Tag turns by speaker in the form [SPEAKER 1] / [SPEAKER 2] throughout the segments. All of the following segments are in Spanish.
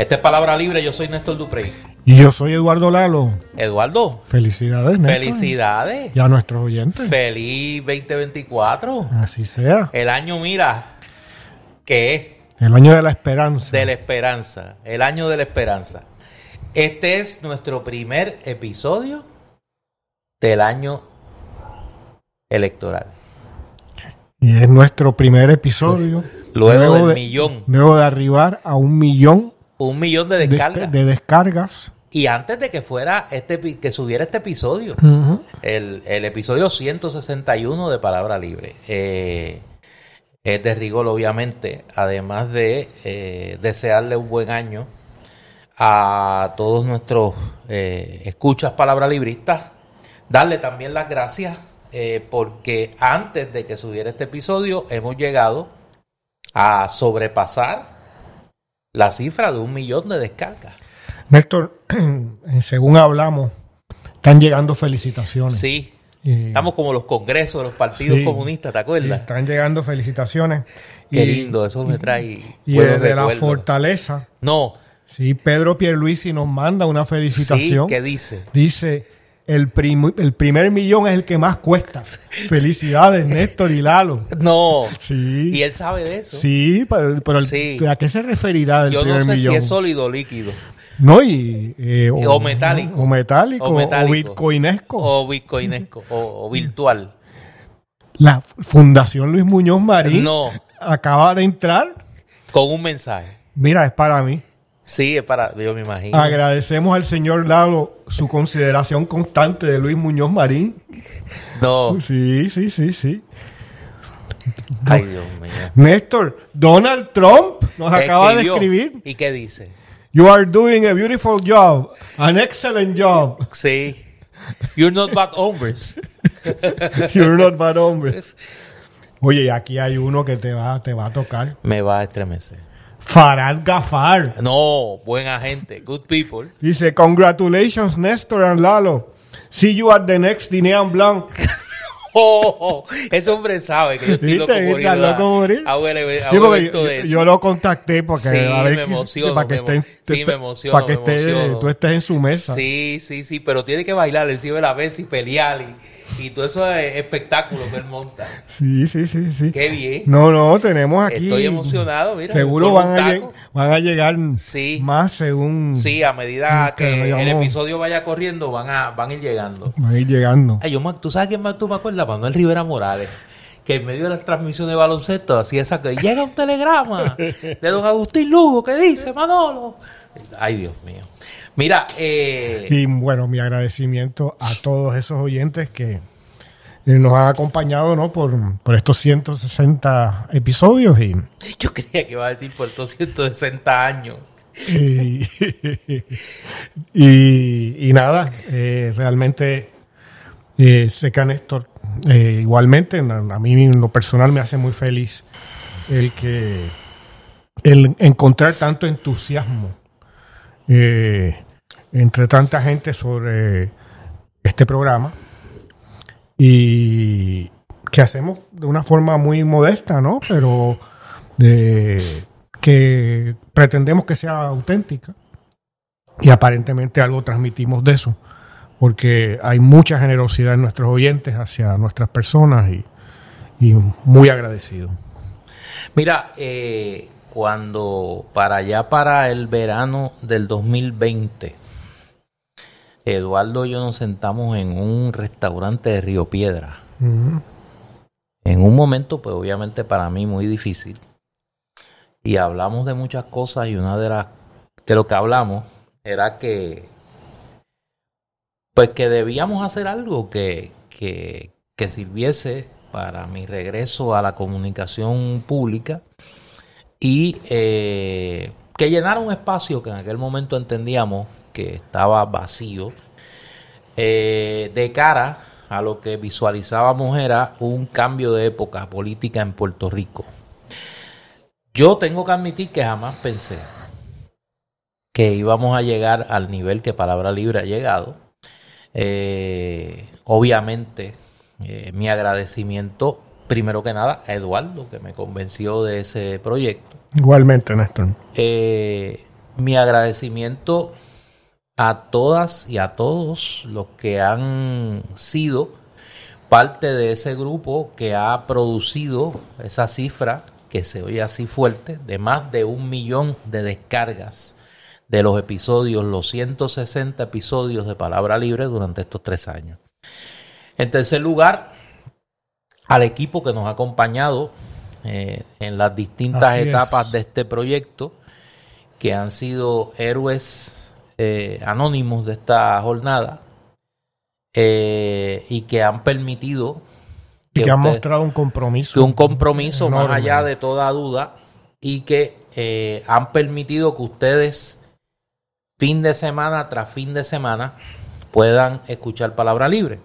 [SPEAKER 1] Esta es Palabra Libre, yo soy Néstor Duprey.
[SPEAKER 2] Y yo soy Eduardo Lalo.
[SPEAKER 1] Eduardo,
[SPEAKER 2] Felicidades, Néstor.
[SPEAKER 1] felicidades.
[SPEAKER 2] Y a nuestros oyentes.
[SPEAKER 1] Feliz 2024.
[SPEAKER 2] Así sea.
[SPEAKER 1] El año, mira, que es
[SPEAKER 2] El año de la esperanza.
[SPEAKER 1] de la esperanza. El año de la esperanza. Este es nuestro primer episodio del año electoral.
[SPEAKER 2] Y es nuestro primer episodio.
[SPEAKER 1] Luego del
[SPEAKER 2] de,
[SPEAKER 1] millón.
[SPEAKER 2] Luego de arribar a un millón
[SPEAKER 1] Un millón de
[SPEAKER 2] de,
[SPEAKER 1] descargas.
[SPEAKER 2] de descargas.
[SPEAKER 1] Y antes de que fuera este que subiera este episodio, el, el episodio 161 de Palabra Libre. Eh, es de rigor, obviamente, además de eh, desearle un buen año a todos nuestros eh, escuchas palabra libristas, darle también las gracias eh, porque antes de que subiera este episodio hemos llegado a sobrepasar la cifra de un millón de descargas.
[SPEAKER 2] Néstor, según hablamos, están llegando felicitaciones.
[SPEAKER 1] Sí,
[SPEAKER 2] Y-
[SPEAKER 1] estamos como los congresos de los partidos
[SPEAKER 2] Sí.
[SPEAKER 1] comunistas, ¿te
[SPEAKER 2] sí,
[SPEAKER 1] acuerdas?
[SPEAKER 2] están llegando felicitaciones.
[SPEAKER 1] Qué
[SPEAKER 2] Y-
[SPEAKER 1] lindo, eso me trae.
[SPEAKER 2] Y desde la fortaleza,
[SPEAKER 1] No,
[SPEAKER 2] sí, Pedro Pierluisi nos manda una
[SPEAKER 1] sí,
[SPEAKER 2] felicitación.
[SPEAKER 1] ¿qué dice?
[SPEAKER 2] Dice, el, prim- el primer millón es el que más cuesta. Felicidades, Néstor y Lalo.
[SPEAKER 1] No,
[SPEAKER 2] Sí.
[SPEAKER 1] y él sabe de eso.
[SPEAKER 2] Sí, pero, pero el-
[SPEAKER 1] Sí.
[SPEAKER 2] ¿a qué se referirá el
[SPEAKER 1] Yo no
[SPEAKER 2] primer
[SPEAKER 1] sé
[SPEAKER 2] millón?
[SPEAKER 1] si es sólido o líquido,
[SPEAKER 2] No, y, eh,
[SPEAKER 1] O metálico.
[SPEAKER 2] O metálico.
[SPEAKER 1] O
[SPEAKER 2] O,
[SPEAKER 1] metálico.
[SPEAKER 2] bitcoinesco.
[SPEAKER 1] o bitcoinesco, o, o virtual.
[SPEAKER 2] La Fundación Luis Muñoz Marín
[SPEAKER 1] No,
[SPEAKER 2] acaba de entrar.
[SPEAKER 1] con un mensaje.
[SPEAKER 2] Mira, es para mí.
[SPEAKER 1] Sí, es para, yo me imagino.
[SPEAKER 2] Agradecemos al señor Lalo su consideración constante de Luis Muñoz Marín.
[SPEAKER 1] No,
[SPEAKER 2] Sí, sí, sí, sí.
[SPEAKER 1] ay Dios mío.
[SPEAKER 2] Néstor, Donald Trump nos acaba de escribir.
[SPEAKER 1] ¿Y qué dice?
[SPEAKER 2] You are doing a beautiful job, an excellent job.
[SPEAKER 1] Sí. You're not bad hombres.
[SPEAKER 2] You're not bad hombre. Oye, aquí hay uno que te va, te va a tocar.
[SPEAKER 1] Me va a estremecer.
[SPEAKER 2] Farad Gafar.
[SPEAKER 1] No, buena gente, good people.
[SPEAKER 2] Dice, congratulations, Néstor and Lalo. See you at the next Dinean Blanc.
[SPEAKER 1] Oh, oh, ese hombre sabe que yo estoy loco por ir
[SPEAKER 2] Sí,
[SPEAKER 1] de
[SPEAKER 2] yo- lo contacté porque
[SPEAKER 1] Sí,
[SPEAKER 2] a ver
[SPEAKER 1] me emociono,
[SPEAKER 2] para que
[SPEAKER 1] me
[SPEAKER 2] esté,
[SPEAKER 1] sí, me emociono,
[SPEAKER 2] para que
[SPEAKER 1] me
[SPEAKER 2] esté- tú estés en su mesa.
[SPEAKER 1] Sí, sí, sí, pero tiene que bailar encima de la mesa y pelear y, y todo eso es espectáculo que él monta.
[SPEAKER 2] Sí, sí, sí, sí.
[SPEAKER 1] Qué bien.
[SPEAKER 2] No, no, tenemos aquí.
[SPEAKER 1] Estoy emocionado, mira.
[SPEAKER 2] Seguro van a, van llegar
[SPEAKER 1] Sí.
[SPEAKER 2] más según
[SPEAKER 1] Sí, a medida
[SPEAKER 2] Que
[SPEAKER 1] el episodio vaya corriendo, van a, van a ir llegando.
[SPEAKER 2] van a ir llegando.
[SPEAKER 1] Ay, yo, ¿Tú sabes quién más tú me acuerdas? Manuel Rivera Morales. Que en medio de la transmisión de baloncesto hacía esa que llega un telegrama de don Agustín Lugo que dice Manolo. Ay, Dios mío. Mira, eh,
[SPEAKER 2] Y bueno, mi agradecimiento a todos esos oyentes que nos han acompañado ¿no? por, por estos 160 episodios y,
[SPEAKER 1] yo creía que iba a decir por estos 160 años.
[SPEAKER 2] y, y- y nada, eh, realmente eh, sé que a Néstor eh, igualmente, a, a mí en lo personal me hace muy feliz el que el encontrar tanto entusiasmo eh, entre tanta gente sobre este programa y que hacemos de una forma muy modesta, ¿no? Pero de, que pretendemos que sea auténtica y aparentemente algo transmitimos de eso, porque hay mucha generosidad en nuestros oyentes hacia nuestras personas y, muy agradecido.
[SPEAKER 1] Mira, eh, cuando para allá, para el verano del 2020, Eduardo y yo nos sentamos en un restaurante de Río Piedra. En un momento, pues obviamente para mí muy difícil. Y hablamos de muchas cosas y una de las de lo que hablamos era que pues que debíamos hacer algo que, que, que sirviese para mi regreso a la comunicación pública y eh, que llenara un espacio que en aquel momento entendíamos que estaba vacío eh, de cara a lo que visualizábamos era un cambio de época política en Puerto Rico. Yo tengo que admitir que jamás pensé que íbamos a llegar al nivel que Palabra Libre ha llegado. Eh, obviamente, eh, mi agradecimiento, primero que nada, a Eduardo, que me convenció de ese proyecto.
[SPEAKER 2] Igualmente, Néstor.
[SPEAKER 1] Eh, mi agradecimiento a todas y a todos los que han sido parte de ese grupo que ha producido esa cifra que se oye así fuerte, de más de un millón de descargas de los episodios, los 160 episodios de Palabra Libre durante estos tres años. En tercer lugar, al equipo que nos ha acompañado eh, en las distintas etapas de este proyecto, que han sido héroes eh, anónimos de esta jornada eh, y que han permitido
[SPEAKER 2] y que, han mostrado un compromiso.
[SPEAKER 1] un compromiso más allá de toda duda y que han permitido que ustedes fin de semana tras fin de semana puedan escuchar palabra libre.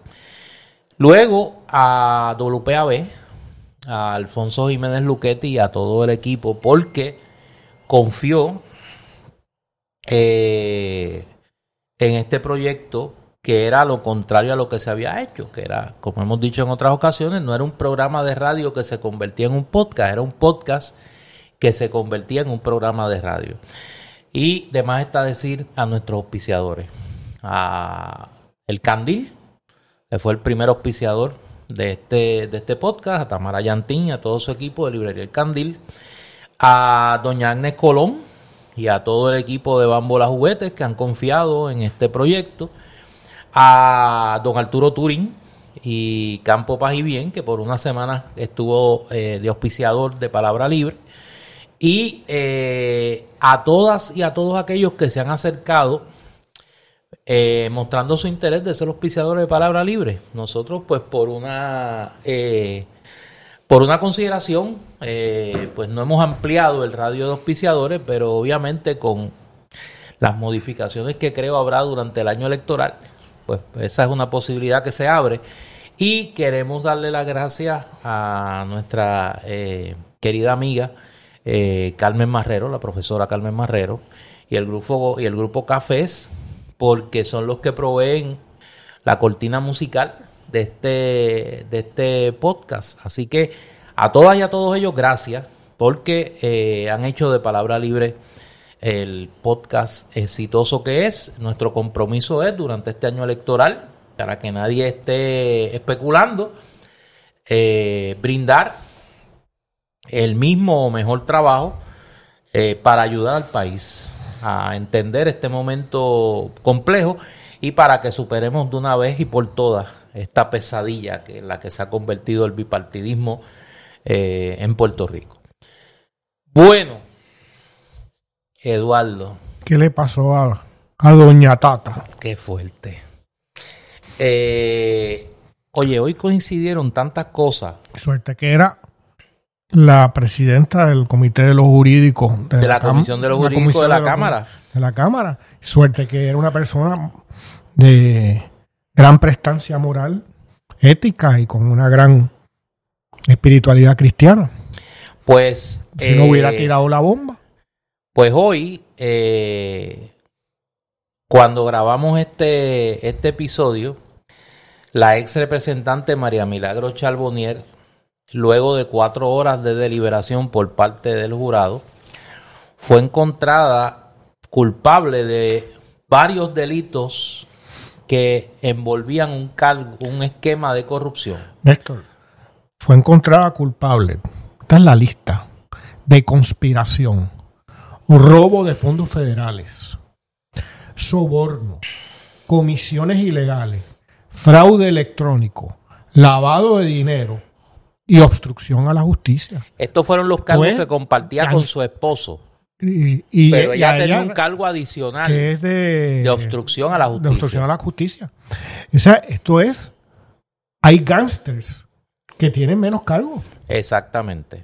[SPEAKER 1] Luego a WPAB, a Alfonso Jiménez Luquetti y a todo el equipo, porque confió eh, en este proyecto que era lo contrario a lo que se había hecho, que era, como hemos dicho en otras ocasiones, no era un programa de radio que se convertía en un podcast, era un podcast que se convertía en un programa de radio. Y demás está decir a nuestros auspiciadores, a El Candil, que fue el primer auspiciador de este, de este podcast, a Tamara Yantín y a todo su equipo de Librería El Candil, a Doña Agnes Colón, y a todo el equipo de Bambola Juguetes que han confiado en este proyecto, a don Arturo Turín y Campo Paz y Bien, que por una semana estuvo eh, de auspiciador de Palabra Libre, y eh, a todas y a todos aquellos que se han acercado eh, mostrando su interés de ser auspiciadores de Palabra Libre. Nosotros, pues por una por una consideración, eh, pues no hemos ampliado el radio de auspiciadores, pero obviamente con las modificaciones que creo habrá durante el año electoral, pues esa es una posibilidad que se abre. Y queremos darle las gracias a nuestra eh, querida amiga eh, Carmen Marrero, la profesora Carmen Marrero, y el grupo, y el grupo Cafés, porque son los que proveen la cortina musical de este, de este podcast. Así que a todas y a todos ellos, gracias, porque eh, han hecho de Palabra Libre el podcast exitoso que es. Nuestro compromiso es durante este año electoral, para que nadie esté especulando, eh, brindar el mismo o mejor trabajo eh, para ayudar al país a entender este momento complejo y para que superemos de una vez y por todas esta pesadilla que en la que se ha convertido el bipartidismo eh, en Puerto Rico. Bueno, Eduardo.
[SPEAKER 2] ¿Qué le pasó a, a Doña Tata?
[SPEAKER 1] Qué fuerte. Eh, oye, hoy coincidieron tantas cosas.
[SPEAKER 2] Suerte que era la presidenta del Comité de los Jurídicos
[SPEAKER 1] de, la, Comisión de los Jurídicos de la, Cámara.
[SPEAKER 2] De la Cámara. Suerte que era una persona de gran prestancia moral, ética y con una gran espiritualidad cristiana.
[SPEAKER 1] Pues.
[SPEAKER 2] Si no hubiera eh, tirado la bomba.
[SPEAKER 1] Pues hoy, eh, cuando grabamos este, este episodio, la ex representante María Milagro Charbonnier, luego de cuatro horas de deliberación por parte del jurado, fue encontrada culpable de varios delitos que envolvían un, cargo, un esquema de corrupción.
[SPEAKER 2] Néstor, fue encontrada culpable, esta es la lista, de conspiración, robo de fondos federales, soborno, comisiones ilegales, fraude electrónico, lavado de dinero. Y obstrucción a la justicia.
[SPEAKER 1] Estos fueron los cargos que compartía con su esposo. Y, Pero ella tenía un cargo adicional
[SPEAKER 2] de,
[SPEAKER 1] obstrucción a la justicia.
[SPEAKER 2] De obstrucción a la justicia. O sea, esto es. Hay gángsters que tienen menos cargos.
[SPEAKER 1] Exactamente.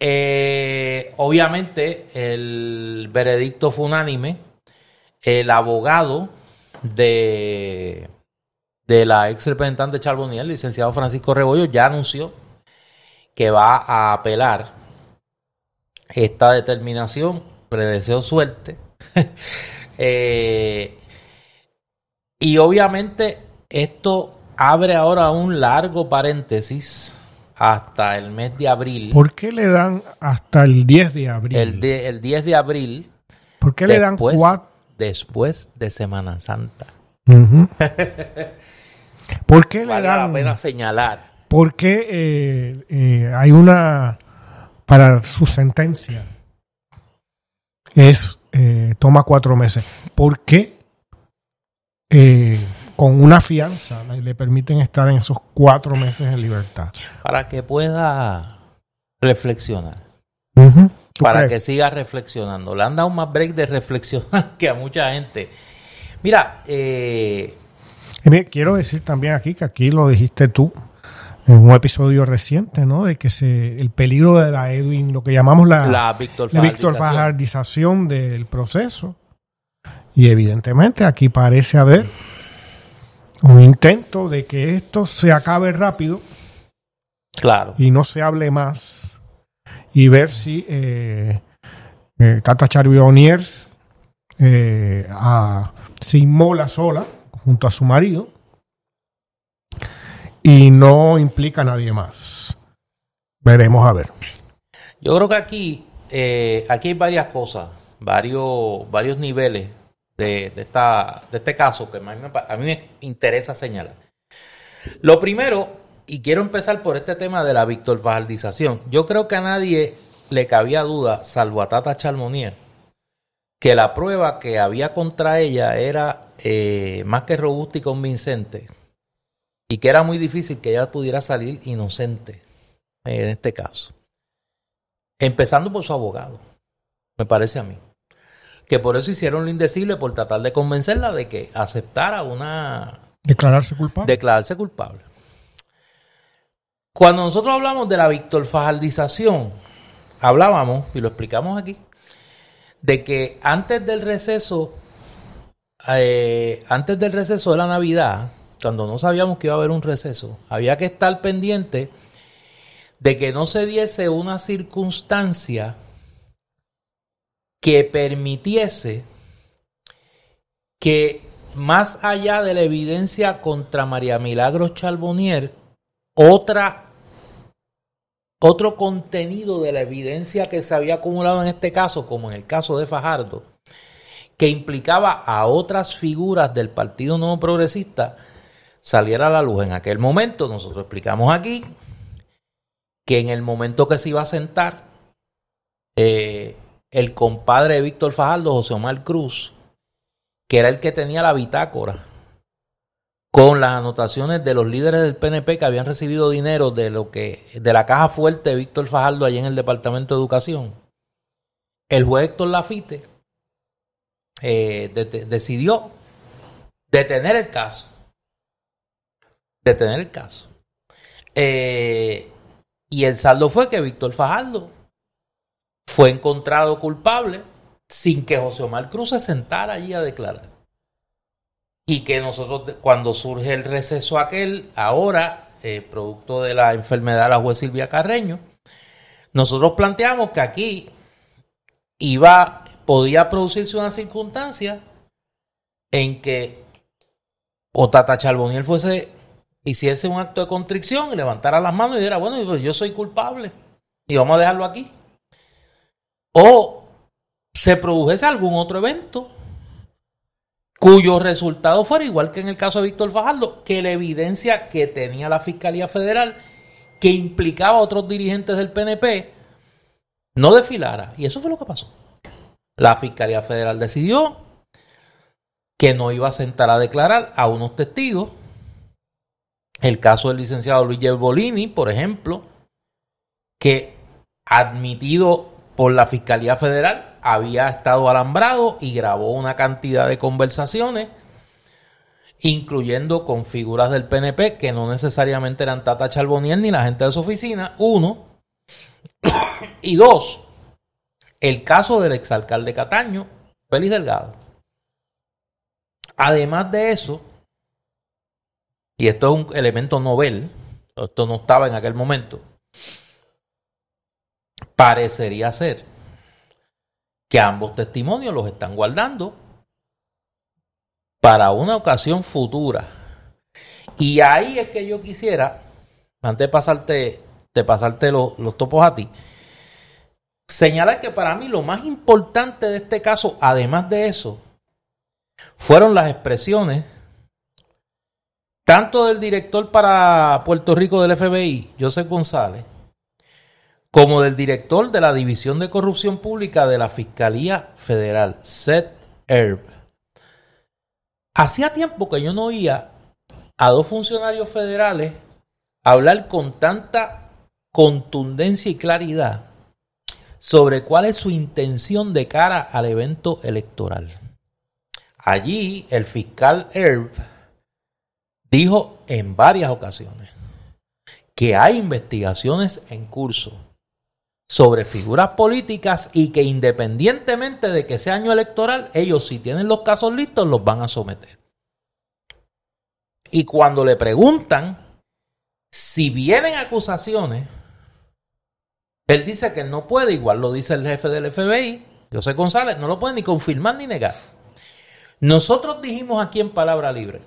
[SPEAKER 1] Eh, obviamente, el veredicto fue unánime. El abogado de, de la ex representante Charbonnier, el licenciado Francisco Rebollo, ya anunció que va a apelar esta determinación. Le deseo suerte. Eh, y obviamente esto abre ahora un largo paréntesis hasta el mes de abril.
[SPEAKER 2] ¿Por qué le dan hasta el 10 de abril?
[SPEAKER 1] El, el 10 de abril.
[SPEAKER 2] ¿Por qué le dan
[SPEAKER 1] Después,
[SPEAKER 2] cuatro?
[SPEAKER 1] después de Semana Santa.
[SPEAKER 2] Ujú. ¿Por qué le
[SPEAKER 1] Vale la
[SPEAKER 2] dan?
[SPEAKER 1] pena señalar.
[SPEAKER 2] ¿Por qué eh, eh, hay una para su sentencia es eh, toma cuatro meses? ¿Por qué eh, con una fianza le, permiten estar en esos cuatro meses en libertad?
[SPEAKER 1] Para que pueda reflexionar.
[SPEAKER 2] Ujú. ¿Tú
[SPEAKER 1] Para
[SPEAKER 2] crees?
[SPEAKER 1] que siga reflexionando. Le han dado más break de reflexionar que a mucha gente. Mira, eh,
[SPEAKER 2] Y mira, quiero decir también aquí que aquí lo dijiste tú en un episodio reciente, ¿no? De que se, el peligro de la Edwin, lo que llamamos la,
[SPEAKER 1] la Víctor Fajardización.
[SPEAKER 2] Fajardización del proceso. Y evidentemente aquí parece haber un intento de que esto se acabe rápido
[SPEAKER 1] Claro.
[SPEAKER 2] y no se hable más y ver si eh, eh, Tata Charbonniers eh, a- se inmola sola junto a su marido y no implica a nadie más. Veremos a ver.
[SPEAKER 1] Yo creo que aquí, eh, aquí hay varias cosas, varios, varios niveles de, de esta, de este caso que a mí, me, interesa señalar. Lo primero, y quiero empezar por este tema de la Víctor Fajardización. Yo creo que a nadie le cabía duda, salvo a Tata Charmonier, que la prueba que había contra ella era eh, más que robusta y convincente, y que era muy difícil que ella pudiera salir inocente en este caso. Empezando por su abogado, me parece a mí. Que por eso hicieron lo indecible por tratar de convencerla de que aceptara una
[SPEAKER 2] Declararse culpable.
[SPEAKER 1] declararse culpable. Cuando nosotros hablamos de la Víctor Fajardización, hablábamos, y lo explicamos aquí, de que antes del receso, eh, antes del receso de la Navidad, cuando no sabíamos que iba a haber un receso, había que estar pendiente de que no se diese una circunstancia que permitiese que más allá de la evidencia contra María Milagros Charbonnier, otra, otro contenido de la evidencia que se había acumulado en este caso, como en el caso de Fajardo, que implicaba a otras figuras del Partido Nuevo Progresista, saliera a la luz. En aquel momento, nosotros explicamos aquí que en el momento que se iba a sentar, eh, el compadre de Víctor Fajardo, José Omar Cruz, que era el que tenía la bitácora con las anotaciones de los líderes del PNP que habían recibido dinero de lo que de la caja fuerte de Víctor Fajardo allí en el Departamento de Educación. El juez Héctor Lafite eh, de- decidió detener el caso. Detener el caso. Eh, y el saldo fue que Víctor Fajardo fue encontrado culpable sin que José Omar Cruz se sentara allí a declarar. Y que nosotros, cuando surge el receso aquel, ahora, eh, producto de la enfermedad de la juez Silvia Carreño, nosotros planteamos que aquí iba, podía producirse una circunstancia en que o Tata Charbonnier fuese, hiciese un acto de contrición y levantara las manos y dijera, bueno, pues yo soy culpable y vamos a dejarlo aquí. O se produjese algún otro evento cuyo resultado fuera igual que en el caso de Víctor Fajardo, que la evidencia que tenía la Fiscalía Federal, que implicaba a otros dirigentes del PNP, no desfilara. Y eso fue lo que pasó. La Fiscalía Federal decidió que no iba a sentar a declarar a unos testigos. El caso del licenciado Luis Bolini, por ejemplo, que admitido por la Fiscalía Federal había estado alambrado y grabó una cantidad de conversaciones, incluyendo con figuras del PNP que no necesariamente eran Tata Charbonnier ni la gente de su oficina, uno. y dos, el caso del exalcalde Cataño, Félix Delgado. Además de eso, y esto es un elemento novel, esto no estaba en aquel momento, parecería ser que ambos testimonios los están guardando para una ocasión futura. Y ahí es que yo quisiera, antes de pasarte, de pasarte los, los topos a ti, señalar que para mí lo más importante de este caso, además de eso, fueron las expresiones tanto del director para Puerto Rico del FBI, Joseph González, como del director de la División de Corrupción Pública de la Fiscalía Federal, Seth Erb. Hacía tiempo que yo no oía a dos funcionarios federales hablar con tanta contundencia y claridad sobre cuál es su intención de cara al evento electoral. Allí el fiscal Erb dijo en varias ocasiones que hay investigaciones en curso sobre figuras políticas y que independientemente de que sea año electoral, ellos si tienen los casos listos los van a someter. Y cuando le preguntan si vienen acusaciones, él dice que no puede, igual lo dice el jefe del FBI, José González, no lo puede ni confirmar ni negar. Nosotros dijimos aquí en Palabra Libre,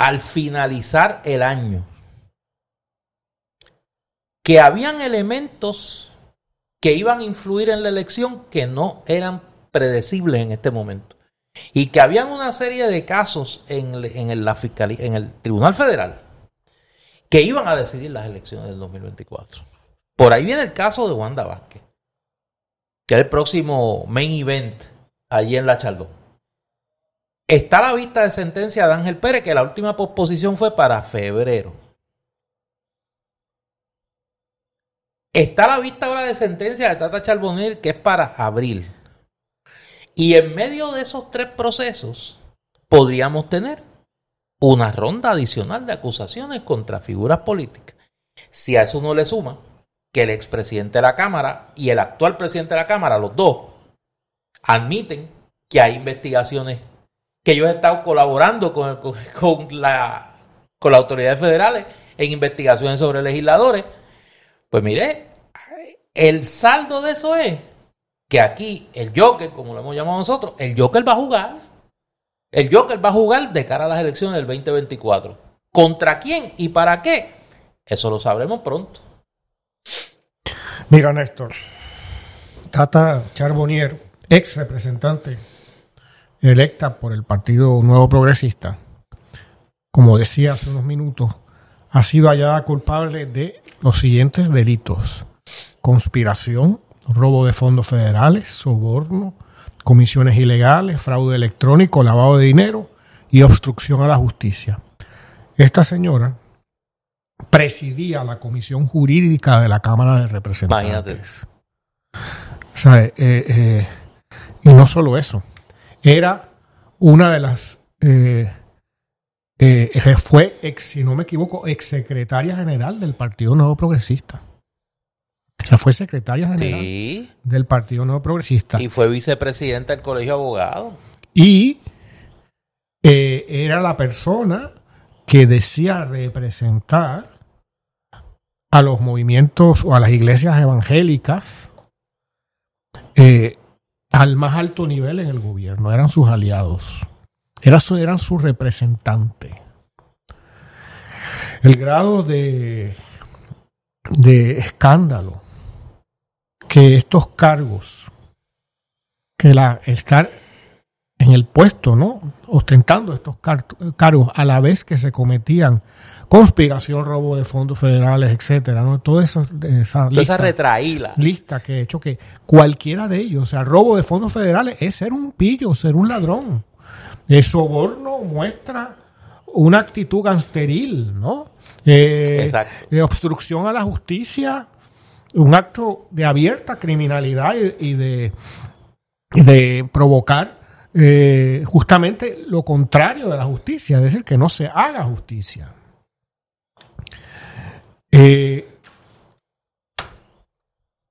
[SPEAKER 1] al finalizar el año, que habían elementos que iban a influir en la elección que no eran predecibles en este momento. Y que habían una serie de casos en, la fiscalía, en el Tribunal Federal que iban a decidir las elecciones del 2024. Por ahí viene el caso de Wanda Vázquez, que es el próximo main event allí en La Chaldón. Está la vista de sentencia de Ángel Pérez, que la última posposición fue para febrero. Está la vista ahora de sentencia de Tata Charbonnier, que es para abril. Y en medio de esos tres procesos, podríamos tener una ronda adicional de acusaciones contra figuras políticas. Si a eso no le suma que el expresidente de la Cámara y el actual presidente de la Cámara, los dos, admiten que hay investigaciones, que ellos han estado colaborando con, con, la, con las autoridades federales en investigaciones sobre legisladores, pues mire, el saldo de eso es que aquí el Joker, como lo hemos llamado nosotros, el Joker va a jugar. El Joker va a jugar de cara a las elecciones del 2024. ¿Contra quién y para qué? Eso lo sabremos pronto.
[SPEAKER 2] Mira, Néstor. Tata Charbonnier, ex representante electa por el Partido Nuevo Progresista, como decía hace unos minutos, ha sido hallada culpable de los siguientes delitos. Conspiración, robo de fondos federales, soborno, comisiones ilegales, fraude electrónico, lavado de dinero y obstrucción a la justicia. Esta señora presidía la comisión jurídica de la Cámara de Representantes. Eh, eh, y no solo eso, era una de las eh, eh, fue, ex, si no me equivoco, ex secretaria general del Partido Nuevo Progresista. O sea, fue secretaria general del Partido Nuevo Progresista.
[SPEAKER 1] Y fue vicepresidenta del Colegio de Abogados.
[SPEAKER 2] Y eh, era la persona que decía representar a los movimientos o a las iglesias evangélicas eh, al más alto nivel en el gobierno. Eran sus aliados. Eran su representante. El grado de, de escándalo que estos cargos, que la, estar en el puesto, ¿no? Ostentando estos cargos a la vez que se cometían conspiración, robo de fondos federales, etcétera, ¿no? Todo eso, esa
[SPEAKER 1] lista, esa
[SPEAKER 2] lista que he hecho que cualquiera de ellos, o sea, robo de fondos federales es ser un pillo, ser un ladrón. El soborno muestra una actitud gangsteril, ¿no? Eh, Exacto. De obstrucción a la justicia, un acto de abierta criminalidad y, de, de provocar eh, justamente lo contrario de la justicia, es decir, que no se haga justicia. Eh,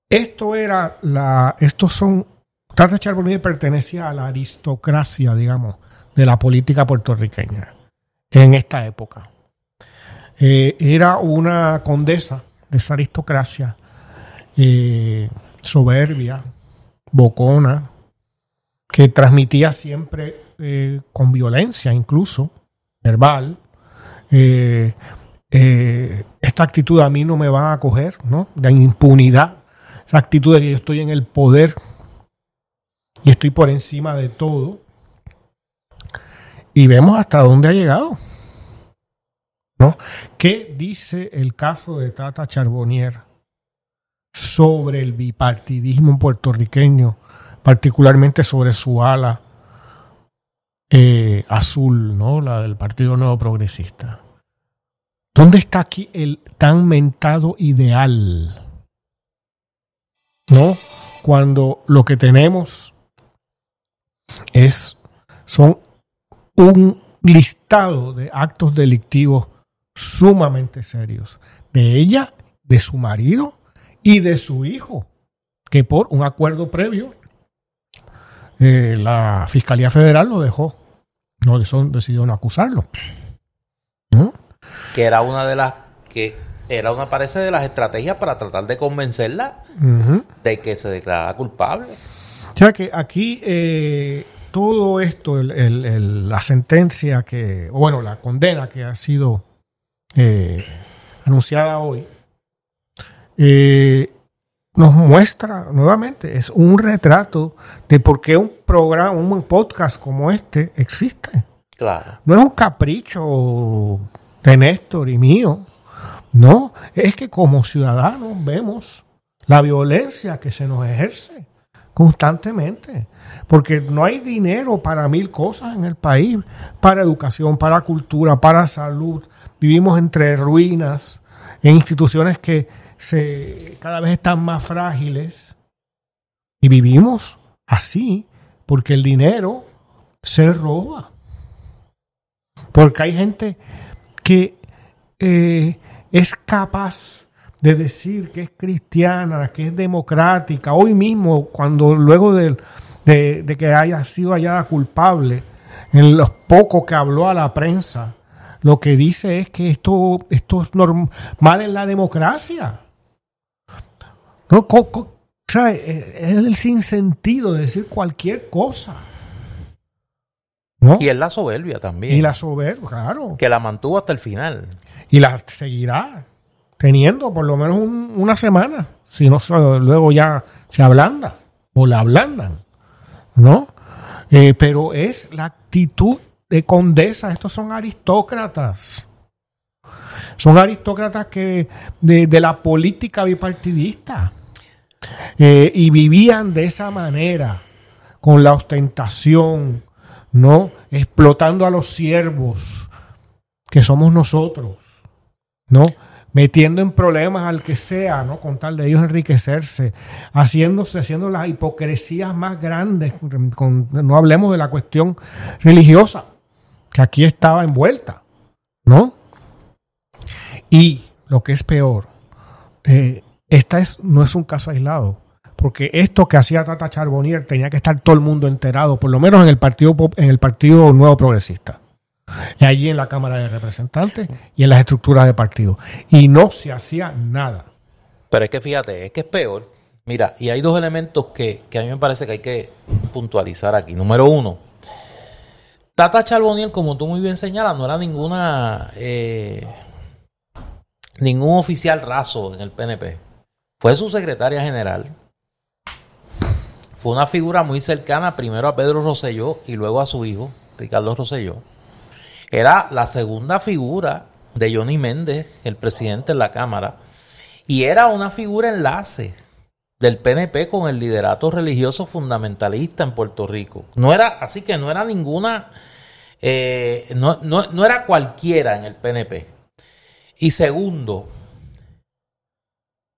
[SPEAKER 2] esto era la, estos son, Tata Charbonnier pertenecía a la aristocracia, digamos, de la política puertorriqueña en esta época. Eh, era una condesa de esa aristocracia soberbia, bocona, que transmitía siempre eh, con violencia, incluso verbal. esta actitud a mí no me va a coger, ¿no? De impunidad esa actitud de que yo estoy en el poder y estoy por encima de todo. Y vemos hasta dónde ha llegado. ¿No? ¿Qué dice el caso de Tata Charbonnier sobre el bipartidismo puertorriqueño, particularmente sobre su ala eh, azul, ¿no? La del Partido Nuevo Progresista. ¿Dónde está aquí el tan mentado ideal? ¿No? Cuando lo que tenemos es son un listado de actos delictivos sumamente serios de ella, de su marido y de su hijo, que por un acuerdo previo eh, la Fiscalía Federal lo dejó, no decidió no acusarlo.
[SPEAKER 1] Que era una de las que era una parece de las estrategias para tratar de convencerla de que se declarara culpable.
[SPEAKER 2] O sea que aquí eh, todo esto, la sentencia que, bueno, la condena que ha sido eh, anunciada hoy, eh, nos muestra nuevamente, es un retrato de por qué un programa, un podcast como este existe.
[SPEAKER 1] Claro.
[SPEAKER 2] No es un capricho de Néstor y mío, no, es que como ciudadanos vemos la violencia que se nos ejerce constantemente, porque no hay dinero para mil cosas en el país, para educación, para cultura, para salud. Vivimos entre ruinas, en instituciones que se, cada vez están más frágiles y vivimos así porque el dinero se roba. Porque hay gente que eh, es capaz de decir que es cristiana, que es democrática, hoy mismo, cuando luego de, de, que haya sido hallada culpable, en los pocos que habló a la prensa, lo que dice es que esto, esto es normal en la democracia. No, es el sinsentido de decir cualquier cosa.
[SPEAKER 1] Y es la soberbia también.
[SPEAKER 2] Y la soberbia, claro.
[SPEAKER 1] Que la mantuvo hasta el final.
[SPEAKER 2] Y la seguirá teniendo por lo menos una semana, si no luego ya se ablanda o la ablandan, ¿no? Eh, pero es la actitud de condesa, estos son aristócratas. Son aristócratas que de, la política bipartidista eh, y vivían de esa manera, con la ostentación, ¿no? Explotando a los siervos, que somos nosotros, ¿no? metiendo en problemas al que sea, ¿no? Con tal de ellos enriquecerse, haciéndose, haciendo las hipocresías más grandes, no hablemos de la cuestión religiosa, que aquí estaba envuelta, ¿no? Y lo que es peor, eh, esta es, no es un caso aislado, porque esto que hacía Tata Charbonnier tenía que estar todo el mundo enterado, por lo menos en el partido, en el partido Nuevo Progresista y allí en la Cámara de Representantes y en las estructuras de partido. Y no se hacía nada.
[SPEAKER 1] Pero es que fíjate, es que es peor. Mira, y hay dos elementos que, a mí me parece que hay que puntualizar aquí. Número uno, Tata Charboniel, como tú muy bien señalas, no era ninguna eh, ningún oficial raso en el PNP. Fue su secretaria general. Fue una figura muy cercana primero a Pedro Rosselló y luego a su hijo, Ricardo Rosselló. Era la segunda figura de Johnny Méndez, el presidente de la Cámara, y era una figura enlace del PNP con el liderato religioso fundamentalista en Puerto Rico. No era, así que no era ninguna, eh, no, no era cualquiera en el PNP. Y segundo,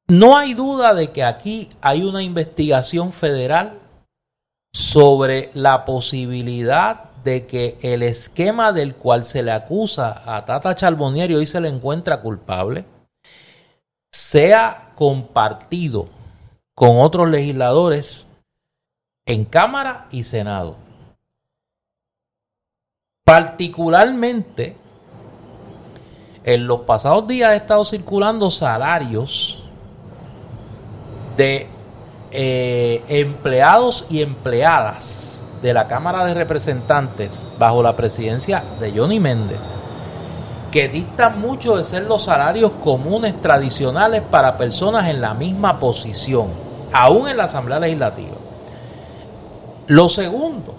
[SPEAKER 1] no hay duda de que aquí hay una investigación federal sobre la posibilidad de que el esquema del cual se le acusa a Tata Charbonnier y hoy se le encuentra culpable sea compartido con otros legisladores en Cámara y Senado. Particularmente, en los pasados días ha estado circulando salarios de eh, empleados y empleadas de la Cámara de Representantes bajo la presidencia de Johnny Méndez, que dictan mucho de ser los salarios comunes tradicionales para personas en la misma posición. aún en la Asamblea Legislativa. Lo segundo,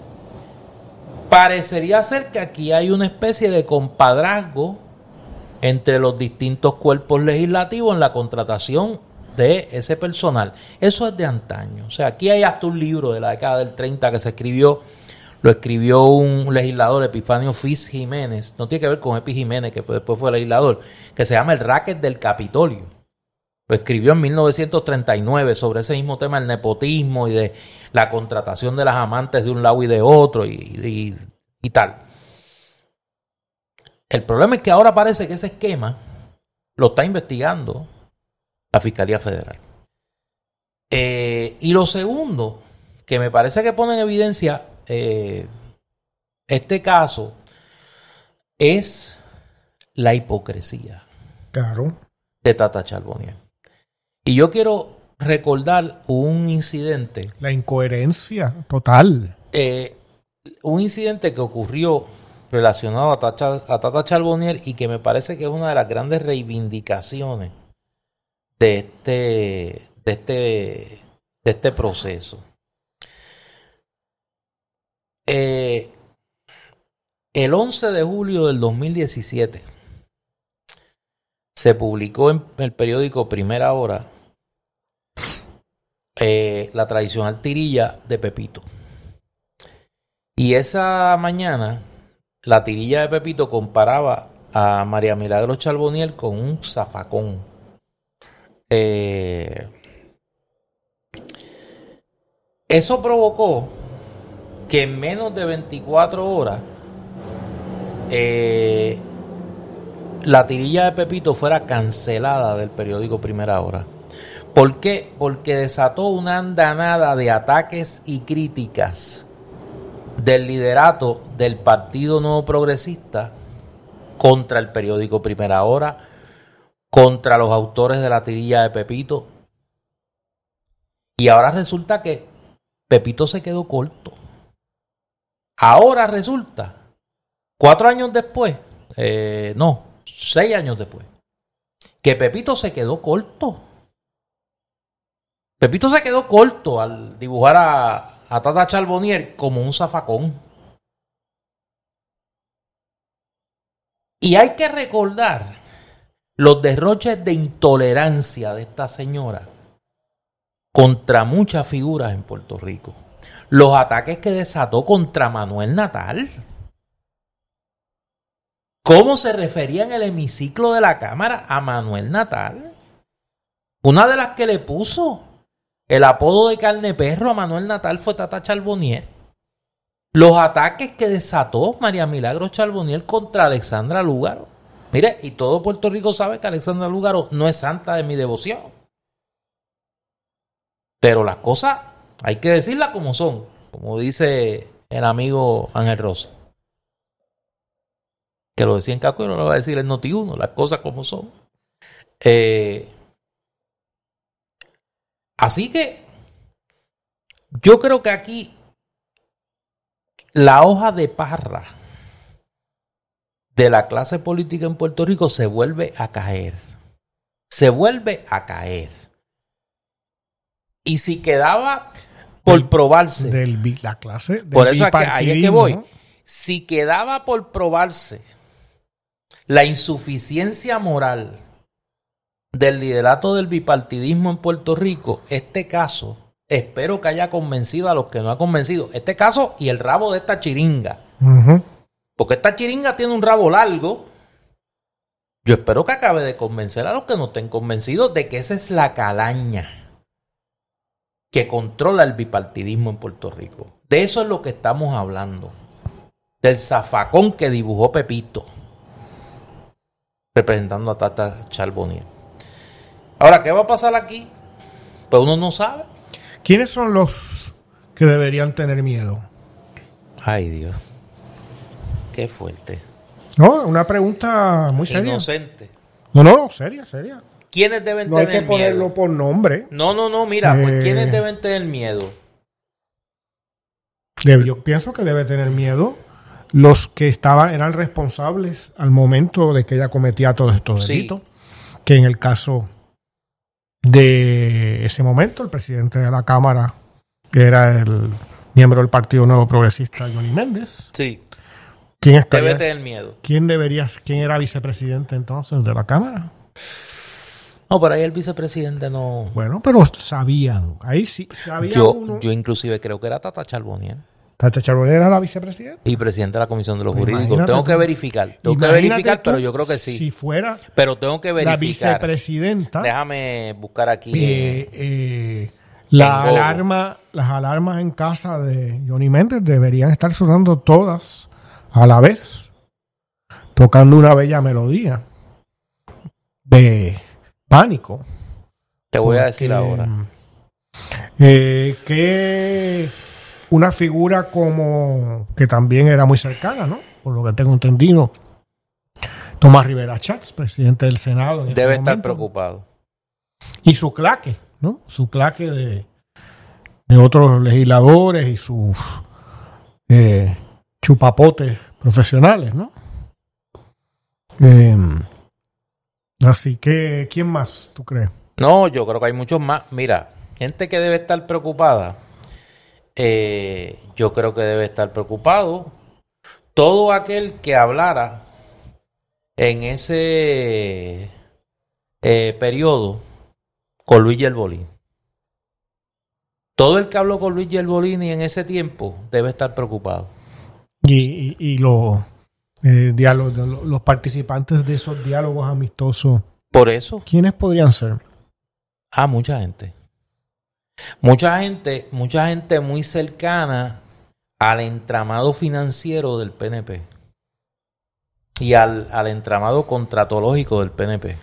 [SPEAKER 1] parecería ser que aquí hay una especie de compadrazgo entre los distintos cuerpos legislativos en la contratación de ese personal. Eso es de antaño. O sea, aquí hay hasta un libro de la década del 30 que se escribió, lo escribió un legislador, Epifanio Fis Jiménez, no tiene que ver con Epi Jiménez, que después fue legislador, que se llama El Racket del Capitolio. Lo escribió en 1939 sobre ese mismo tema, el nepotismo y de la contratación de las amantes de un lado y de otro y, y tal. El problema es que ahora parece que ese esquema lo está investigando la Fiscalía Federal. Eh, y lo segundo, que me parece que pone en evidencia eh, este caso, es la hipocresía
[SPEAKER 2] claro.
[SPEAKER 1] de Tata Charbonnier. Y yo quiero recordar un incidente.
[SPEAKER 2] La incoherencia total.
[SPEAKER 1] Eh, un incidente que ocurrió relacionado a Tata, a Tata Charbonnier y que me parece que es una de las grandes reivindicaciones de este, de este, de este proceso. Eh, el 11 de julio del 2017 se publicó en el periódico Primera Hora eh, la tradicional tirilla de Pepito. Y esa mañana la tirilla de Pepito comparaba a María Milagro Charboniel con un zafacón. Eh, eso provocó que en menos de 24 horas eh, la tirilla de Pepito fuera cancelada del periódico Primera Hora. ¿Por qué? Porque desató una andanada de ataques y críticas del liderato del Partido Nuevo Progresista contra el periódico Primera Hora, contra los autores de la tirilla de Pepito. Y ahora resulta que Pepito se quedó corto. Ahora resulta, cuatro años después, eh, no, seis años después, que Pepito se quedó corto. Pepito se quedó corto al dibujar a, a Tata Charbonnier como un zafacón. Y hay que recordar los derroches de intolerancia de esta señora contra muchas figuras en Puerto Rico. Los ataques que desató contra Manuel Natal. ¿Cómo se refería en el hemiciclo de la Cámara a Manuel Natal? Una de las que le puso el apodo de carne perro a Manuel Natal fue Tata Charbonnier. Los ataques que desató María Milagro Charbonnier contra Alexandra Lúgaro. Mire, y todo Puerto Rico sabe que Alexandra Lúgaro no es santa de mi devoción. Pero las cosas hay que decirlas como son, como dice el amigo Ángel Rosa. Que lo decía en Caco y no lo va a decir el Noti1, las cosas como son. Eh, Así que yo creo que aquí la hoja de parra de la clase política en Puerto Rico se vuelve a caer. Se vuelve a caer. Y si quedaba por probarse.
[SPEAKER 2] Del, la clase.
[SPEAKER 1] por eso ahí es que voy. Si quedaba por probarse la insuficiencia moral del liderato del bipartidismo en Puerto Rico, este caso, espero que haya convencido a los que no ha convencido. Este caso y el rabo de esta chiringa. Porque esta chiringa tiene un rabo largo. Yo espero que acabe de convencer a los que no estén convencidos de que esa es la calaña que controla el bipartidismo en Puerto Rico. De eso es lo que estamos hablando. Del zafacón que dibujó Pepito, representando a Tata Charbonnier. Ahora, ¿qué va a pasar aquí? Pues uno no sabe.
[SPEAKER 2] ¿Quiénes son los que deberían tener miedo?
[SPEAKER 1] Ay, Dios. Qué fuerte.
[SPEAKER 2] No, una pregunta muy seria.
[SPEAKER 1] Inocente.
[SPEAKER 2] No, no, seria, seria.
[SPEAKER 1] ¿Quiénes deben
[SPEAKER 2] no
[SPEAKER 1] tener
[SPEAKER 2] hay que ponerlo
[SPEAKER 1] miedo?
[SPEAKER 2] por nombre.
[SPEAKER 1] No, no, no, mira, pues
[SPEAKER 2] Eh.
[SPEAKER 1] ¿quiénes deben tener miedo?
[SPEAKER 2] Debe- Yo pienso que debe tener miedo los que estaban, eran responsables al momento de que ella cometía todos estos
[SPEAKER 1] Sí.
[SPEAKER 2] delitos. Que en el caso de de ese momento, el presidente de la Cámara, que era el miembro del Partido Nuevo Progresista, Johnny Méndez.
[SPEAKER 1] Sí.
[SPEAKER 2] ¿Quién, estaría-
[SPEAKER 1] miedo.
[SPEAKER 2] ¿Quién debería, quién era vicepresidente entonces de la Cámara?
[SPEAKER 1] No, por ahí el vicepresidente no...
[SPEAKER 2] Bueno, pero sabían, ahí sí, sabía
[SPEAKER 1] Yo,
[SPEAKER 2] uno.
[SPEAKER 1] yo inclusive creo que era Tata Charbonier
[SPEAKER 2] Tata Charbonnier era la vicepresidenta.
[SPEAKER 1] y presidente de la Comisión de los
[SPEAKER 2] Pues
[SPEAKER 1] Jurídicos. Tengo que verificar. Tengo que verificar,
[SPEAKER 2] tú
[SPEAKER 1] pero yo creo que sí.
[SPEAKER 2] Si fuera
[SPEAKER 1] Pero tengo que
[SPEAKER 2] la
[SPEAKER 1] verificar.
[SPEAKER 2] vicepresidenta,
[SPEAKER 1] Déjame buscar aquí.
[SPEAKER 2] eh, eh, la alarma, las alarmas en casa de Johnny Méndez deberían estar sonando todas a la vez, tocando una bella melodía de pánico.
[SPEAKER 1] te voy a decir ahora.
[SPEAKER 2] eh, que una figura como que también era muy cercana, ¿no? Por lo que tengo entendido. Tomás Rivera Chats, presidente del Senado. en ese
[SPEAKER 1] Debe estar
[SPEAKER 2] momento.
[SPEAKER 1] preocupado.
[SPEAKER 2] Y su claque, ¿no? Su claque de, de otros legisladores y sus eh, chupapotes profesionales, ¿no? Eh, así que, ¿quién más tú crees?
[SPEAKER 1] No, yo creo que hay muchos más. Mira, gente que debe estar preocupada. eh, yo creo que debe estar preocupado. Todo aquel que hablara en ese eh, periodo con Luis Yerbolín. Todo el que habló con Luis Yerbolini en ese tiempo debe estar preocupado.
[SPEAKER 2] Y, y, y los, eh, diálogos, los, los participantes de esos diálogos amistosos,
[SPEAKER 1] Por eso,
[SPEAKER 2] ¿quiénes podrían ser?
[SPEAKER 1] a mucha gente. Mucha gente, mucha gente muy cercana al entramado financiero del PNP y al, al entramado contratológico del PNP.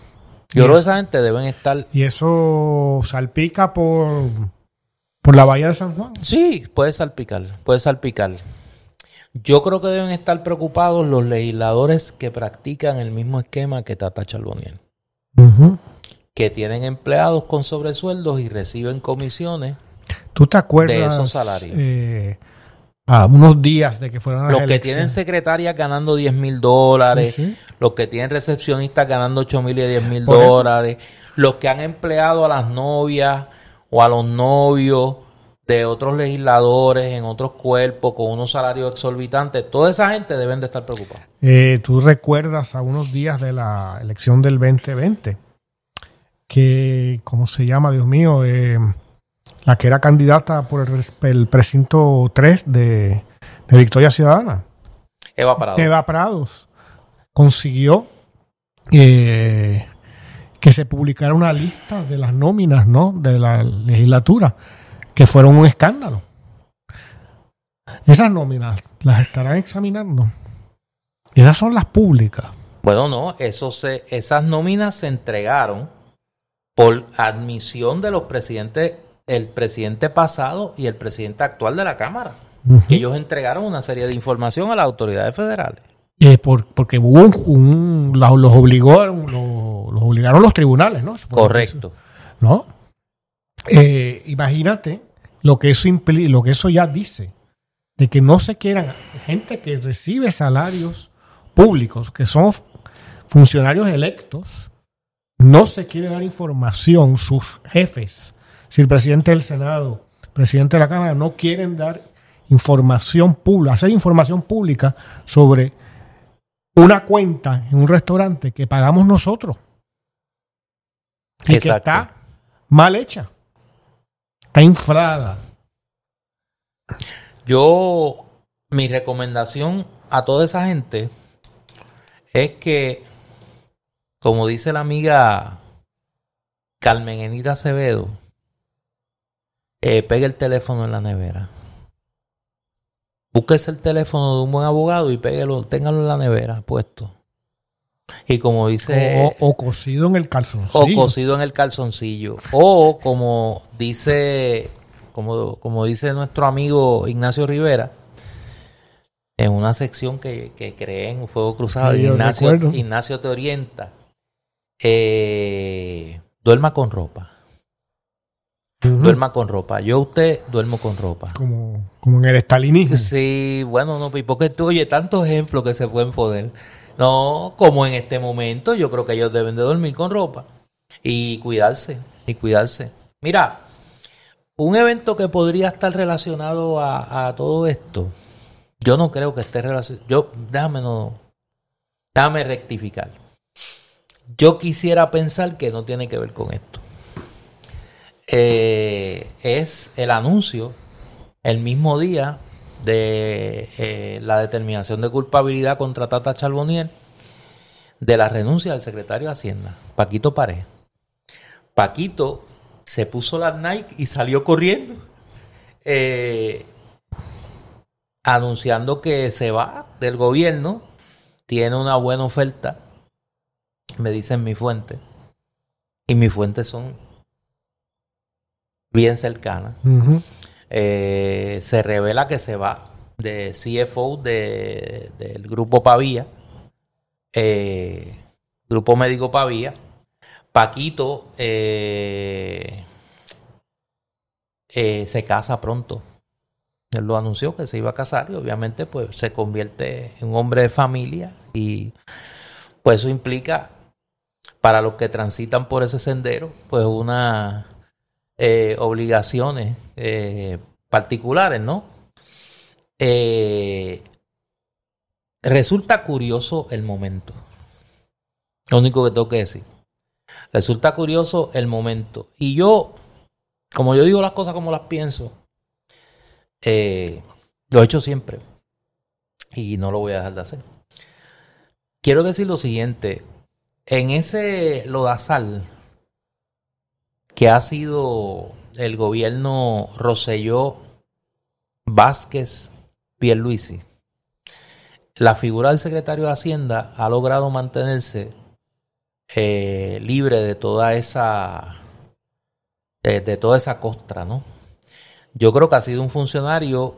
[SPEAKER 1] Yo creo que esa gente deben estar.
[SPEAKER 2] Y eso salpica por, por la bahía de San Juan.
[SPEAKER 1] Sí, puede salpicar, puede salpicar. Yo creo que deben estar preocupados los legisladores que practican el mismo esquema que Tata Charboniel, que tienen empleados con sobresueldos y reciben comisiones.
[SPEAKER 2] ¿Tú te acuerdas?
[SPEAKER 1] De esos salarios.
[SPEAKER 2] eh, a unos días de que fueron las
[SPEAKER 1] Los que tienen secretarias ganando 10 mil dólares,
[SPEAKER 2] Sí, sí.
[SPEAKER 1] los que tienen recepcionistas ganando 8 mil y 10 mil dólares, los que han empleado a las novias o a los novios de otros legisladores en otros cuerpos con unos salarios exorbitantes, toda esa gente deben de estar preocupados.
[SPEAKER 2] Eh, Tú recuerdas a unos días de la elección del 2020 que, ¿cómo se llama, Dios mío? Eh, la que era candidata por el, el precinto 3 de, de Victoria Ciudadana.
[SPEAKER 1] Eva Parado.
[SPEAKER 2] Eva Prados consiguió eh, que se publicara una lista de las nóminas ¿no? de la legislatura, que fueron un escándalo. Esas nóminas las estarán examinando. Esas son las públicas.
[SPEAKER 1] Bueno, no, eso se, esas nóminas se entregaron por admisión de los presidentes, el presidente pasado y el presidente actual de la Cámara. que ellos entregaron una serie de información a las autoridades federales.
[SPEAKER 2] Eh, por- porque hubo un, un- la- los, obligó, los, los obligaron los tribunales, ¿no?
[SPEAKER 1] Correcto.
[SPEAKER 2] ¿no? Eh, imagínate lo que eso impli- lo que eso ya dice, de que no se quieran gente que recibe salarios públicos, que son funcionarios electos, no se quiere dar información, sus jefes, si el presidente del Senado, presidente de la Cámara, no quieren dar información pública, hacer información pública sobre una cuenta en un restaurante que pagamos nosotros y que está mal hecha, está inflada.
[SPEAKER 1] Yo, mi recomendación a toda esa gente es que, como dice la amiga Carmen Enita Acevedo, eh, pegue el teléfono en la nevera. Búsquese el teléfono de un buen abogado y péguelo, téngalo en la nevera puesto. Y como dice...
[SPEAKER 2] o, o cocido en el
[SPEAKER 1] O
[SPEAKER 2] calzoncillo.
[SPEAKER 1] cosido en el calzoncillo. O como dice, como, como dice nuestro amigo Ignacio Rivera, en una sección que, que creé en Fuego Cruzado,
[SPEAKER 2] Sí,
[SPEAKER 1] Ignacio. Ignacio te orienta. eh, duerma con ropa. Duerma con ropa. Yo usted duermo con ropa.
[SPEAKER 2] como, como en el estalinismo.
[SPEAKER 1] Sí, bueno, no, y porque tú oye tantos ejemplos que se pueden poner. No, como en este momento, yo creo que ellos deben de dormir con ropa y cuidarse, y cuidarse. Mira, un evento que podría estar relacionado a, todo esto, yo no creo que esté relacionado. Yo, déjame no. Déjame rectificar. Yo quisiera pensar que no tiene que ver con esto. Eh, es el anuncio el mismo día de eh, la determinación de culpabilidad contra Tata Charbonier de la renuncia del secretario de Hacienda, Paquito Pared. Paquito se puso las Nike y salió corriendo, eh, anunciando que se va del gobierno, tiene una buena oferta, me dicen mi fuente, y mis fuentes son bien cercanas. Eh, se revela que se va de CFO de, del grupo Pavía, eh, grupo médico Pavía. Paquito eh, se casa pronto. Él lo anunció que se iba a casar y obviamente pues se convierte en un hombre de familia y pues eso implica para los que transitan por ese sendero pues una eh, obligaciones eh, particulares, ¿no? Eh, resulta curioso el momento. Lo único que tengo que decir. Resulta curioso el momento. Y yo, como yo digo las cosas como las pienso, lo he hecho siempre. Y no lo voy a dejar de hacer. Quiero decir lo siguiente. En ese lodazal que ha sido el gobierno Roselló Vázquez Pierluisi. La figura del secretario de Hacienda ha logrado mantenerse eh, libre de toda esa de, toda esa costra, ¿no? Yo creo que ha sido un funcionario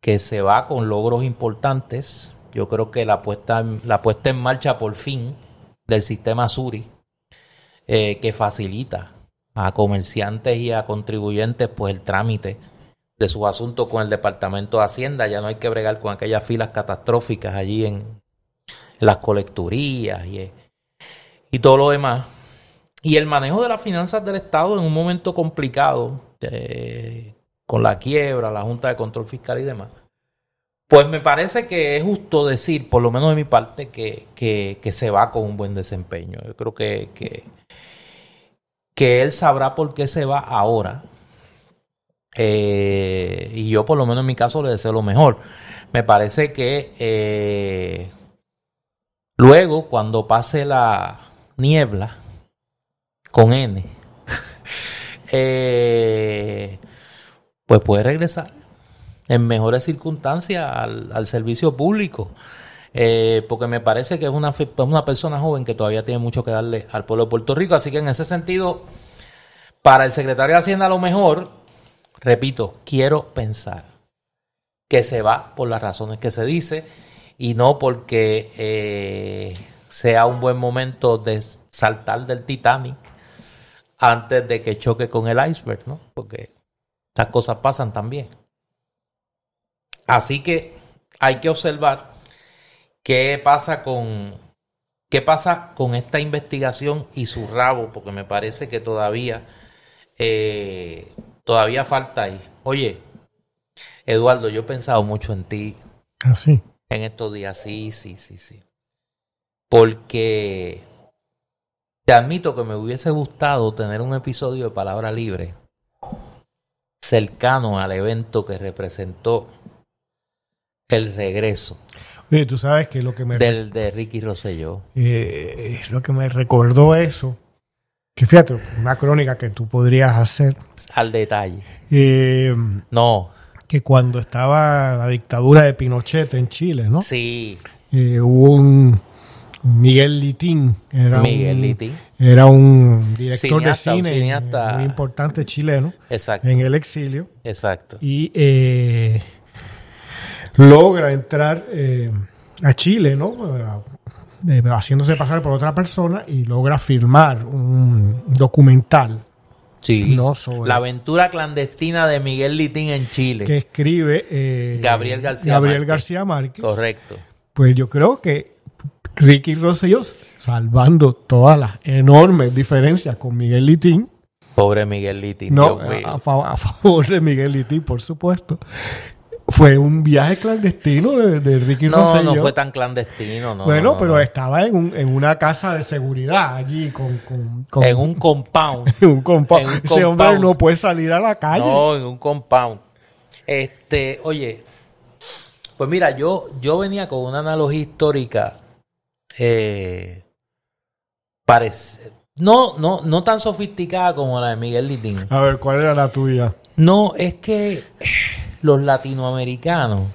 [SPEAKER 1] que se va con logros importantes. Yo creo que la puesta, la puesta en marcha por fin del sistema Suri, eh, que facilita a comerciantes y a contribuyentes pues el trámite de sus asuntos con el Departamento de Hacienda. Ya no hay que bregar con aquellas filas catastróficas allí en, las colecturías y, y, todo lo demás. Y el manejo de las finanzas del Estado en un momento complicado, eh, con la quiebra, la Junta de Control Fiscal y demás. Pues me parece que es justo decir, por lo menos de mi parte, que, que, se va con un buen desempeño. Yo creo que, que que él sabrá por qué se va ahora. Eh, y yo por lo menos en mi caso le deseo lo mejor. Me parece que eh, luego cuando pase la niebla con N, eh, pues puede regresar en mejores circunstancias al servicio público. Eh, porque me parece que es una, persona joven que todavía tiene mucho que darle al pueblo de Puerto Rico. Así que en ese sentido, para el secretario de Hacienda a lo mejor, repito, quiero pensar que se va por las razones que se dice y no porque eh, sea un buen momento de saltar del Titanic antes de que choque con el iceberg, ¿no? Porque estas cosas pasan también. Así que hay que observar qué pasa con qué pasa con esta investigación y su rabo, porque me parece que todavía eh, todavía falta ahí. Oye, Eduardo, yo he pensado mucho en ti.
[SPEAKER 2] Así.
[SPEAKER 1] ¿Ah, en estos días, sí, sí, sí, sí. Porque te admito que me hubiese gustado tener un episodio de Palabra Libre cercano al evento que representó el regreso
[SPEAKER 2] tú sabes que lo que me...
[SPEAKER 1] Del de Ricky Rosselló.
[SPEAKER 2] Eh, lo que me recordó eso, que fíjate, una crónica que tú podrías hacer.
[SPEAKER 1] Al detalle.
[SPEAKER 2] Eh,
[SPEAKER 1] no.
[SPEAKER 2] Que cuando estaba la dictadura de Pinochet en Chile, ¿no?
[SPEAKER 1] Sí.
[SPEAKER 2] Eh, hubo un Miguel Litín. Era
[SPEAKER 1] Miguel
[SPEAKER 2] un,
[SPEAKER 1] Litín.
[SPEAKER 2] Era un director de cine muy importante chileno.
[SPEAKER 1] Exacto.
[SPEAKER 2] En el exilio.
[SPEAKER 1] Exacto.
[SPEAKER 2] Y logra entrar eh, a Chile, ¿no? Eh, haciéndose pasar por otra persona y logra filmar un documental.
[SPEAKER 1] Sí, la aventura clandestina de Miguel Litín en Chile.
[SPEAKER 2] Que escribe eh,
[SPEAKER 1] Gabriel García
[SPEAKER 2] Gabriel Márquez. García Márquez.
[SPEAKER 1] Correcto.
[SPEAKER 2] Pues yo creo que Ricky Rosselló, salvando todas las enormes diferencias con Miguel Litín,
[SPEAKER 1] Pobre Miguel Liti.
[SPEAKER 2] No, a, a favor de Miguel Liti, por supuesto. Fue un viaje clandestino de, de Ricky
[SPEAKER 1] No,
[SPEAKER 2] Rosselló.
[SPEAKER 1] no fue tan clandestino. No,
[SPEAKER 2] bueno,
[SPEAKER 1] no, no,
[SPEAKER 2] pero
[SPEAKER 1] no.
[SPEAKER 2] estaba en, un- en una casa de seguridad allí con, con, con-
[SPEAKER 1] En un compound.
[SPEAKER 2] en un compa-
[SPEAKER 1] en un
[SPEAKER 2] Ese hombre
[SPEAKER 1] compound.
[SPEAKER 2] no puede salir a la calle.
[SPEAKER 1] No, en un compound. Este, oye, pues mira, yo, yo venía con una analogía histórica. Eh, parece, no, no, no tan sofisticada como la de Miguel Litín.
[SPEAKER 2] A ver, ¿cuál era la tuya?
[SPEAKER 1] No, es que los latinoamericanos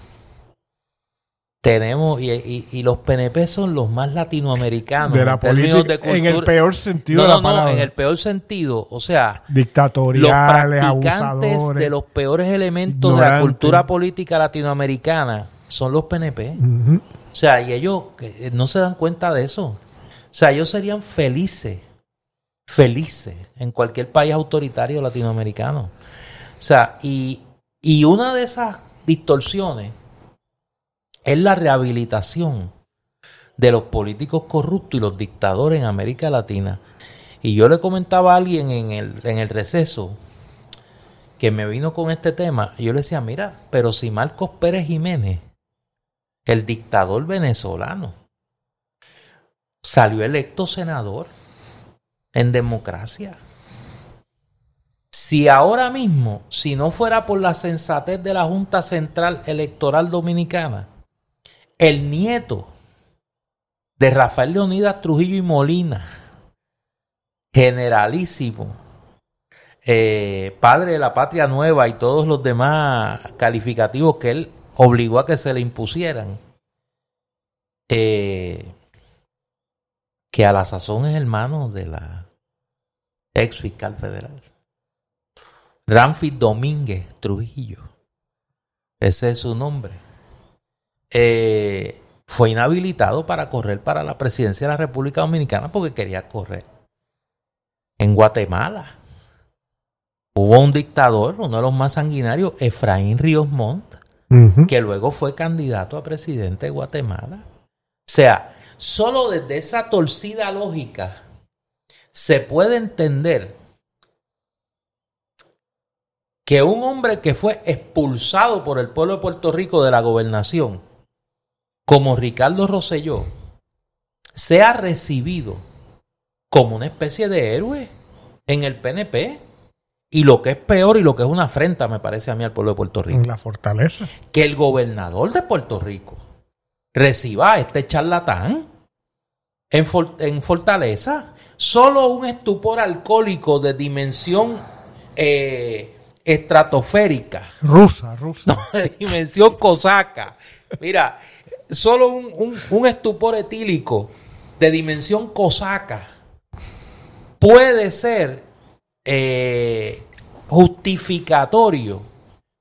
[SPEAKER 1] tenemos, y, y- y los PNP son los más latinoamericanos
[SPEAKER 2] de la
[SPEAKER 1] en términos de
[SPEAKER 2] en el peor sentido
[SPEAKER 1] no,
[SPEAKER 2] de la
[SPEAKER 1] no, no,
[SPEAKER 2] palabra.
[SPEAKER 1] en el peor sentido. O sea, los
[SPEAKER 2] Dictatoriales,
[SPEAKER 1] practicantes
[SPEAKER 2] abusadores.
[SPEAKER 1] de los peores elementos de la cultura política latinoamericana son los PNP. O sea, y ellos eh, no se dan cuenta de eso. O sea, ellos serían felices, felices en cualquier país autoritario latinoamericano. O sea, y, y una de esas distorsiones es la rehabilitación de los políticos corruptos y los dictadores en América Latina. Y yo le comentaba a alguien en el, en el receso que me vino con este tema, yo le decía, mira, pero si Marcos Pérez Jiménez, el dictador venezolano, salió electo senador en democracia. Si ahora mismo, si no fuera por la sensatez de la Junta Central Electoral Dominicana, el nieto de Rafael Leonidas Trujillo y Molina, generalísimo, eh, padre de la patria nueva y todos los demás calificativos que él obligó a que se le impusieran, eh, que a la sazón es hermano de la ex fiscal federal. Ramfis Domínguez Trujillo. Ese es su nombre. Eh, fue inhabilitado para correr para la presidencia de la República Dominicana porque quería correr. En Guatemala hubo un dictador, uno de los más sanguinarios, Efraín Ríos Montt, que luego fue candidato a presidente de Guatemala. O sea, solo desde esa torcida lógica se puede entender que un hombre que fue expulsado por el pueblo de Puerto Rico de la gobernación, como Ricardo Rosselló, sea recibido como una especie de héroe en el PNP. Y lo que es peor y lo que es una afrenta, me parece a mí, al pueblo de Puerto Rico
[SPEAKER 2] En la fortaleza.
[SPEAKER 1] que el gobernador de Puerto Rico reciba a este charlatán en, For- en Fortaleza. Solo un estupor alcohólico de dimensión eh, estratosférica,
[SPEAKER 2] Rusa, rusa.
[SPEAKER 1] de dimensión cosaca. Mira, solo un, un- un estupor etílico de dimensión cosaca puede ser eh, justificatorio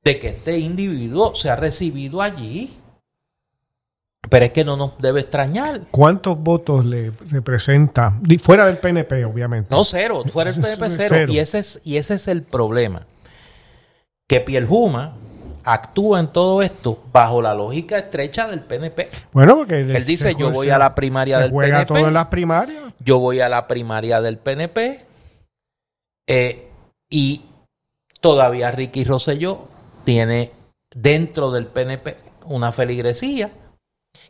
[SPEAKER 1] de que este individuo se ha recibido allí. Pero es que no nos debe extrañar.
[SPEAKER 2] ¿Cuántos votos le representa? Fuera del PNP, obviamente.
[SPEAKER 1] No, cero, fuera el PNP cero.
[SPEAKER 2] Cero.
[SPEAKER 1] Y, ese es, y ese es el problema. Que Pierjuma actúa en todo esto bajo la lógica estrecha del PNP.
[SPEAKER 2] Bueno, porque
[SPEAKER 1] Él dice, yo voy a la primaria
[SPEAKER 2] se
[SPEAKER 1] del
[SPEAKER 2] juega
[SPEAKER 1] PNP.
[SPEAKER 2] todo en las primarias.
[SPEAKER 1] Yo voy a la primaria del PNP. eh, y todavía Ricky Rosselló tiene dentro del PNP una feligresía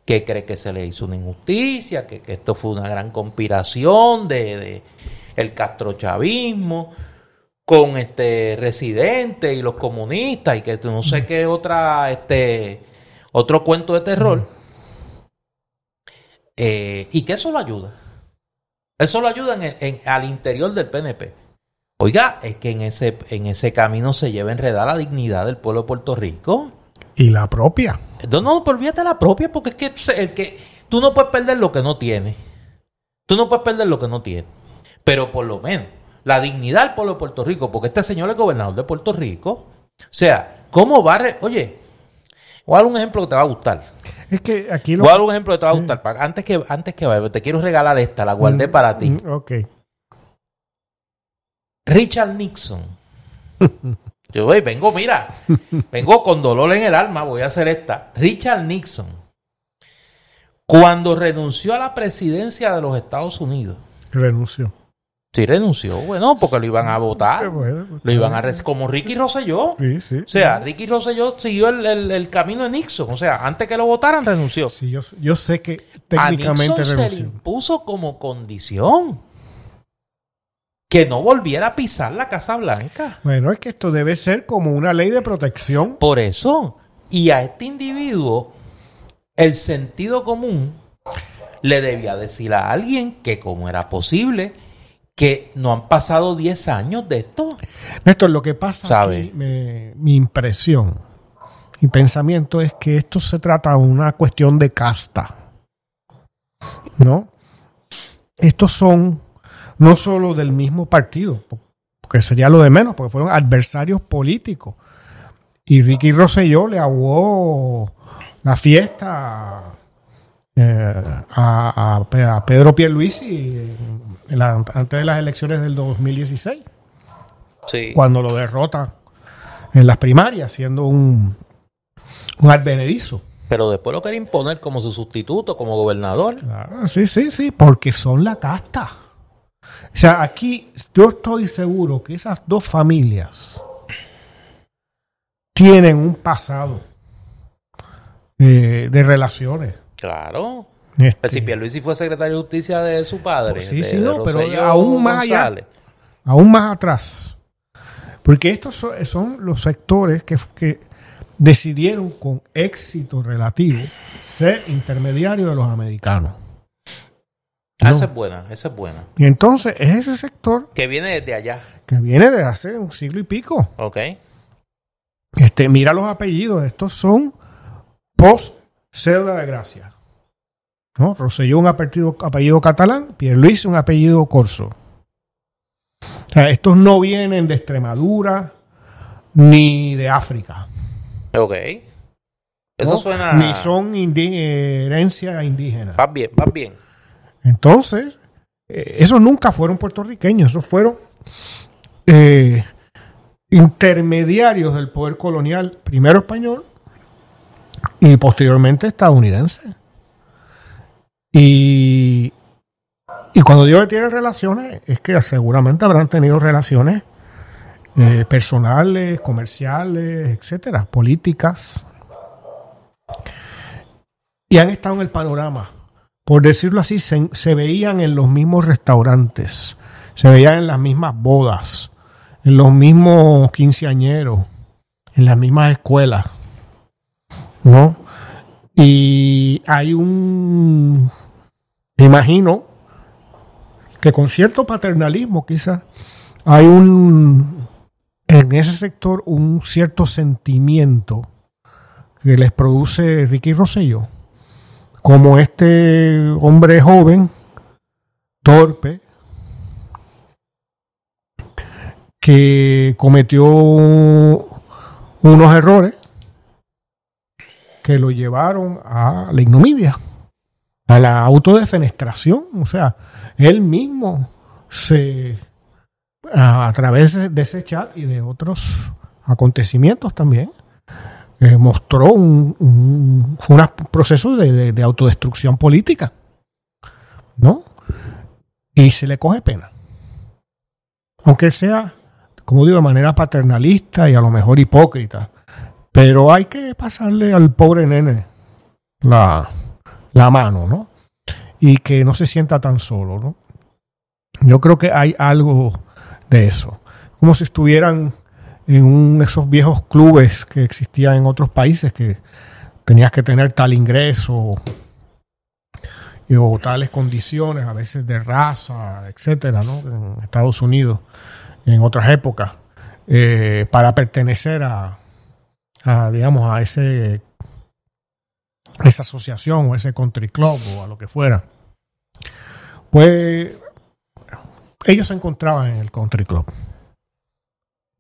[SPEAKER 1] que cree que se le hizo una injusticia, que, que esto fue una gran conspiración de, de el castrochavismo con este residente y los comunistas y que no sé qué otra este otro cuento de terror Eh, y que eso lo ayuda eso lo ayuda en, el- en- al interior del PNP oiga es que en ese en ese camino se lleva enredada la dignidad del pueblo de Puerto Rico
[SPEAKER 2] Y la propia.
[SPEAKER 1] no, no, olvídate la propia, porque es que el que tú no puedes perder lo que no tienes. Tú no puedes perder lo que no tienes. Pero por lo menos, la dignidad del pueblo de Puerto Rico, porque este señor es gobernador de Puerto Rico. O sea, ¿cómo va a... Oye, voy a dar un ejemplo que te va a gustar.
[SPEAKER 2] Es que aquí lo.
[SPEAKER 1] Voy a dar un ejemplo que te va a gustar. Antes que, antes que vaya, te quiero regalar esta, la guardé para ti.
[SPEAKER 2] Mm, Ok.
[SPEAKER 1] Richard Nixon. Yo voy, vengo, mira, vengo con dolor en el alma, voy a hacer esta. Richard Nixon, cuando renunció a la presidencia de los Estados Unidos,
[SPEAKER 2] Renunció.
[SPEAKER 1] Sí, renunció. Bueno, porque lo iban a votar.
[SPEAKER 2] Bueno,
[SPEAKER 1] Lo iban a como Ricky Rosselló.
[SPEAKER 2] Sí, sí.
[SPEAKER 1] O sea, Ricky Rosselló siguió el, el- el camino de Nixon. O sea, antes que lo votaran, renunció.
[SPEAKER 2] Sí, yo, yo sé que
[SPEAKER 1] A
[SPEAKER 2] técnicamente
[SPEAKER 1] Nixon se le impuso como condición que no volviera a pisar la Casa Blanca.
[SPEAKER 2] Bueno, es que esto debe ser como una ley de protección.
[SPEAKER 1] Por eso, y a este individuo, el sentido común le debía decir a alguien que cómo era posible que no han pasado 10 años de esto.
[SPEAKER 2] Néstor, lo que pasa
[SPEAKER 1] Sabe.
[SPEAKER 2] aquí, me- mi impresión y pensamiento es que esto se trata de una cuestión de casta. ¿No? Estos son no solo del mismo partido, po- porque sería lo de menos, porque fueron adversarios políticos. Y Ricky Rosselló le aguó la fiesta eh, a, a a Pedro Pierluisi la- antes de las elecciones del 2016
[SPEAKER 1] Sí.
[SPEAKER 2] cuando lo derrota en las primarias, siendo un, un advenedizo.
[SPEAKER 1] Pero después lo quería imponer como su sustituto, como gobernador.
[SPEAKER 2] Sí, sí, sí, porque son la casta. O sea, aquí yo estoy seguro que esas dos familias tienen un pasado eh, de relaciones.
[SPEAKER 1] Claro.
[SPEAKER 2] Este,
[SPEAKER 1] Pues si Pierluisi fue secretario de justicia de su padre.
[SPEAKER 2] Sí,
[SPEAKER 1] de-
[SPEAKER 2] sí,
[SPEAKER 1] de
[SPEAKER 2] no, pero aún más allá. Aún más atrás. Porque estos son, son los sectores que, que decidieron con éxito relativo ser intermediarios de los americanos.
[SPEAKER 1] Ah, esa es buena, esa es buena.
[SPEAKER 2] Y entonces es ese sector
[SPEAKER 1] Que viene desde allá.
[SPEAKER 2] que viene de hace un siglo y pico.
[SPEAKER 1] ¿Ok?
[SPEAKER 2] Este, mira los apellidos, estos son post cédula de gracia. ¿No? Rosselló un apellido, apellido catalán, Pierluisi un apellido corso. O sea, estos no vienen de Extremadura ni de África.
[SPEAKER 1] Ok. Eso
[SPEAKER 2] ¿no?
[SPEAKER 1] suena.
[SPEAKER 2] Ni son eh, herencia indígena.
[SPEAKER 1] Vas bien, vas bien.
[SPEAKER 2] Entonces, eh, esos nunca fueron puertorriqueños, esos fueron eh, intermediarios del poder colonial, primero español y posteriormente estadounidense. Y, y cuando digo que tienen relaciones, es que seguramente habrán tenido relaciones eh, personales, comerciales, etcétera, políticas. Y han estado en el panorama por decirlo así, se, se veían en los mismos restaurantes, se veían en las mismas bodas, en los mismos quinceañeros, en las mismas escuelas, ¿no? Y hay un, imagino que con cierto paternalismo quizás hay un, en ese sector un cierto sentimiento que les produce Ricky Rosselló como este hombre joven, torpe, que cometió unos errores que lo llevaron a la ignominia, a la autodefenestración. O sea, él mismo se, a, través de ese chat y de otros acontecimientos también, eh, mostró un proceso de, de, de, autodestrucción política, ¿no? Y se le coge pena. Aunque sea, como digo, de manera paternalista y a lo mejor hipócrita, pero hay que pasarle al pobre nene la, la mano, ¿no? Y que no se sienta tan solo, ¿no? Yo creo que hay algo de eso. Como si estuvieran en un, esos viejos clubes que existían en otros países que tenías que tener tal ingreso o tales condiciones, a veces de raza, etcétera, ¿no? En Estados Unidos, en otras épocas, eh, para pertenecer a, a, digamos, a ese esa asociación o ese country club o a lo que fuera. Pues ellos se encontraban en el country club.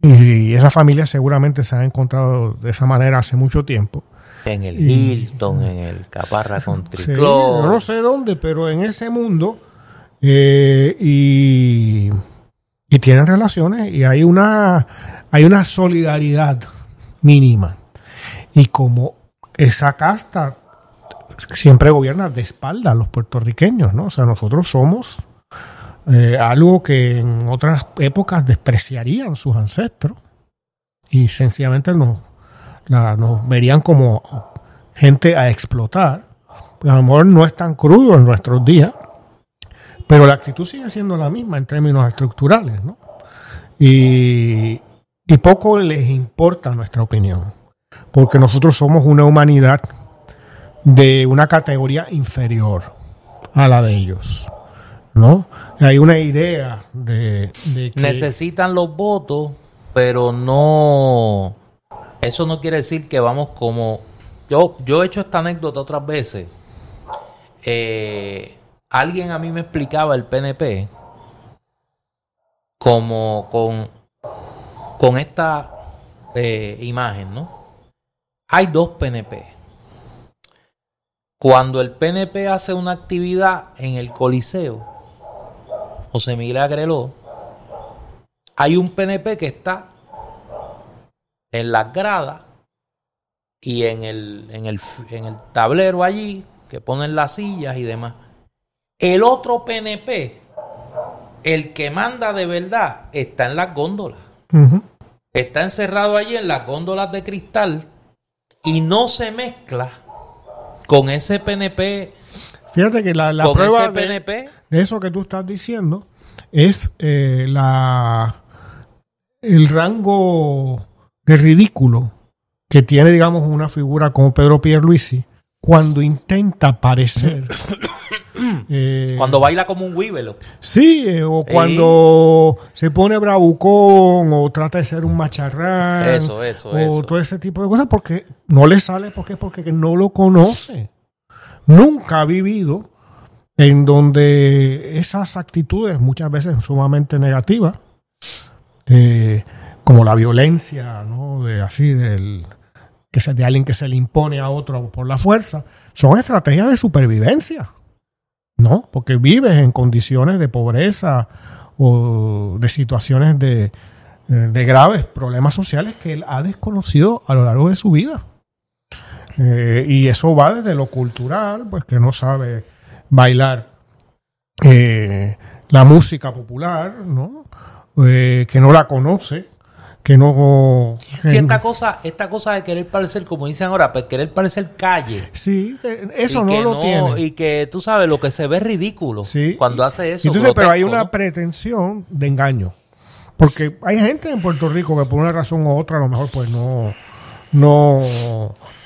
[SPEAKER 2] Y esa familia seguramente se ha encontrado de esa manera hace mucho tiempo.
[SPEAKER 1] En el
[SPEAKER 2] Y-
[SPEAKER 1] Hilton, en el Caparra Country
[SPEAKER 2] Sí,
[SPEAKER 1] Club.
[SPEAKER 2] no sé dónde, pero en ese mundo eh, y, y tienen relaciones y hay una hay una solidaridad mínima y como esa casta siempre gobierna de espalda a los puertorriqueños, ¿no? O sea, nosotros somos eh, algo que en otras épocas despreciarían sus ancestros y sencillamente nos, nos verían como gente a explotar. Pues a lo mejor no es tan crudo en nuestros días, pero la actitud sigue siendo la misma en términos estructurales, ¿no? Y, y poco les importa nuestra opinión, porque nosotros somos una humanidad de una categoría inferior a la de ellos, ¿no? Hay una idea de, que...
[SPEAKER 1] Necesitan los votos, pero no. Eso no quiere decir que vamos como. Yo, yo he hecho esta anécdota otras veces. Eh, alguien a mí me explicaba el PNP como con, con esta eh, imagen, ¿no? Hay dos PNP. Cuando el PNP hace una actividad en el Coliseo, José Miguel Agreló, hay un PNP que está en las gradas y en el, en el, en el tablero allí, que ponen las sillas y demás. El otro PNP, el que manda de verdad, está en las góndolas. Está encerrado allí en las góndolas de cristal y no se mezcla con ese PNP,
[SPEAKER 2] Fíjate que la, la
[SPEAKER 1] con
[SPEAKER 2] prueba
[SPEAKER 1] ese
[SPEAKER 2] de,
[SPEAKER 1] PNP.
[SPEAKER 2] de eso que tú estás diciendo es eh, la el rango de ridículo que tiene, digamos, una figura como Pedro Pierluisi cuando intenta parecer. eh,
[SPEAKER 1] Cuando baila como un huívelo.
[SPEAKER 2] Sí, eh, o cuando se pone bravucón o trata de ser un macharrán.
[SPEAKER 1] Eso, eso,
[SPEAKER 2] o
[SPEAKER 1] eso.
[SPEAKER 2] todo ese tipo de cosas porque no le sale ¿por qué? porque no lo conoce. Nunca ha vivido en donde esas actitudes muchas veces sumamente negativas, eh, como la violencia, ¿no? De así del que se, de alguien que se le impone a otro por la fuerza, son estrategias de supervivencia. ¿no? Porque vives en condiciones de pobreza o de situaciones de, de graves problemas sociales que él ha desconocido a lo largo de su vida. Eh, y eso va desde lo cultural, pues que no sabe bailar eh, la música popular, ¿no? Eh, que no la conoce, que no... que
[SPEAKER 1] Sí,
[SPEAKER 2] no-
[SPEAKER 1] esta cosa, esta cosa de querer parecer, como dicen ahora, pues querer parecer calle.
[SPEAKER 2] Sí, que eso no lo tiene.
[SPEAKER 1] Y que tú sabes, lo que se ve ridículo
[SPEAKER 2] Sí.
[SPEAKER 1] cuando hace eso.
[SPEAKER 2] Entonces, pero hay una
[SPEAKER 1] ¿no?
[SPEAKER 2] pretensión de engaño. Porque hay gente en Puerto Rico que por una razón u otra a lo mejor pues no, no,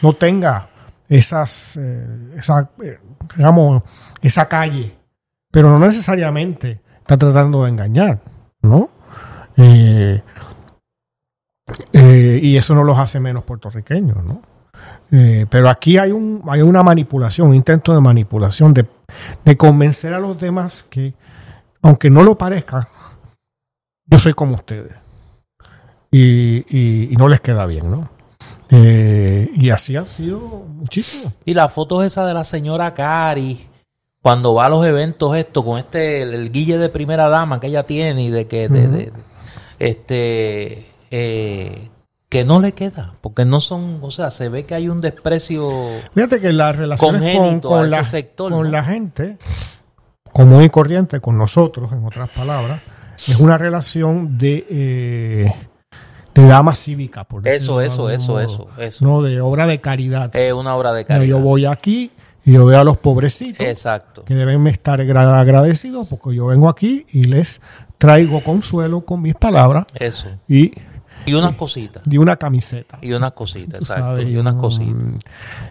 [SPEAKER 2] no tenga esas, eh, esa, eh, digamos, esa calle. Pero no necesariamente está tratando de engañar, ¿no? Eh, eh, y eso no los hace menos puertorriqueños, ¿no? Eh, pero aquí hay, un, hay una manipulación, un intento de manipulación, de, de convencer a los demás que, aunque no lo parezca, yo soy como ustedes. Y, y- y no les queda bien, ¿no? Eh, y así han sido muchísimos.
[SPEAKER 1] Y la foto esa de la señora Cari, cuando va a los eventos esto, con este, el, el guille de primera dama que ella tiene y de que, de- este, eh, que no le queda, porque no son, o sea, se ve que hay un desprecio.
[SPEAKER 2] Fíjate que las relaciones con, la,
[SPEAKER 1] sector,
[SPEAKER 2] con
[SPEAKER 1] ¿no?
[SPEAKER 2] la gente, común y corriente, con nosotros, en otras palabras, es una relación de, eh, de dama cívica, por
[SPEAKER 1] Eso,
[SPEAKER 2] decirlo de
[SPEAKER 1] eso, eso,
[SPEAKER 2] modo.
[SPEAKER 1] eso, eso.
[SPEAKER 2] No, de obra de caridad.
[SPEAKER 1] Es una obra de
[SPEAKER 2] No,
[SPEAKER 1] caridad.
[SPEAKER 2] yo voy aquí y yo veo a los pobrecitos
[SPEAKER 1] Exacto.
[SPEAKER 2] que deben estar gra- agradecidos porque yo vengo aquí y les traigo consuelo con mis palabras
[SPEAKER 1] Eso.
[SPEAKER 2] y
[SPEAKER 1] Y unas cositas.
[SPEAKER 2] de una camiseta.
[SPEAKER 1] Y unas cositas, exacto.
[SPEAKER 2] sabes,
[SPEAKER 1] y unas
[SPEAKER 2] un-
[SPEAKER 1] cositas.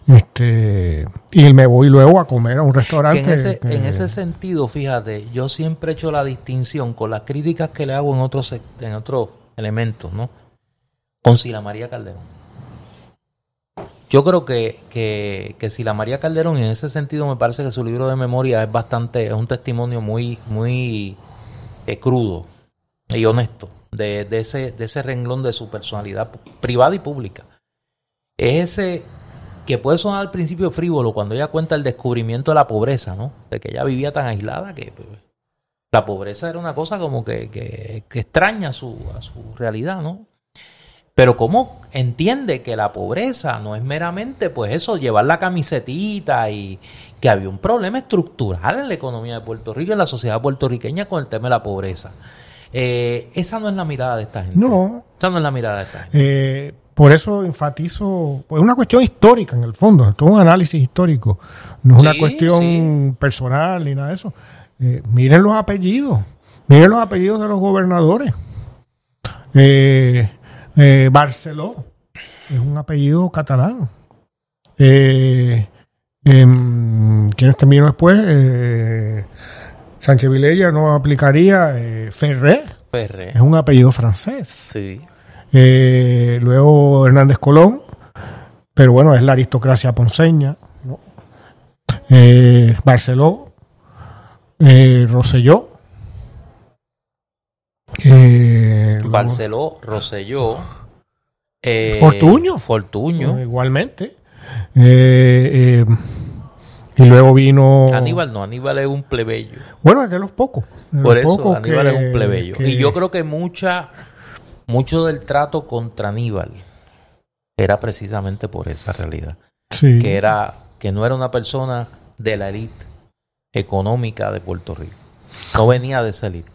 [SPEAKER 2] Este, y me voy luego a comer a un restaurante.
[SPEAKER 1] en, ese,
[SPEAKER 2] que-
[SPEAKER 1] en ese sentido, fíjate, yo siempre he hecho la distinción con las críticas que le hago en otros en otros elementos, ¿no? Con Sila María Calderón. Yo creo que, que, que Sila María Calderón, en ese sentido, me parece que su libro de memoria es bastante, es un testimonio muy, muy eh, crudo y honesto de, ese, de ese renglón de su personalidad privada y pública. Es ese que puede sonar al principio frívolo cuando ella cuenta el descubrimiento de la pobreza, ¿no? De que ella vivía tan aislada que pues, la pobreza era una cosa como que, que, que extraña a su, a su realidad, ¿no? Pero ¿cómo entiende que la pobreza no es meramente, pues eso, llevar la camisetita y que había un problema estructural en la economía de Puerto Rico, en la sociedad puertorriqueña con el tema de la pobreza? Eh, esa no es la mirada de esta gente.
[SPEAKER 2] No.
[SPEAKER 1] Esa no es la mirada de esta gente.
[SPEAKER 2] Eh, por eso enfatizo, pues es una cuestión histórica en el fondo, es todo un análisis histórico, no es una cuestión
[SPEAKER 1] sí.
[SPEAKER 2] personal ni nada de eso. Eh, miren los apellidos, miren los apellidos de los gobernadores. Eh, eh, Barceló es un apellido catalán. Eh, em, ¿Quiénes terminó después? Sánchez Vilella no aplicaría. Eh, Ferré
[SPEAKER 1] PR.
[SPEAKER 2] es un apellido francés.
[SPEAKER 1] Sí.
[SPEAKER 2] Eh, luego Hernández Colón, pero bueno, es la aristocracia ponceña. ¿no? Eh, Barceló, eh, Rosselló. eh, luego-
[SPEAKER 1] Barceló, Rosselló.
[SPEAKER 2] Fortuño.
[SPEAKER 1] Fortuño.
[SPEAKER 2] igualmente. Eh, y luego vino.
[SPEAKER 1] Aníbal no, Aníbal es un plebeyo.
[SPEAKER 2] Bueno, es de los pocos. de
[SPEAKER 1] Por
[SPEAKER 2] los
[SPEAKER 1] eso
[SPEAKER 2] pocos
[SPEAKER 1] Aníbal
[SPEAKER 2] que-
[SPEAKER 1] es un plebeyo.
[SPEAKER 2] que-
[SPEAKER 1] Y yo creo que mucha, mucho del trato contra Aníbal era precisamente por esa realidad.
[SPEAKER 2] sí.
[SPEAKER 1] Que era, que no era una persona de la élite económica de Puerto Rico. No venía de esa élite.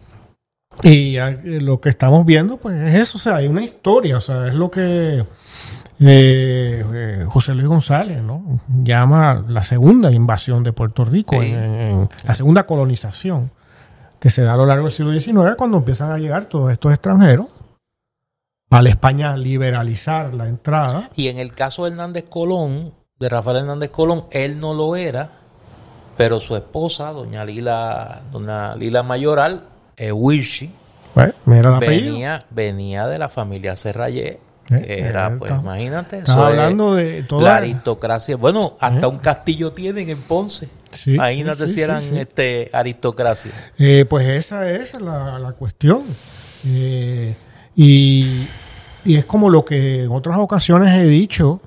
[SPEAKER 2] Y lo que estamos viendo, pues es eso, o sea, hay una historia, o sea, es lo que eh, eh, José Luis González, ¿no? Llama la segunda invasión de Puerto Rico,
[SPEAKER 1] Sí.
[SPEAKER 2] en, en- la segunda colonización que se da a lo largo del siglo XIX cuando empiezan a llegar todos estos extranjeros a la España liberalizar la entrada.
[SPEAKER 1] Y en el caso de Hernández Colón, de Rafael Hernández Colón, él no lo era, pero su esposa, doña Lila, doña Lila Mayoral, eh, Wilshi,
[SPEAKER 2] Pues, mira
[SPEAKER 1] venía, venía de la familia Serrayé,
[SPEAKER 2] Eh,
[SPEAKER 1] era,
[SPEAKER 2] eh,
[SPEAKER 1] pues, imagínate,
[SPEAKER 2] Estás hablando de
[SPEAKER 1] la aristocracia. Bueno, hasta
[SPEAKER 2] Eh.
[SPEAKER 1] un castillo tienen en Ponce.
[SPEAKER 2] Sí,
[SPEAKER 1] Imagínate
[SPEAKER 2] sí,
[SPEAKER 1] si eran
[SPEAKER 2] sí,
[SPEAKER 1] este aristocracia.
[SPEAKER 2] Eh, pues esa es la, la cuestión. Y, y es como lo que en otras ocasiones he dicho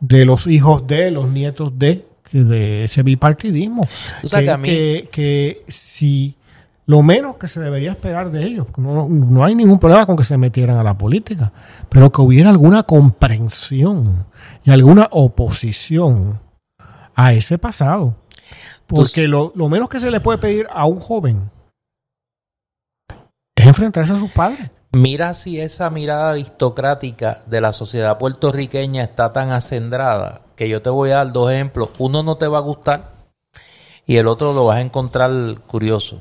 [SPEAKER 2] de los hijos de, los nietos de, de ese bipartidismo.
[SPEAKER 1] Sabes
[SPEAKER 2] que,
[SPEAKER 1] que a mí-
[SPEAKER 2] que- que si lo menos que se debería esperar de ellos, no, no hay ningún problema con que se metieran a la política, pero que hubiera alguna comprensión y alguna oposición a ese pasado. Porque lo, lo menos que se le puede pedir a un joven es enfrentarse a sus padres.
[SPEAKER 1] Mira si esa mirada aristocrática de la sociedad puertorriqueña está tan acendrada que yo te voy a dar dos ejemplos. Uno no te va a gustar y el otro lo vas a encontrar curioso.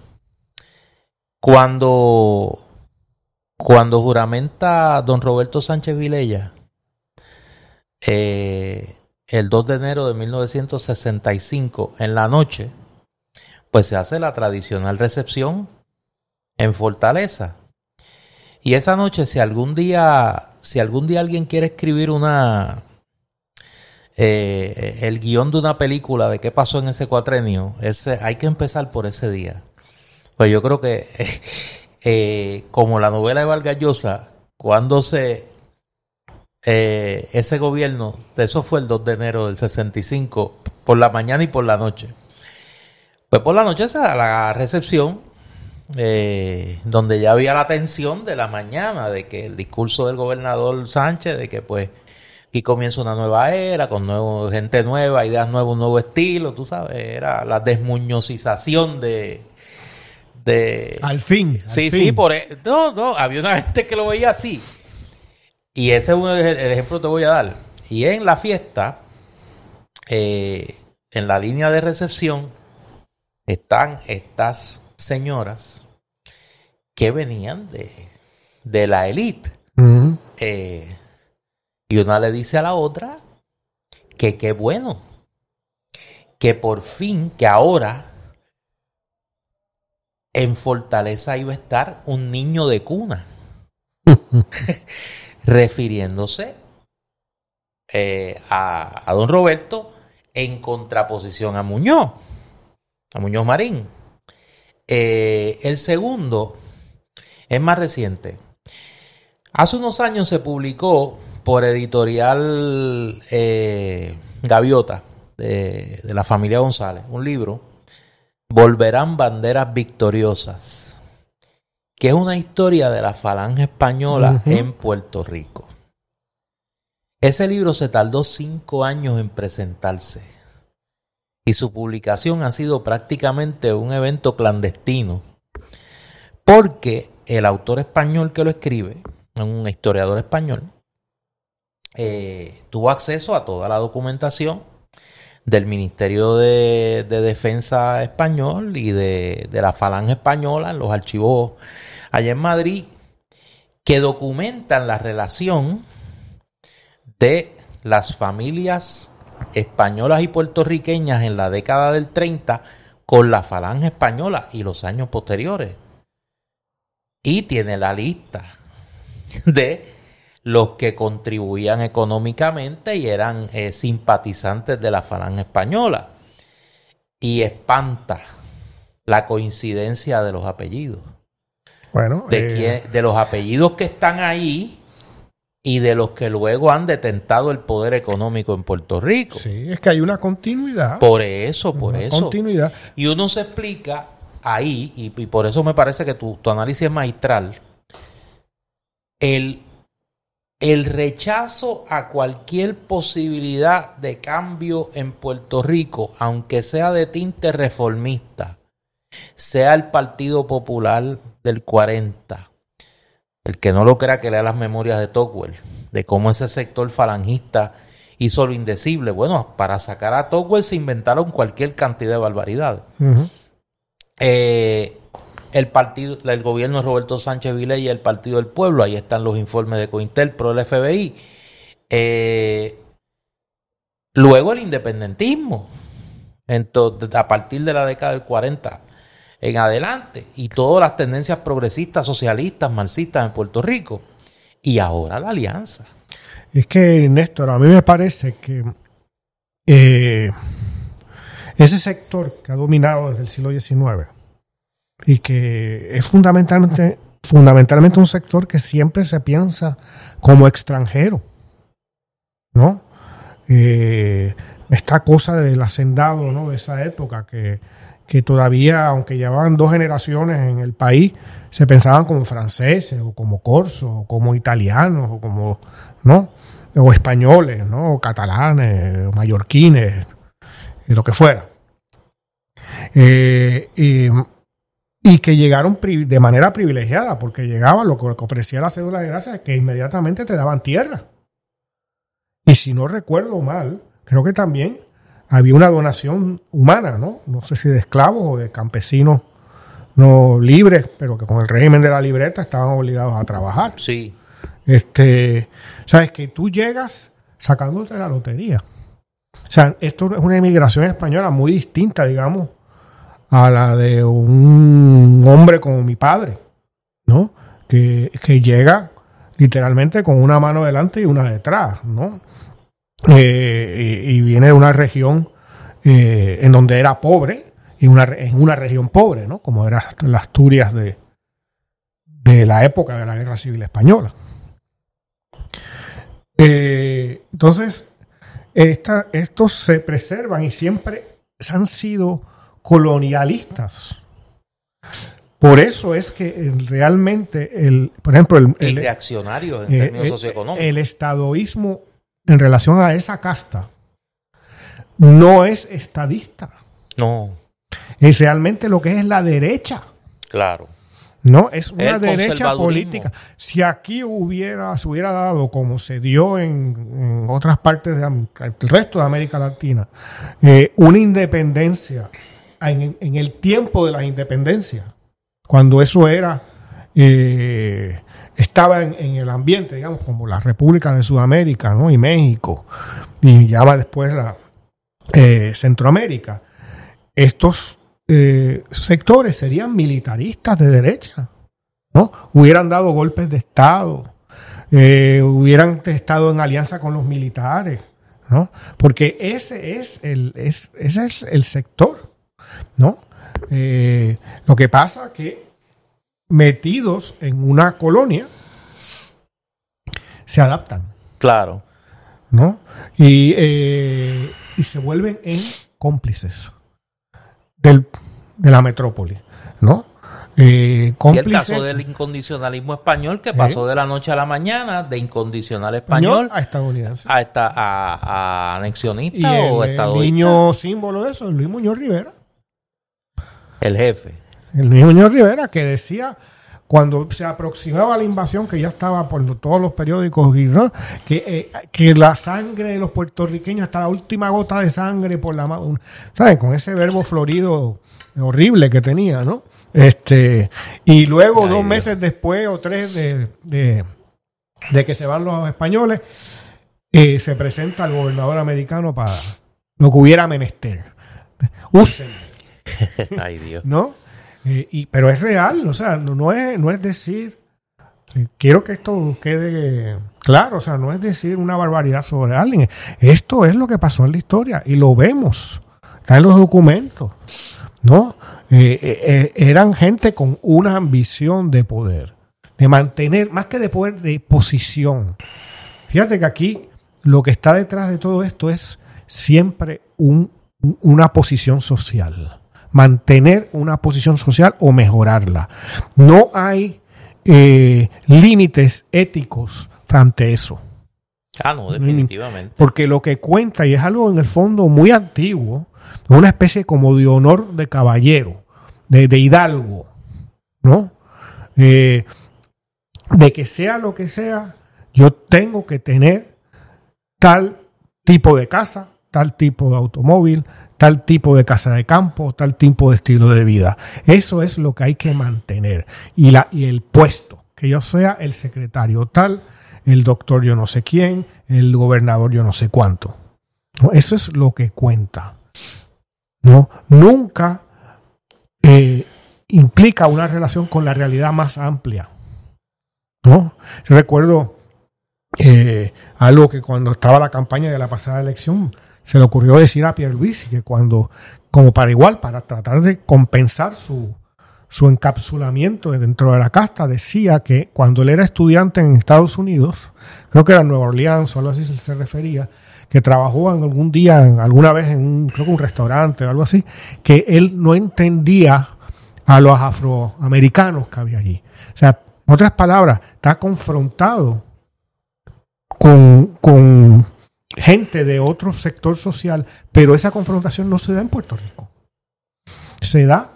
[SPEAKER 1] Cuando, cuando juramenta don Roberto Sánchez Vilella, eh, el 2 de enero de 1965, en la noche, pues se hace la tradicional recepción en Fortaleza. Y esa noche, si algún día, si algún día alguien quiere escribir una eh, el guion de una película de qué pasó en ese cuatrenio, ese, hay que empezar por ese día. Pues yo creo que eh, como la novela de Vargas Llosa, cuando se eh, ese gobierno, eso fue el 2 de enero del 65, por la mañana y por la noche. Pues por la noche se da la recepción eh, donde ya había la tensión de la mañana, de que el discurso del gobernador Sánchez, de que pues aquí comienza una nueva era, con nuevo, gente nueva, ideas nuevas, un nuevo estilo, tú sabes, era la desmuñocización de... de
[SPEAKER 2] Al fin. al
[SPEAKER 1] sí,
[SPEAKER 2] fin.
[SPEAKER 1] sí, por e- no, no, había una gente que lo veía así. Y ese es uno de- el ejemplo que te voy a dar. Y en la fiesta, eh, en la línea de recepción, están estas señoras que venían de, de la élite. Eh, y una le dice a la otra que qué bueno, que por fin, que ahora en Fortaleza iba a estar un niño de cuna, refiriéndose eh, a, a don Roberto en contraposición a Muñoz, a Muñoz Marín. Eh, el segundo es más reciente. Hace unos años se publicó por editorial eh, Gaviota de, de la familia González un libro, Volverán banderas victoriosas, que es una historia de la falange española en Puerto Rico. Ese libro se tardó cinco años en presentarse y su publicación ha sido prácticamente un evento clandestino porque el autor español que lo escribe, un historiador español, eh, tuvo acceso a toda la documentación del Ministerio de, Defensa español y de, de, la Falange española en los archivos allá en Madrid que documentan la relación de las familias españolas y puertorriqueñas en la década del 30 con la Falange española y los años posteriores. Y tiene la lista de los que contribuían económicamente y eran eh, simpatizantes de la falange española. Y espanta la coincidencia de los apellidos. Bueno, de, eh, de los apellidos que están ahí y de los que luego han detentado el poder económico en Puerto Rico.
[SPEAKER 2] Sí, es que hay una continuidad.
[SPEAKER 1] Por eso, por eso.
[SPEAKER 2] Continuidad.
[SPEAKER 1] Y uno se explica ahí, y, y por eso me parece que tu, tu análisis es maestral, el el rechazo a cualquier posibilidad de cambio en Puerto Rico, aunque sea de tinte reformista, sea el Partido Popular del 40, el que no lo crea que lea las memorias de Tocqueville, de cómo ese sector falangista hizo lo indecible. Bueno, para sacar a Tocqueville se inventaron cualquier cantidad de barbaridades el partido, el gobierno de Roberto Sánchez Viley y el Partido del Pueblo, ahí están los informes de Cointel pro el FBI. Eh, luego el independentismo, entonces, a partir de la década del 40 en adelante, y todas las tendencias progresistas, socialistas, marxistas en Puerto Rico, y ahora la alianza.
[SPEAKER 2] Es que, Néstor, a mí me parece que eh, ese sector que ha dominado desde el siglo XIX, y que es fundamentalmente, fundamentalmente un sector que siempre se piensa como extranjero, ¿no? Eh, esta cosa del hacendado, ¿no? De esa época que, que todavía, aunque llevaban dos generaciones en el país, se pensaban como franceses o como corsos o como italianos o como, ¿no? O españoles, ¿no? O catalanes, o mallorquines, lo que fuera. Eh, y y que llegaron de manera privilegiada, porque llegaba lo que ofrecía la cédula de gracia es que inmediatamente te daban tierra. Y si no recuerdo mal, creo que también había una donación humana, ¿no? No sé si de esclavos o de campesinos no libres, pero que con el régimen de la libreta estaban obligados a trabajar.
[SPEAKER 1] Sí.
[SPEAKER 2] Este, sabes que tú llegas sacándote la lotería. O sea, esto es una inmigración española muy distinta, digamos, a la de un hombre como mi padre, ¿no? Que, llega literalmente con una mano delante y una detrás, ¿no? Eh, y, viene de una región eh, en donde era pobre, y una, en una región pobre, ¿no? Como era la Asturias de, de la época de la Guerra Civil Española. Eh, entonces, estos se preservan y siempre han sido colonialistas. Por eso es que realmente, el, por ejemplo, el,
[SPEAKER 1] el reaccionario en eh, términos
[SPEAKER 2] eh,
[SPEAKER 1] socioeconómicos.
[SPEAKER 2] El estadoísmo en relación a esa casta no es estadista.
[SPEAKER 1] No.
[SPEAKER 2] Es realmente lo que es la derecha.
[SPEAKER 1] Claro.
[SPEAKER 2] No, es una derecha política. Si aquí hubiera, se hubiera dado como se dio en, otras partes del resto de América Latina, eh, una independencia en, el tiempo de la independencia, cuando eso era, eh, estaba en, el ambiente, digamos, como la República de Sudamérica ¿no? y México, y ya va después la eh, Centroamérica, estos eh, sectores serían militaristas de derecha, ¿no? Hubieran dado golpes de Estado, hubieran estado en alianza con los militares, ¿no? Porque ese es el, ese es el sector ¿no? Eh, lo que pasa que metidos en una colonia se adaptan.
[SPEAKER 1] Claro.
[SPEAKER 2] ¿No? Y, eh, y se vuelven en cómplices del, de la metrópoli, ¿no? eh,
[SPEAKER 1] Y el caso del incondicionalismo español que pasó de la noche a la mañana de incondicional español
[SPEAKER 2] a estadounidense.
[SPEAKER 1] a, esta, a, a
[SPEAKER 2] Y
[SPEAKER 1] anexionista
[SPEAKER 2] el,
[SPEAKER 1] o
[SPEAKER 2] el niño símbolo de eso es Luis Muñoz Rivera.
[SPEAKER 1] El jefe.
[SPEAKER 2] El Luis Muñoz Rivera que decía cuando se aproximaba la invasión, que ya estaba por todos los periódicos, y, ¿no? que, eh, que la sangre de los puertorriqueños, hasta la última gota de sangre por la mano, ¿sabes? Con ese verbo florido horrible que tenía, ¿no? Este, y luego,
[SPEAKER 1] Ay,
[SPEAKER 2] dos
[SPEAKER 1] Dios.
[SPEAKER 2] meses después o tres de, de, de que se van los españoles, eh, se presenta el gobernador americano para lo que hubiera menester. Usen. ¿no? Eh, y, pero es real, o sea, no, no es, no es decir, eh, quiero que esto quede claro, o sea, no es decir una barbaridad sobre alguien, esto es lo que pasó en la historia y lo vemos, está en los documentos, ¿no? Eh, eran gente con una ambición de poder, de mantener, más que de poder, de posición. Fíjate que aquí lo que está detrás de todo esto es siempre un- una posición social mantener una posición social o mejorarla. No hay eh, límites éticos frente a eso.
[SPEAKER 1] Ah, no, definitivamente.
[SPEAKER 2] Porque lo que cuenta, y es algo en el fondo muy antiguo, es una especie como de honor de caballero, de, de hidalgo, ¿no? Eh, de que sea lo que sea, yo tengo que tener tal tipo de casa, tal tipo de automóvil, tal tipo de casa de campo, tal tipo de estilo de vida. Eso es lo que hay que mantener. Y, la, y el puesto, que yo sea el secretario tal, el doctor yo no sé quién, el gobernador yo no sé cuánto. Eso es lo que cuenta. ¿no? Nunca eh, implica una relación con la realidad más amplia. ¿no? Yo recuerdo eh, algo que cuando estaba la campaña de la pasada elección se le ocurrió decir a Pierluisi que cuando, como para igual, para tratar de compensar su, su encapsulamiento dentro de la casta, decía que cuando él era estudiante en Estados Unidos, creo que era Nueva Orleans o algo así se, refería, que trabajó en algún día, alguna vez en un, creo que un restaurante o algo así, que él no entendía a los afroamericanos que había allí. O sea, en otras palabras, está confrontado con, con gente de otro sector social, pero esa confrontación no se da en Puerto Rico. Se da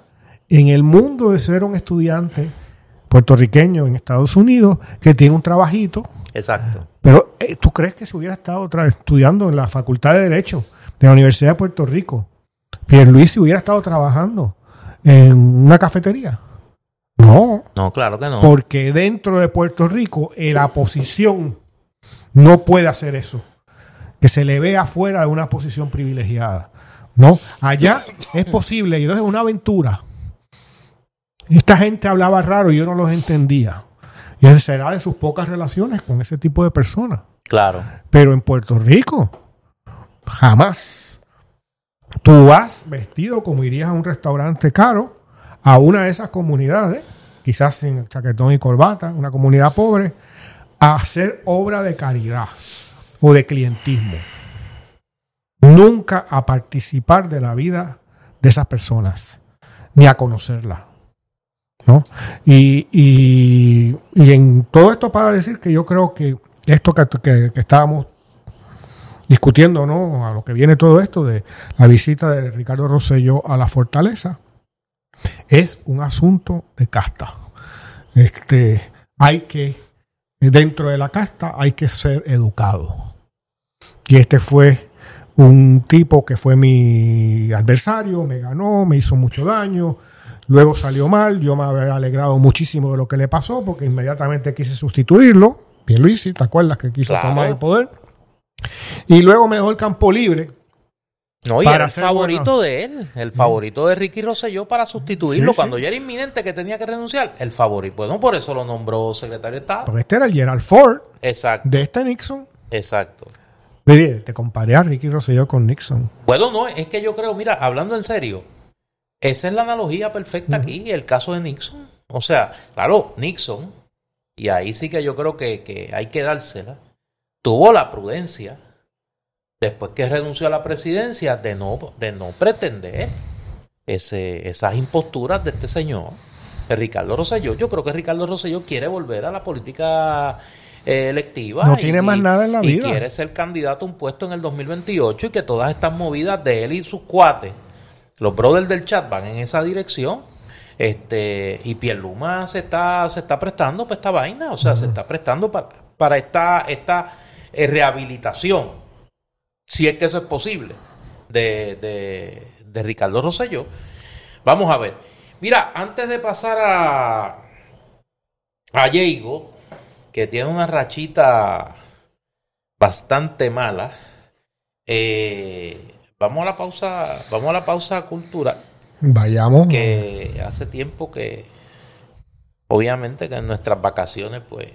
[SPEAKER 2] en el mundo de ser un estudiante puertorriqueño en Estados Unidos que tiene un trabajito,
[SPEAKER 1] Exacto.
[SPEAKER 2] pero eh, ¿tú crees que si hubiera estado otra estudiando en la Facultad de Derecho de la Universidad de Puerto Rico, Pierluisi hubiera estado trabajando en una cafetería? No,
[SPEAKER 1] No, claro que no.
[SPEAKER 2] porque dentro de Puerto Rico eh, la posición no puede hacer eso. Que se le vea fuera de una posición privilegiada. No, allá es posible y entonces es una aventura. Esta gente hablaba raro y yo no los entendía. Y ese será de sus pocas relaciones con ese tipo de personas.
[SPEAKER 1] Claro.
[SPEAKER 2] Pero en Puerto Rico, jamás. Tú vas vestido como irías a un restaurante caro, a una de esas comunidades, quizás sin chaquetón y corbata, una comunidad pobre, a hacer obra de caridad o de clientismo. Nunca a participar de la vida de esas personas, ni a conocerlas. ¿no? Y, y- y en todo esto para decir que yo creo que esto que, que- que estábamos discutiendo, ¿no? A lo que viene todo esto de la visita de Ricardo Rosselló a la fortaleza, es un asunto de casta. Este, hay que, dentro de la casta, hay que ser educado. Y este fue un tipo que fue mi adversario, me ganó, me hizo mucho daño. Luego salió mal, yo me había alegrado muchísimo de lo que le pasó porque inmediatamente quise sustituirlo. Pierluisi, ¿te acuerdas que quiso
[SPEAKER 1] Claro.
[SPEAKER 2] tomar el poder? Y luego me dejó el campo libre.
[SPEAKER 1] No, y era el favorito de él, el favorito de Ricky Rosselló para sustituirlo
[SPEAKER 2] Sí,
[SPEAKER 1] cuando
[SPEAKER 2] sí.
[SPEAKER 1] ya era inminente que tenía que renunciar. El favorito. Bueno, por eso lo nombró secretario de Estado.
[SPEAKER 2] Porque este era el Gerald Ford
[SPEAKER 1] Exacto,
[SPEAKER 2] de este Nixon.
[SPEAKER 1] exacto.
[SPEAKER 2] Te comparé a Ricky Rosselló con Nixon.
[SPEAKER 1] Bueno, no, es que yo creo, mira, hablando en serio, esa es la analogía perfecta aquí, el caso de Nixon. O sea, claro, Nixon, y ahí sí que yo creo que, que hay que dársela, tuvo la prudencia, después que renunció a la presidencia, de no, de no pretender ese, esas imposturas de este señor. Ricardo Rosselló. Yo creo que Ricardo Rosselló quiere volver a la política electiva.
[SPEAKER 2] No tiene más nada en la vida.
[SPEAKER 1] Y quiere ser candidato a un puesto en el 2028 y que todas estas movidas de él y sus cuates, los brothers del chat, van en esa dirección. Este, y Pierluma se está, se está prestando para esta vaina, o sea, se está prestando para, para esta, esta eh, rehabilitación, si es que eso es posible, de, de, de Ricardo Rosselló. Vamos a ver. Mira, antes de pasar a, a Diego, que tiene una rachita bastante mala, eh, vamos a la pausa, vamos a la pausa cultura.
[SPEAKER 2] Vayamos.
[SPEAKER 1] Que hace tiempo que, obviamente, que en nuestras vacaciones, pues.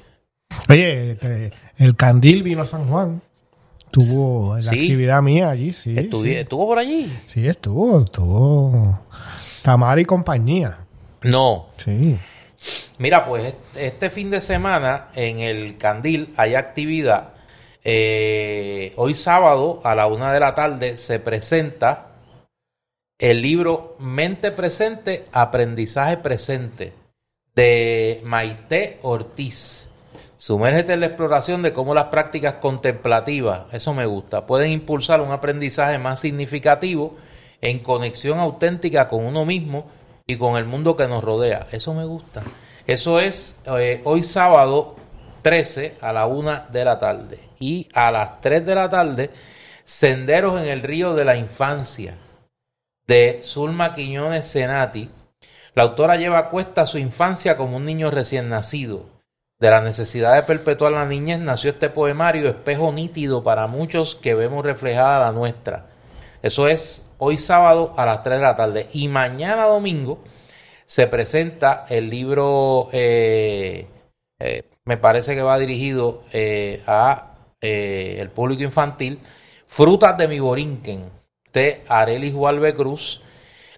[SPEAKER 2] Oye, este, el Candil vino a San Juan. Tuvo la
[SPEAKER 1] Sí.
[SPEAKER 2] actividad mía allí, sí.
[SPEAKER 1] Estuvi-
[SPEAKER 2] sí.
[SPEAKER 1] ¿Estuvo por allí?
[SPEAKER 2] Sí, estuvo, estuvo. Tamara y compañía.
[SPEAKER 1] No.
[SPEAKER 2] Sí.
[SPEAKER 1] Mira, pues este- fin de semana en el Candil hay actividad. Eh, hoy sábado a la una de la tarde se presenta el libro Mente Presente, Aprendizaje Presente de Maite Ortiz. Sumérgete en la exploración de cómo las prácticas contemplativas, eso me gusta, pueden impulsar un aprendizaje más significativo en conexión auténtica con uno mismo y con el mundo que nos rodea. Eso me gusta. Eso es eh, hoy sábado 13 a la 1 de la tarde. Y a las 3 de la tarde, Senderos en el Río de la Infancia de Zulma Quiñones Senati. La autora lleva a cuesta su infancia como un niño recién nacido. De la necesidad de perpetuar la niñez nació este poemario, espejo nítido para muchos que vemos reflejada la nuestra. Eso es hoy sábado a las 3 de la tarde. Y mañana domingo se presenta el libro, eh, eh, me parece que va dirigido eh, a eh, el público infantil, Frutas de mi Borinquen, de Arelis Gualbe Cruz.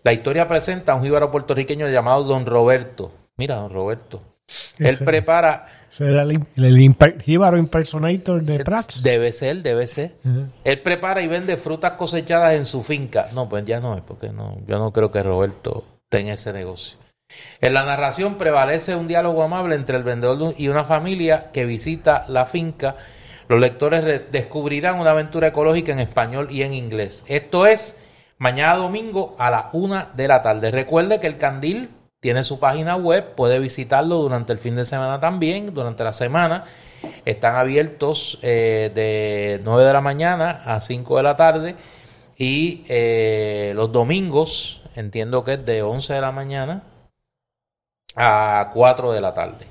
[SPEAKER 1] La historia presenta a un jíbaro puertorriqueño llamado Don Roberto. Mira, Don Roberto. Él prepara,
[SPEAKER 2] Ese era el, el imper- jíbaro impersonator de Prats.
[SPEAKER 1] debe ser, debe ser. Él prepara y vende frutas cosechadas en su finca. No, pues ya no es, porque no, yo no creo que Roberto tenga ese negocio. En la narración prevalece un diálogo amable entre el vendedor y una familia que visita la finca. Los lectores re- descubrirán una aventura ecológica en español y en inglés. Esto es mañana domingo a la una de la tarde. Recuerde que el Candil tiene su página web, puede visitarlo durante el fin de semana también, durante la semana. Están abiertos eh, de 9 de la mañana a 5 de la tarde y eh, los domingos, entiendo que es de 11 de la mañana a 4 de la tarde.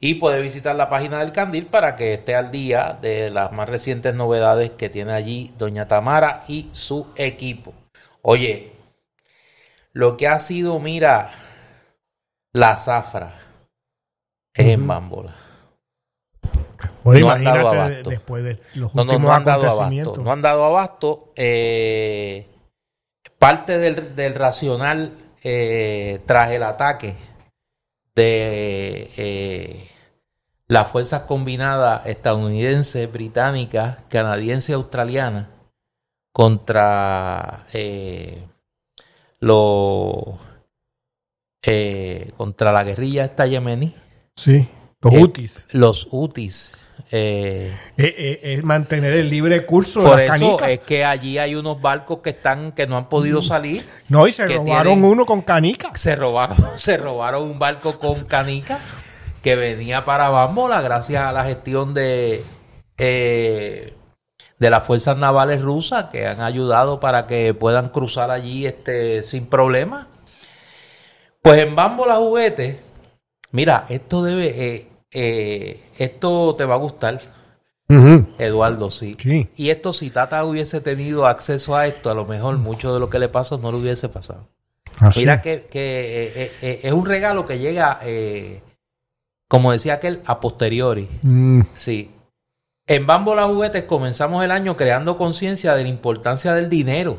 [SPEAKER 1] Y puede visitar la página del Candil para que esté al día de las más recientes novedades que tiene allí Doña Tamara y su equipo. Oye, lo que ha sido, mira, la zafra es en. Bámbola.
[SPEAKER 2] Oye,
[SPEAKER 1] No han dado abasto.
[SPEAKER 2] después de los
[SPEAKER 1] No, no, no han dado abasto. No han dado abasto. eh, parte del, del racional eh, tras el ataque de eh, las fuerzas combinadas estadounidenses, británicas, canadienses y australianas contra eh, los eh, contra la guerrilla esta yemení,
[SPEAKER 2] Sí, los
[SPEAKER 1] Eh,
[SPEAKER 2] UTIs.
[SPEAKER 1] los UTIs. Eh,
[SPEAKER 2] Eh, eh, es mantener el libre curso
[SPEAKER 1] Por
[SPEAKER 2] de las
[SPEAKER 1] eso
[SPEAKER 2] canicas.
[SPEAKER 1] es que allí hay unos barcos que están que no han podido salir.
[SPEAKER 2] no, y se robaron
[SPEAKER 1] tienen-
[SPEAKER 2] uno con canicas.
[SPEAKER 1] Se robaron, se robaron un barco con canica que venía para Bambola gracias a la gestión de eh, de las fuerzas navales rusas que han ayudado para que puedan cruzar allí este sin problema. Pues en Bambola Juguete, mira, esto debe eh, esto te va a gustar, Eduardo, sí.
[SPEAKER 2] Sí.
[SPEAKER 1] Y esto, si Tata hubiese tenido acceso a esto, a lo mejor mucho de lo que le pasó no le hubiese pasado.
[SPEAKER 2] Así.
[SPEAKER 1] Mira que, que, eh, eh, es un regalo que llega, como decía aquel, a posteriori.
[SPEAKER 2] Mm,
[SPEAKER 1] Sí. En Bambola Juguetes comenzamos el año creando conciencia de la importancia del dinero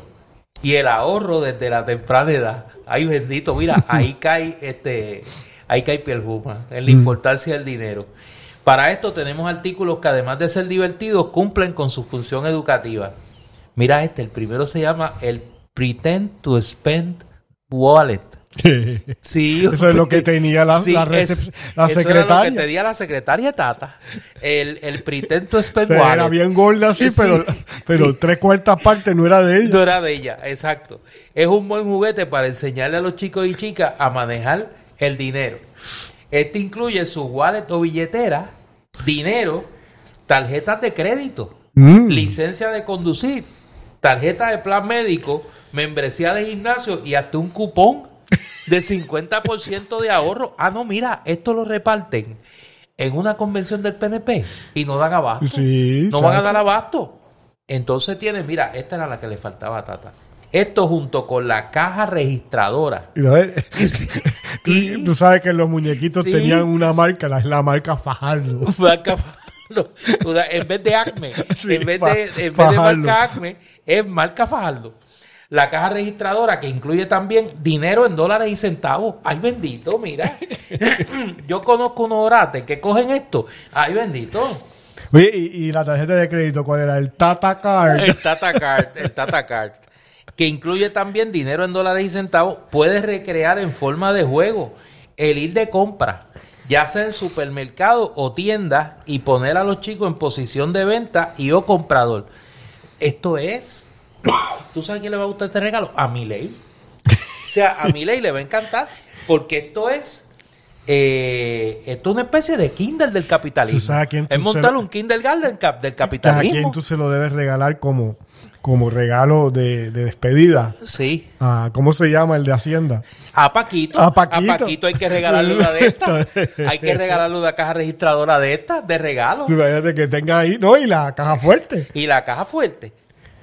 [SPEAKER 1] y el ahorro desde la temprana edad. Ay, bendito, mira, ahí cae este, ahí cae piel Juma, en la
[SPEAKER 2] Mm.
[SPEAKER 1] importancia del dinero. Para esto tenemos artículos que además de ser divertidos, cumplen con su función educativa. Mira este, el primero se llama el Pretend to Spend Wallet. Sí.
[SPEAKER 2] Eso es lo que tenía la,
[SPEAKER 1] Sí,
[SPEAKER 2] la,
[SPEAKER 1] es-
[SPEAKER 2] la
[SPEAKER 1] eso
[SPEAKER 2] secretaria.
[SPEAKER 1] Era lo que tenía la secretaria Tata. El, el pretento
[SPEAKER 2] O
[SPEAKER 1] spend
[SPEAKER 2] sea, era
[SPEAKER 1] wallet.
[SPEAKER 2] bien gorda así,
[SPEAKER 1] Sí,
[SPEAKER 2] pero, pero tres cuartas partes no era de ella.
[SPEAKER 1] No era de ella, exacto. Es un buen juguete para enseñarle a los chicos y chicas a manejar el dinero. Este incluye su wallet o billetera, dinero, tarjetas de crédito,
[SPEAKER 2] Mm.
[SPEAKER 1] licencia de conducir, tarjeta de plan médico, membresía de gimnasio y hasta un cupón de 50% de ahorro. Ah, no, mira, esto lo reparten en una convención del PNP y no dan abasto.
[SPEAKER 2] Sí,
[SPEAKER 1] no van a dar abasto. Entonces tienen, mira, esta era la que le faltaba a Tata. Esto junto con la caja registradora.
[SPEAKER 2] Y, Tú sabes que los muñequitos
[SPEAKER 1] Sí.
[SPEAKER 2] tenían una marca, la, la marca Fajardo.
[SPEAKER 1] marca Fajardo. O sea, en vez de Acme,
[SPEAKER 2] Sí,
[SPEAKER 1] en vez de, en vez de marca Acme, es marca Fajardo. La caja registradora que incluye también dinero en dólares y centavos. Ay, bendito, mira. Yo conozco unos orates que cogen esto. Ay, bendito.
[SPEAKER 2] Oye, y, y la tarjeta de crédito, ¿cuál era? El Tata Card.
[SPEAKER 1] El Tata Card, el Tata Card, que incluye también dinero en dólares y centavos, puedes recrear en forma de juego el ir de compra, ya sea en supermercado o tiendas, y poner a los chicos en posición de venta y o comprador. Esto es, ¿tú sabes quién le va a gustar este regalo? A Milei. O sea, a Milei le va a encantar, porque esto es... eh, esto es una especie de Kindle del capitalismo.
[SPEAKER 2] ¿Tú sabes a
[SPEAKER 1] es montar
[SPEAKER 2] lo-
[SPEAKER 1] un Kindergarten cap- del
[SPEAKER 2] ¿A
[SPEAKER 1] capitalismo.
[SPEAKER 2] quién tú se lo debes regalar como, como regalo de, de despedida?
[SPEAKER 1] Sí.
[SPEAKER 2] Ah, ¿Cómo se llama el de Hacienda?
[SPEAKER 1] A Paquito.
[SPEAKER 2] A Paquito.
[SPEAKER 1] hay que regalarle una de estas. hay que regalarle una caja registradora de estas, de regalo.
[SPEAKER 2] Imagínate que tenga ahí, no, y la caja fuerte.
[SPEAKER 1] Y la caja fuerte.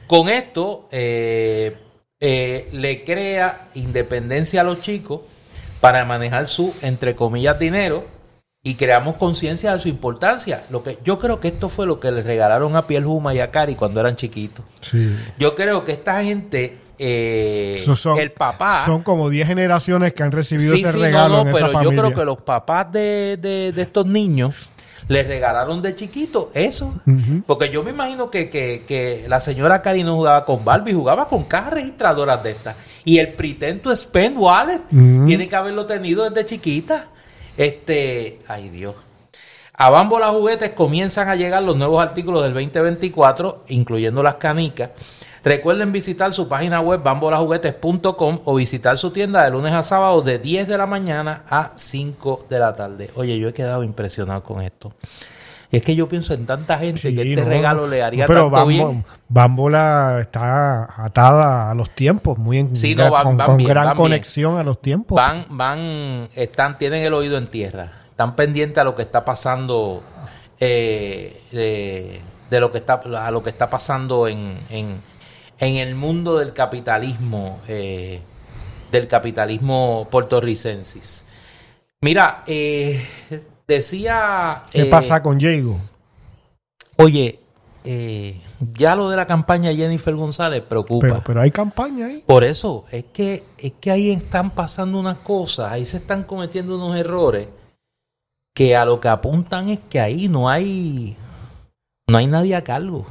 [SPEAKER 1] Con esto eh, eh, le crea independencia a los chicos para manejar su, entre comillas, dinero y creamos conciencia de su importancia. Lo que Yo creo que esto fue lo que le regalaron a Piel Juma y a Cari cuando eran chiquitos.
[SPEAKER 2] Sí.
[SPEAKER 1] Yo creo que esta gente, eh,
[SPEAKER 2] son,
[SPEAKER 1] el papá...
[SPEAKER 2] Son como 10 generaciones que han recibido
[SPEAKER 1] Sí,
[SPEAKER 2] ese
[SPEAKER 1] sí,
[SPEAKER 2] regalo
[SPEAKER 1] no, no,
[SPEAKER 2] en
[SPEAKER 1] pero
[SPEAKER 2] esa
[SPEAKER 1] yo
[SPEAKER 2] familia.
[SPEAKER 1] creo que los papás de, de, de estos niños les regalaron de chiquito eso. Porque yo me imagino que, que, que la señora Cari no jugaba con Barbie, jugaba con cajas registradoras de estas. Y el pretento Spend Wallet tiene que haberlo tenido desde chiquita. Este, ay Dios. A Bambola Juguetes comienzan a llegar los nuevos artículos del 2024, incluyendo las canicas. Recuerden visitar su página web bambolajuguetes.com o visitar su tienda de lunes a sábado de 10 de la mañana a 5 de la tarde. Oye, yo he quedado impresionado con esto. Es que yo pienso en tanta gente
[SPEAKER 2] Sí,
[SPEAKER 1] que este
[SPEAKER 2] no,
[SPEAKER 1] regalo le haría
[SPEAKER 2] no, pero
[SPEAKER 1] tanto
[SPEAKER 2] Bambo-
[SPEAKER 1] bien.
[SPEAKER 2] Bambola está atada a los tiempos, muy en,
[SPEAKER 1] Sí, no, van-
[SPEAKER 2] con,
[SPEAKER 1] van
[SPEAKER 2] con
[SPEAKER 1] bien,
[SPEAKER 2] gran
[SPEAKER 1] bien.
[SPEAKER 2] conexión a los tiempos.
[SPEAKER 1] Van, van, están, tienen el oído en tierra. Están pendientes a lo que está pasando, eh, de, de lo que está, a lo que está pasando en, en, en el mundo del capitalismo, eh, del capitalismo puertorricensis. Mira, eh, decía.
[SPEAKER 2] ¿Qué
[SPEAKER 1] eh,
[SPEAKER 2] pasa con Diego?
[SPEAKER 1] Oye, eh, ya lo de la campaña de Jennifer González preocupa.
[SPEAKER 2] Pero, pero hay campaña ahí.
[SPEAKER 1] Por eso, es que, es que ahí están pasando unas cosas, ahí se están cometiendo unos errores que a lo que apuntan es que ahí no hay, no hay nadie a cargo.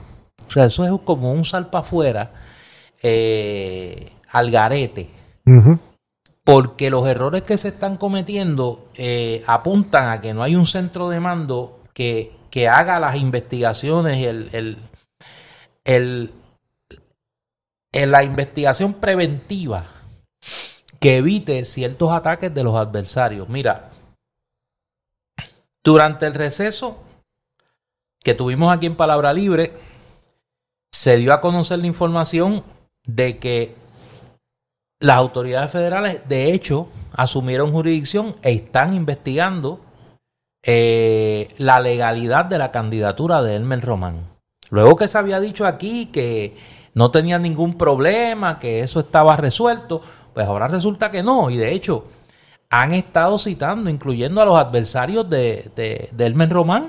[SPEAKER 1] O sea, eso es como un salpa afuera, eh, al garete. Porque los errores que se están cometiendo eh, apuntan a que no hay un centro de mando que, que haga las investigaciones y el, el, el- la investigación preventiva que evite ciertos ataques de los adversarios. Mira, durante el receso que tuvimos aquí en Palabra Libre, se dio a conocer la información de que las autoridades federales, de hecho, asumieron jurisdicción e están investigando eh, la legalidad de la candidatura de Elmer Román. Luego que se había dicho aquí que no tenía ningún problema, que eso estaba resuelto, pues ahora resulta que no. Y de hecho, han estado citando, incluyendo a los adversarios de, de, Elmer Román,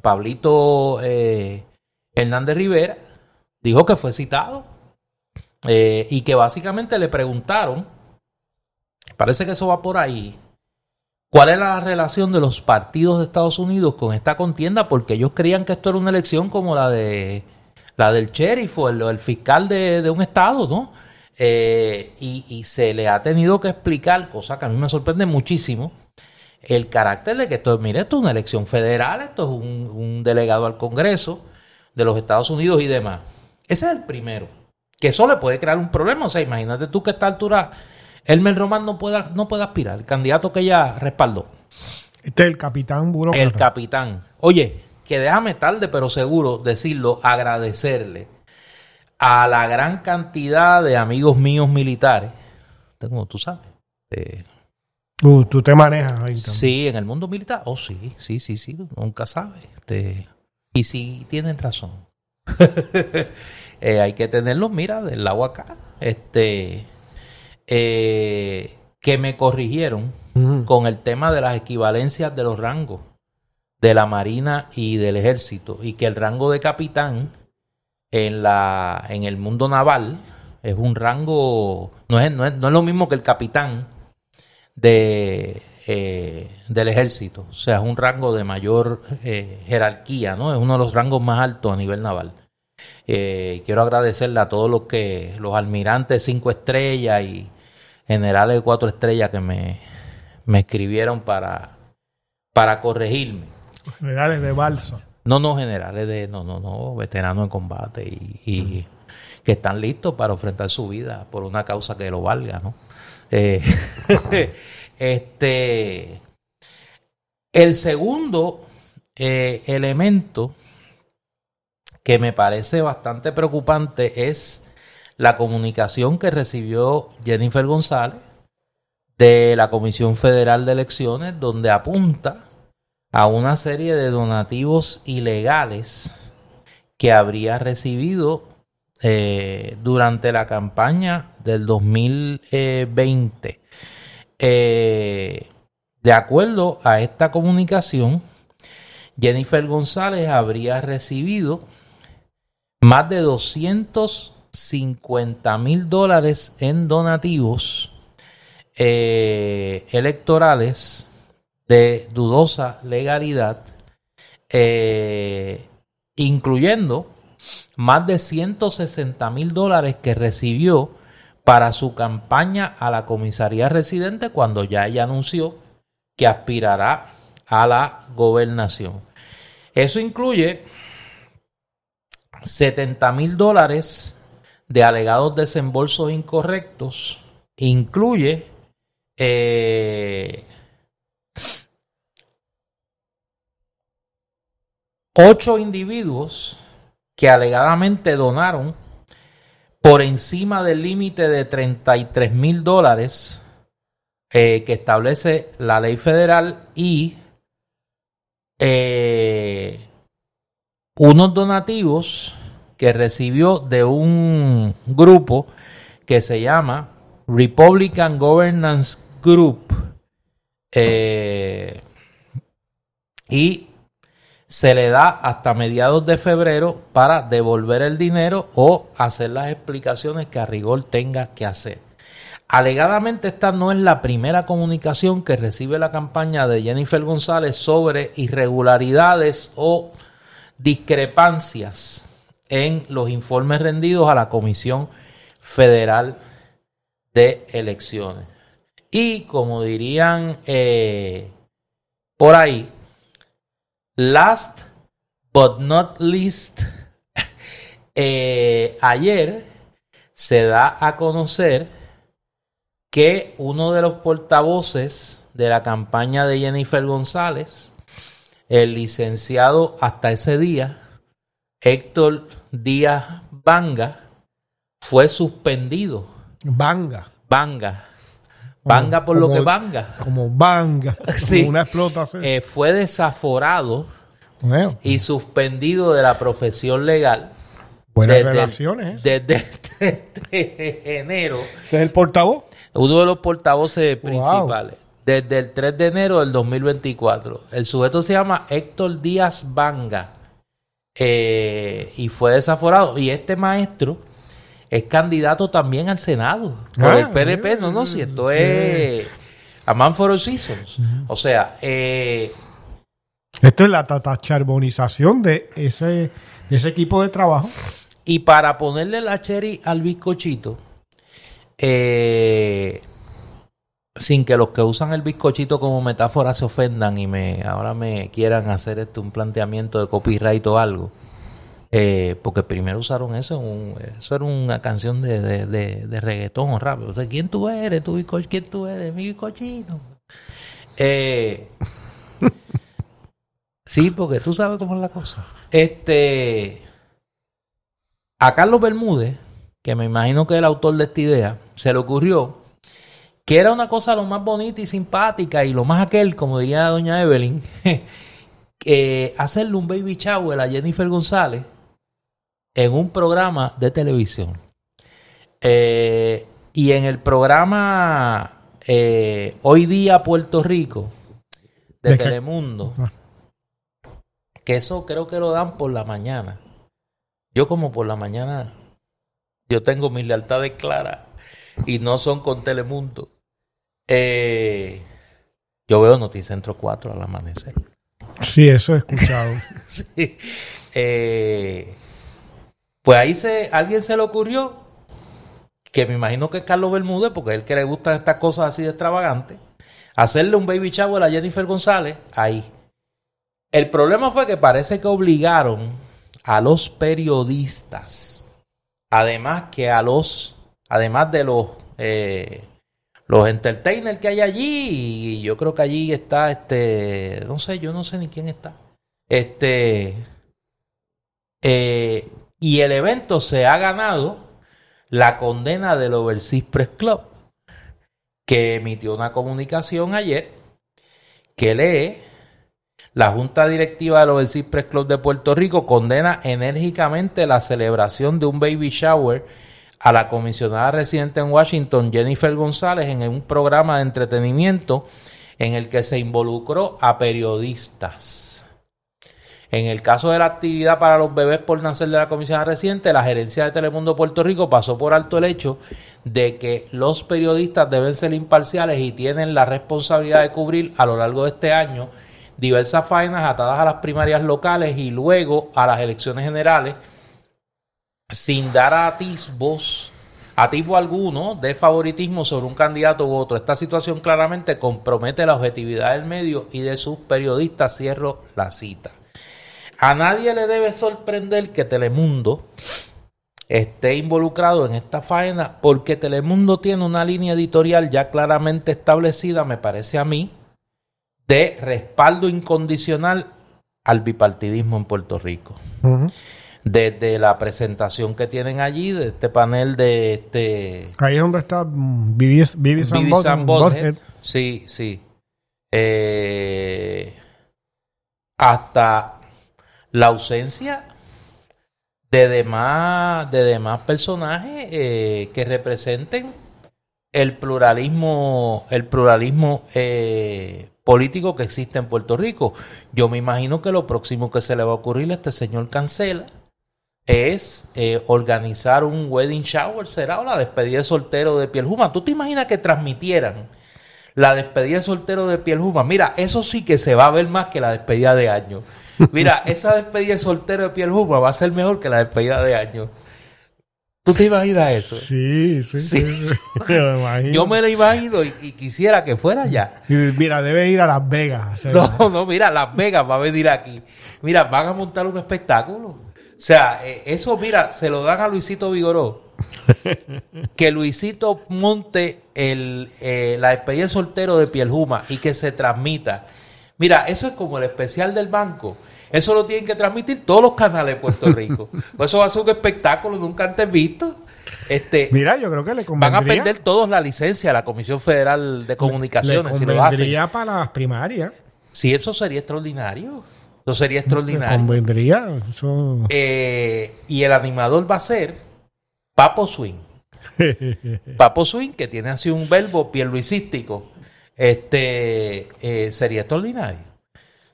[SPEAKER 1] Pablito eh, Hernández Rivera, dijo que fue citado eh, y que básicamente le preguntaron, parece que eso va por ahí, cuál era la relación de los partidos de Estados Unidos con esta contienda, porque ellos creían que esto era una elección como la de la del sheriff o el, fiscal de un estado, ¿no? Eh, y, y se le ha tenido que explicar, cosa que a mí me sorprende muchísimo, el carácter de que esto, mire, esto es una elección federal, esto es un, un delegado al Congreso de los Estados Unidos y demás. Ese es el primero. Que eso le puede crear un problema. O sea, imagínate tú que a esta altura Elmer Román no pueda, no pueda aspirar, el candidato que ella respaldó.
[SPEAKER 2] Este es el capitán burócrata.
[SPEAKER 1] El capitán. Oye, que déjame tarde, pero seguro decirlo, agradecerle a la gran cantidad de amigos míos militares. Como tú sabes. eh,
[SPEAKER 2] Tú, tú te manejas ahí también.
[SPEAKER 1] Sí, en el mundo militar. Oh, sí, sí, sí, sí. Nunca sabe. Este, y sí, tienen razón. Eh, hay que tenerlos, mira, del lado acá. Este, eh, que me corrigieron con el tema de las equivalencias de los rangos de la Marina y del Ejército. Y que el rango de capitán en, la, en el mundo naval es un rango, no es, no es, no es lo mismo que el capitán de, eh, del ejército. O sea, es un rango de mayor eh, jerarquía, ¿no? Es uno de los rangos más altos a nivel naval. Eh, quiero agradecerle a todos los que, los almirantes cinco estrellas y generales de cuatro estrellas que me, me escribieron para, para corregirme.
[SPEAKER 2] Generales de balsa.
[SPEAKER 1] No, no, generales de, no, no, no, veteranos en combate y, y que están listos para enfrentar su vida por una causa que lo valga, ¿no? Eh, este, el segundo eh, elemento que me parece bastante preocupante es la comunicación que recibió Jennifer González de la Comisión Federal de Elecciones, donde apunta a una serie de donativos ilegales que habría recibido eh, durante la campaña del 2020. Eh, de acuerdo a esta comunicación, Jennifer González habría recibido más de 250 mil dólares en donativos eh, electorales de dudosa legalidad, eh, incluyendo más de 160 mil dólares que recibió para su campaña a la comisaría residente cuando ya ella anunció que aspirará a la gobernación. Eso incluye 70 mil dólares de alegados desembolsos incorrectos, incluye eh, ocho individuos que alegadamente donaron por encima del límite de 33 mil dólares eh, que establece la ley federal y eh, unos donativos que recibió de un grupo que se llama Republican Governance Group eh, y se le da hasta mediados de febrero para devolver el dinero o hacer las explicaciones que a rigor tenga que hacer. Alegadamente esta no es la primera comunicación que recibe la campaña de Jennifer González sobre irregularidades o discrepancias en los informes rendidos a la Comisión Federal de Elecciones. Y como dirían eh, por ahí, last but not least, eh, ayer se da a conocer que uno de los portavoces de la campaña de Jennifer González, el licenciado hasta ese día, Héctor Díaz Banga, fue suspendido.
[SPEAKER 2] Banga.
[SPEAKER 1] Banga. Banga por lo que banga.
[SPEAKER 2] Como banga.
[SPEAKER 1] Sí.
[SPEAKER 2] Como una explotación.
[SPEAKER 1] Eh, fue desaforado
[SPEAKER 2] Bueno,
[SPEAKER 1] y suspendido de la profesión legal.
[SPEAKER 2] buenas
[SPEAKER 1] desde el-
[SPEAKER 2] relaciones.
[SPEAKER 1] Desde el 3 de enero.
[SPEAKER 2] Ese es el portavoz.
[SPEAKER 1] Uno de los portavoces
[SPEAKER 2] Wow.
[SPEAKER 1] principales. Desde el 3 de enero del 2024. El sujeto se llama Héctor Díaz Banga. eh, y fue desaforado. Y este maestro es candidato también al Senado por
[SPEAKER 2] Ah,
[SPEAKER 1] el PNP. No, no, si esto es a man for all seasons. O sea, eh,
[SPEAKER 2] Esto es la tatacharbonización de ese, de ese equipo de trabajo.
[SPEAKER 1] y para ponerle la cherry al bizcochito, eh, sin que los que usan el bizcochito como metáfora se ofendan y me ahora me quieran hacer este un planteamiento de copyright o algo. Eh, porque primero usaron eso, un, eso era una canción de, de, de, reggaetón o rap. O sea, ¿quién tú eres? ¿Tu bizcochito? ¿Quién tú eres? Mi bizcochito. Eh, sí, porque tú sabes cómo es la cosa. Este, a Carlos Bermúdez, que me imagino que es el autor de esta idea, se le ocurrió que era una cosa lo más bonita y simpática y lo más aquel, como diría doña Evelyn, eh, hacerle un baby shower a Jennifer González en un programa de televisión. Eh, y en el programa eh, Hoy Día Puerto Rico de, Telemundo, ah. que eso creo que lo dan por la mañana. Yo como por la mañana, yo tengo mis lealtades claras y no son con Telemundo. Eh, yo veo Noticentro 4 al amanecer.
[SPEAKER 2] Sí, eso he escuchado.
[SPEAKER 1] sí. Eh, pues ahí se, alguien se le ocurrió, que me imagino que es Carlos Bermúdez, porque es el que le gustan estas cosas así de extravagantes, hacerle un baby shower a Jennifer González ahí. El problema fue que parece que obligaron a los periodistas, además que a los, además de los eh, los entertainers que hay allí, y yo creo que allí está este, no sé, yo no sé ni quién está. Este, eh, y el evento se ha ganado la condena del Overseas Press Club, que emitió una comunicación ayer que lee la Junta Directiva del Overseas Press Club de Puerto Rico condena enérgicamente la celebración de un baby shower a la comisionada residente en Washington, Jennifer González, en un programa de entretenimiento en el que se involucró a periodistas. En el caso de la actividad para los bebés por nacer de la comisionada residente, la gerencia de Telemundo Puerto Rico pasó por alto el hecho de que los periodistas deben ser imparciales y tienen la responsabilidad de cubrir a lo largo de este año diversas faenas atadas a las primarias locales y luego a las elecciones generales sin dar atisbos, atisbo alguno de favoritismo sobre un candidato u otro. Esta situación claramente compromete la objetividad del medio y de sus periodistas. Cierro la cita. A nadie le debe sorprender que Telemundo esté involucrado en esta faena porque Telemundo tiene una línea editorial ya claramente establecida, me parece a mí, de respaldo incondicional al bipartidismo en Puerto Rico. Desde la presentación que tienen allí, de este panel de este...
[SPEAKER 2] Ahí es donde está
[SPEAKER 1] Sí, sí. Eh, hasta la ausencia de demás, de demás personajes eh, que representen el pluralismo, el pluralismo eh, político que existe en Puerto Rico. Yo me imagino que lo próximo que se le va a ocurrir a este señor Cancela es eh, organizar un wedding shower, será o la despedida de soltero de Piel Juma. ¿Tú te imaginas que transmitieran la despedida de soltero de Piel Juma? Mira, eso sí que se va a ver más que la despedida de año. Mira, esa despedida de soltero de Piel Juma va a ser mejor que la despedida de año. ¿Tú te imaginas eso?
[SPEAKER 2] Sí, sí, sí.
[SPEAKER 1] Yo me lo imagino y, quisiera que fuera ya.
[SPEAKER 2] Mira, debe ir a Las Vegas.
[SPEAKER 1] No, no, mira, Las Vegas va a venir aquí. Mira, van a montar un espectáculo. O sea, eh, eso, mira, se lo dan a Luisito Vigoró. que Luisito monte el, eh, la despedida soltero de Juma y que se transmita. Mira, eso es como el especial del banco. Eso lo tienen que transmitir todos los canales de Puerto Rico. Pues eso va a ser un espectáculo nunca antes visto. Este,
[SPEAKER 2] Mira, yo creo que le
[SPEAKER 1] convendría. Van a perder todos la licencia a la Comisión Federal de Comunicaciones
[SPEAKER 2] si lo hacen. para las primarias.
[SPEAKER 1] Sí, eso sería extraordinario. Eso sería extraordinario.
[SPEAKER 2] Convendría.
[SPEAKER 1] Eh, y el animador va a ser Papo Swing. Papo Swing, que tiene así un verbo pierluisístico, este, eh, sería extraordinario.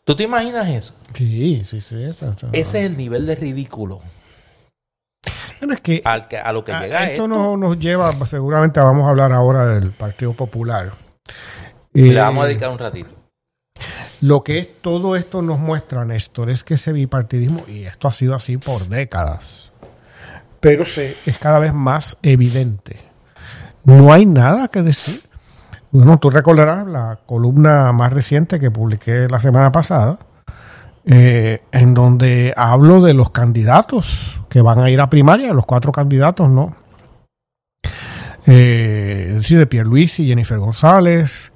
[SPEAKER 1] ¿Tú te imaginas eso?
[SPEAKER 2] Sí, sí, sí.
[SPEAKER 1] Ese es el nivel de ridículo.
[SPEAKER 2] es que,
[SPEAKER 1] a lo que llega
[SPEAKER 2] esto, nos lleva, seguramente vamos a hablar ahora del Partido Popular.
[SPEAKER 1] Le vamos a eh, dedicar un ratito.
[SPEAKER 2] Lo que todo esto nos muestra, Néstor, es que ese bipartidismo, y esto ha sido así por décadas, pero se, es cada vez más evidente No hay nada que decir. Bueno, tú recordarás la columna más reciente que publiqué la semana pasada, eh, en donde hablo de los candidatos que van a ir a primaria, los cuatro candidatos, ¿no? Eh, es decir, de Pierluisi, Jennifer González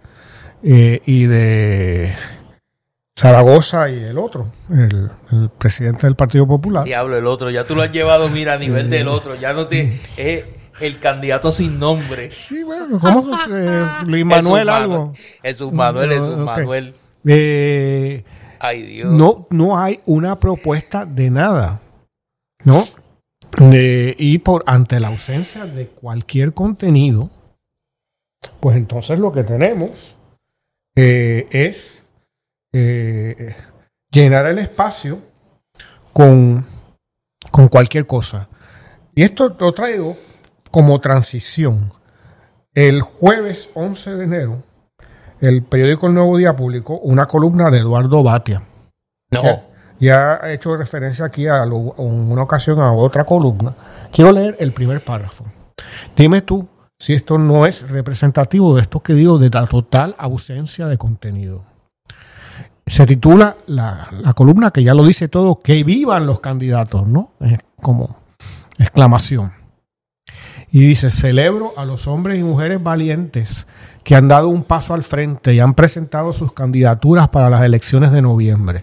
[SPEAKER 2] eh, y de Zaragoza y el otro, el, el, presidente del Partido Popular.
[SPEAKER 1] Diablo, el otro, ya tú lo has llevado, mira, a nivel del otro, ya no te... El candidato sin nombre.
[SPEAKER 2] Sí, bueno, ¿cómo eh, Luis Manuel algo?
[SPEAKER 1] Jesús Manuel, Jesús okay. Manuel.
[SPEAKER 2] Eh,
[SPEAKER 1] Ay, Dios.
[SPEAKER 2] No, no hay una propuesta de nada, ¿no? Y por ante la ausencia de cualquier contenido, pues entonces lo que tenemos eh, es eh, llenar el espacio con, con cualquier cosa. Y esto lo traigo como transición. El jueves 11 de enero, el periódico El Nuevo Día publicó una columna de Eduardo Batia.
[SPEAKER 1] No.
[SPEAKER 2] Ya he hecho referencia aquí a lo, una ocasión a otra columna. Quiero leer el primer párrafo. Dime tú si esto no es representativo de esto que digo de la total ausencia de contenido. Se titula la, la columna que ya lo dice todo, que vivan los candidatos, ¿no? Es como exclamación. Y dice, celebro a los hombres y mujeres valientes que han dado un paso al frente y han presentado sus candidaturas para las elecciones de noviembre.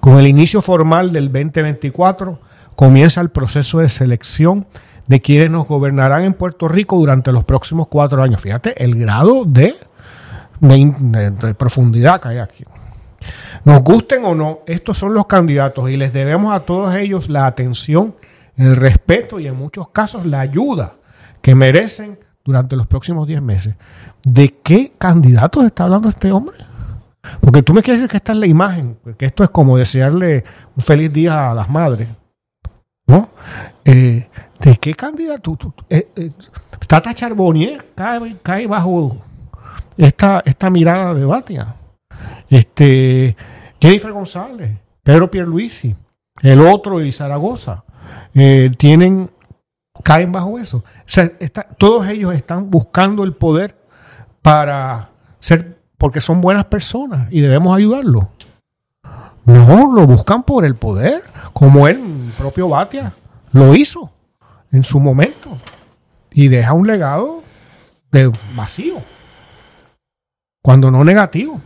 [SPEAKER 2] Con el inicio formal del 2024 comienza el proceso de selección de quienes nos gobernarán en Puerto Rico durante los próximos cuatro años. Fíjate el grado de, de, profundidad que hay aquí. Nos gusten o no, estos son los candidatos y les debemos a todos ellos la atención, el respeto y en muchos casos la ayuda que merecen durante los próximos 10 meses. ¿De qué candidatos está hablando este hombre? Porque tú me quieres decir que esta es la imagen, que esto es como desearle un feliz día a las madres. ¿No? Eh, ¿De qué candidato? Eh, eh, Tata Charbonnier cae, cae bajo esta, esta mirada de Batia. Este, Jennifer González, Pedro Pierluisi, el otro y Zaragoza, eh, tienen, caen bajo eso. O sea, está, todos ellos están buscando el poder para ser, porque son buenas personas y debemos ayudarlos. No, lo buscan por el poder, como el propio Batia lo hizo en su momento y deja un legado vacío, cuando no negativo.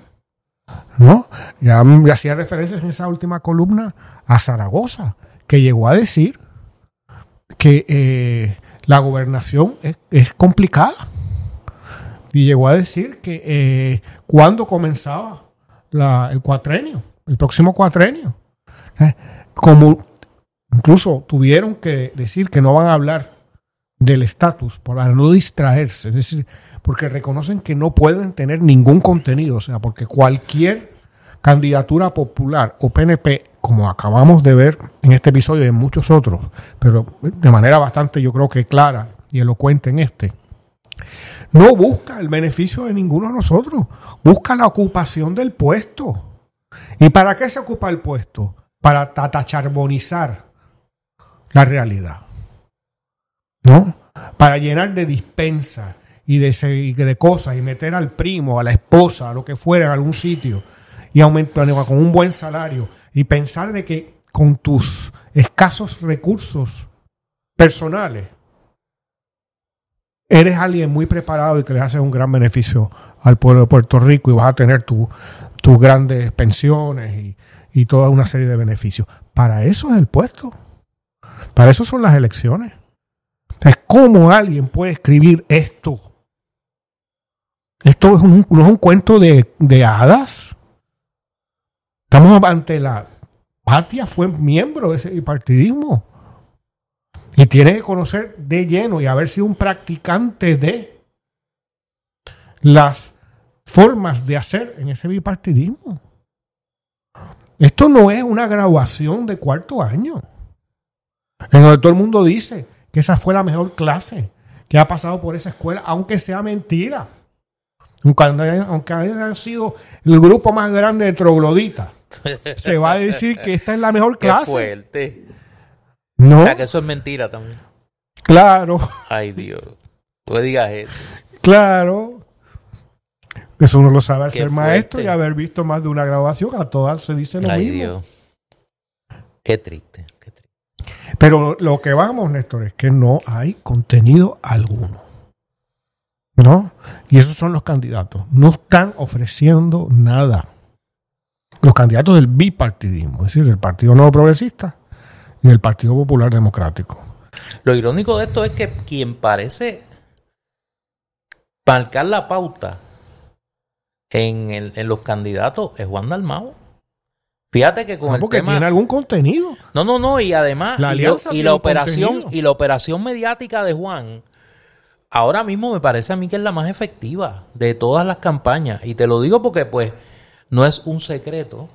[SPEAKER 2] ¿no? Ya, ya hacía referencias en esa última columna a Zaragoza, que llegó a decir que eh, la gobernación es, complicada. Y llegó a decir que eh, cuando comenzaba la, el cuatrenio, el próximo cuatrenio, eh, como incluso tuvieron que decir que no van a hablar del estatus para no distraerse, es decir, porque reconocen que no pueden tener ningún contenido, o sea, porque cualquier candidatura popular o PNP, como acabamos de ver en este episodio y en muchos otros, pero de manera bastante yo creo que clara y elocuente en este, no busca el beneficio de ninguno de nosotros, busca la ocupación del puesto. ¿Y para qué se ocupa el puesto? Para tatacharbonizar la realidad. ¿No? Para llenar de dispensa y de, de cosas y meter al primo, a la esposa, a lo que fuera en algún sitio y aumentar con un buen salario y pensar de que con tus escasos recursos personales eres alguien muy preparado y que le haces un gran beneficio al pueblo de Puerto Rico y vas a tener tus tu grandes pensiones y, y toda una serie de beneficios. Para eso es el puesto. Para eso son las elecciones. Es cómo alguien puede escribir esto. Esto es un, no es un cuento de, de, hadas. Estamos ante la. Patia fue miembro de ese bipartidismo. Y tiene que conocer de lleno y haber sido un practicante de las formas de hacer en ese bipartidismo. Esto no es una graduación de cuarto año. En donde todo el mundo dice que esa fue la mejor clase que ha pasado por esa escuela, aunque sea mentira. Aunque haya sido el grupo más grande de trogloditas, se va a decir que esta es la mejor clase.
[SPEAKER 1] Qué fuerte.
[SPEAKER 2] No.
[SPEAKER 1] O sea, que eso es mentira también.
[SPEAKER 2] Claro.
[SPEAKER 1] Ay, Dios. No digas eso.
[SPEAKER 2] Claro. Eso uno lo sabe al ser maestro y haber visto más de una grabación. A todas se dice lo
[SPEAKER 1] Ay,
[SPEAKER 2] mismo.
[SPEAKER 1] Dios. Qué triste, qué triste.
[SPEAKER 2] Pero lo que vamos, Néstor, es que no hay contenido alguno. ¿No? Y esos son los candidatos. No están ofreciendo nada. Los candidatos del bipartidismo, es decir, del Partido Nuevo Progresista y del Partido Popular Democrático.
[SPEAKER 1] Lo irónico de esto es que quien parece marcar la pauta en, el- en los candidatos es Juan Dalmau. Fíjate que con
[SPEAKER 2] No,
[SPEAKER 1] el
[SPEAKER 2] porque
[SPEAKER 1] tema...
[SPEAKER 2] tiene algún contenido.
[SPEAKER 1] No, no, no, y además,
[SPEAKER 2] La
[SPEAKER 1] y, la operación,
[SPEAKER 2] contenido.
[SPEAKER 1] y la operación mediática de Juan, ahora mismo me parece a mí que es la más efectiva de todas las campañas. Y te lo digo porque, pues, no es un secreto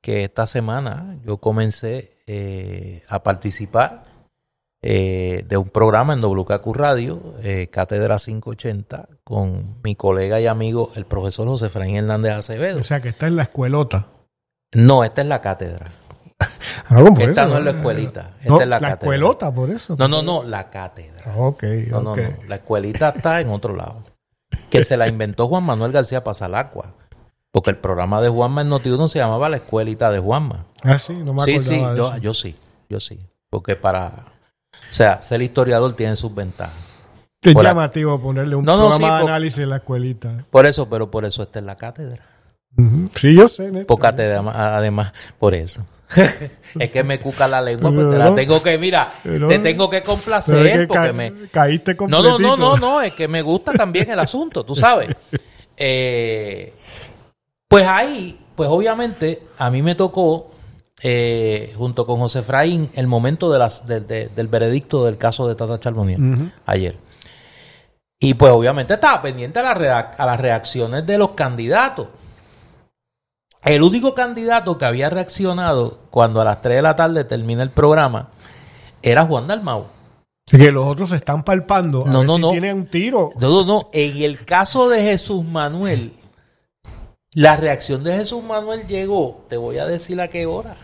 [SPEAKER 1] que esta semana yo comencé eh, a participar eh, de un programa en WKQ Radio, eh, Cátedra 580, con mi colega y amigo, el profesor José Efraín Hernández Acevedo.
[SPEAKER 2] O sea, que está en la escuelota.
[SPEAKER 1] No, esta es la cátedra.
[SPEAKER 2] Ah, no,
[SPEAKER 1] Esta
[SPEAKER 2] eso,
[SPEAKER 1] no es la
[SPEAKER 2] eh,
[SPEAKER 1] escuelita, esta
[SPEAKER 2] no,
[SPEAKER 1] es la
[SPEAKER 2] la,
[SPEAKER 1] cátedra.
[SPEAKER 2] escuelota, por eso.
[SPEAKER 1] No, no, no, la cátedra.
[SPEAKER 2] Ah, Ok,
[SPEAKER 1] No, no, no. La escuelita está en otro lado. Que se la inventó Juan Manuel García Pasalacua. Porque el programa de Juanma en Notiuno se llamaba La Escuelita de Juanma.
[SPEAKER 2] Ah, sí, no me
[SPEAKER 1] Sí, sí,
[SPEAKER 2] de
[SPEAKER 1] yo,
[SPEAKER 2] eso.
[SPEAKER 1] yo sí, yo sí. Porque para. O sea, ser historiador tiene sus ventajas.
[SPEAKER 2] Qué
[SPEAKER 1] por la-
[SPEAKER 2] llamativo ponerle un
[SPEAKER 1] No, no,
[SPEAKER 2] programa
[SPEAKER 1] sí,
[SPEAKER 2] de
[SPEAKER 1] por-
[SPEAKER 2] análisis en la escuelita.
[SPEAKER 1] Por eso, pero por eso está en la cátedra.
[SPEAKER 2] Sí, yo sé, Néstor.
[SPEAKER 1] Por cátedra, además, por eso. es que me cuca la lengua, pues te la
[SPEAKER 2] Pero-
[SPEAKER 1] tengo que, mira,
[SPEAKER 2] pero-
[SPEAKER 1] te tengo que
[SPEAKER 2] Pero es
[SPEAKER 1] complacer
[SPEAKER 2] que
[SPEAKER 1] porque
[SPEAKER 2] ca-
[SPEAKER 1] me.
[SPEAKER 2] caíste
[SPEAKER 1] No, no, no, no, no, es que me gusta también el asunto, tú sabes. Eh, pues ahí, pues obviamente, a mí me tocó, eh, junto con José Efraín, el momento de las, de- de- del veredicto del caso de Tata Charbonier,
[SPEAKER 2] Ujú.
[SPEAKER 1] ayer. Y pues obviamente estaba pendiente a, la a las reacciones de los candidatos. El único candidato que había reaccionado cuando a las 3 de la tarde termina el programa era Juan Dalmau.
[SPEAKER 2] Que los otros se están palpando. A
[SPEAKER 1] No,
[SPEAKER 2] ver
[SPEAKER 1] no,
[SPEAKER 2] si
[SPEAKER 1] no.
[SPEAKER 2] tienen un tiro.
[SPEAKER 1] No, no, no. En el caso de Jesús Manuel, la reacción de Jesús Manuel llegó, te voy a decir a qué hora.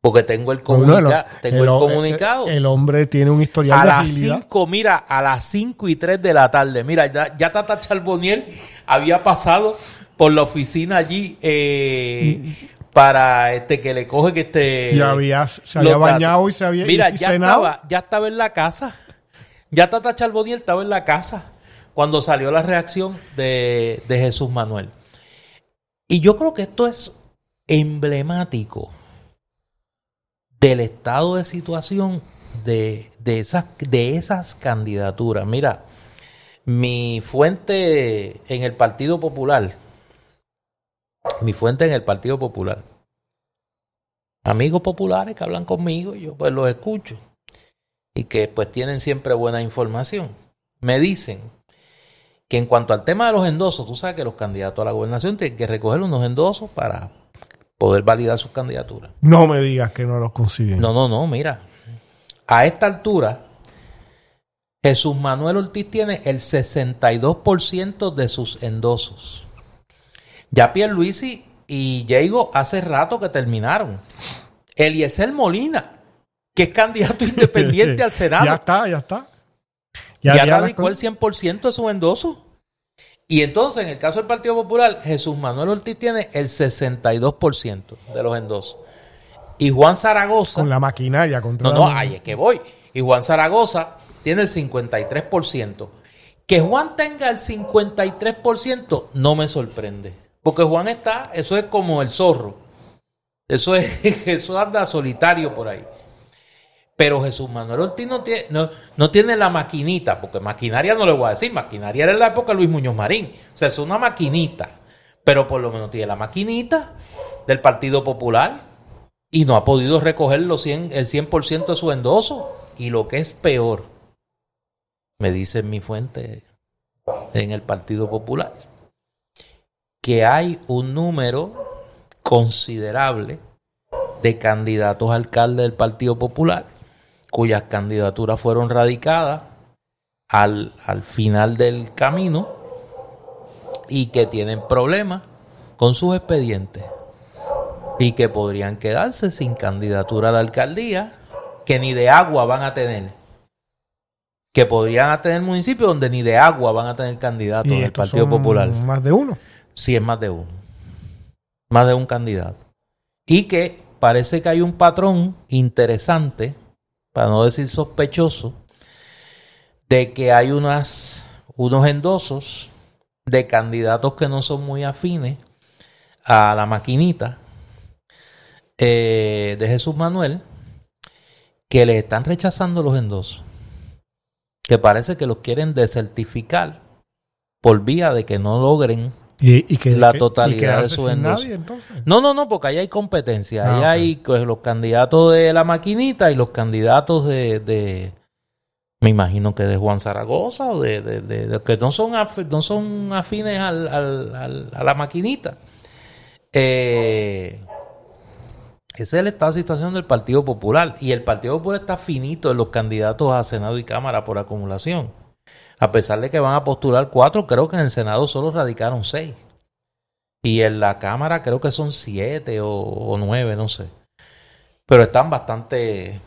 [SPEAKER 1] Porque tengo el, comunica- tengo el, comunicado.
[SPEAKER 2] El, hombre tiene un historial
[SPEAKER 1] a
[SPEAKER 2] de
[SPEAKER 1] las
[SPEAKER 2] agilidad.
[SPEAKER 1] 5, mira, a las 5 y 3 de la tarde. Mira, ya, ya Tata Charboniel había pasado por la oficina allí eh, para este que le coge que este
[SPEAKER 2] Ya había, se había
[SPEAKER 1] datos.
[SPEAKER 2] bañado y se había
[SPEAKER 1] Mira,
[SPEAKER 2] y
[SPEAKER 1] ya
[SPEAKER 2] cenado.
[SPEAKER 1] estaba, ya estaba en la casa. Ya Tata Charboniel estaba en la casa cuando salió la reacción de, de Jesús Manuel. Y yo creo que esto es emblemático del estado de situación de, de, esas, de esas candidaturas. Mira, mi fuente en el Partido Popular, mi fuente en el Partido Popular, amigos populares que hablan conmigo, yo pues los escucho y que pues tienen siempre buena información. Me dicen que en cuanto al tema de los endosos, tú sabes que los candidatos a la gobernación tienen que recoger unos endosos para poder validar sus candidaturas.
[SPEAKER 2] No me digas que no los consiguen.
[SPEAKER 1] No, no, no, mira. A esta altura, Jesús Manuel Ortiz tiene el 62% de sus endosos. Ya Pierluisi y Diego hace rato que terminaron. Eliezer Molina, que es candidato independiente al Senado,
[SPEAKER 2] Ya está, ya está.
[SPEAKER 1] ya,
[SPEAKER 2] ya
[SPEAKER 1] radicó el
[SPEAKER 2] cosas-
[SPEAKER 1] 100% de sus endosos. Y entonces, en el caso del Partido Popular, Jesús Manuel Ortiz tiene el 62% de los endosos. Y Juan Zaragoza...
[SPEAKER 2] Con la maquinaria contra
[SPEAKER 1] No, no,
[SPEAKER 2] la-
[SPEAKER 1] ahí es que voy. Y Juan Zaragoza tiene el 53%. Que Juan tenga el 53% no me sorprende. Porque Juan está, eso es como el zorro. Eso es, eso anda solitario por ahí. Pero Jesús Manuel Ortiz no tiene, no, no tiene la maquinita, porque maquinaria no le voy a decir, maquinaria era en la época de Luis Muñoz Marín. O sea, es una maquinita. Pero por lo menos tiene la maquinita del Partido Popular y no ha podido recoger los 100, el 100% de su endoso. Y lo que es peor, me dice mi fuente en el Partido Popular, que hay un número considerable de candidatos a alcalde del Partido Popular cuyas candidaturas fueron radicadas al, al final del camino y que tienen problemas con sus expedientes y que podrían quedarse sin candidatura a la alcaldía, que ni de agua van a tener. que podrían tener municipios donde ni de agua van a tener candidatos del Partido
[SPEAKER 2] son
[SPEAKER 1] Popular.
[SPEAKER 2] Más de uno.
[SPEAKER 1] Sí, es más de uno. Más de un candidato. Y que parece que hay un patrón interesante, para no decir sospechoso, de que hay unas, unos endosos de candidatos que no son muy afines a la maquinita eh, de Jesús Manuel, que le están rechazando los endosos. Que parece que los quieren desertificar por vía de que no logren
[SPEAKER 2] Y, y que,
[SPEAKER 1] La totalidad
[SPEAKER 2] y
[SPEAKER 1] de su
[SPEAKER 2] entonces.
[SPEAKER 1] No, no, no, porque ahí hay competencia.
[SPEAKER 2] Ah,
[SPEAKER 1] ahí hay pues, los candidatos de la maquinita y los candidatos de, de- me imagino que de Juan Zaragoza o de, de- de- de- que no son, af- no son afines al- al- al- a la maquinita. Eh, ese es el estado de situación del Partido Popular. Y el Partido Popular está finito en los candidatos a Senado y Cámara por acumulación. A pesar de que van a postular cuatro, creo que en el Senado solo radicaron seis. Y en la Cámara creo que son siete o, nueve, no sé. Pero están bastante,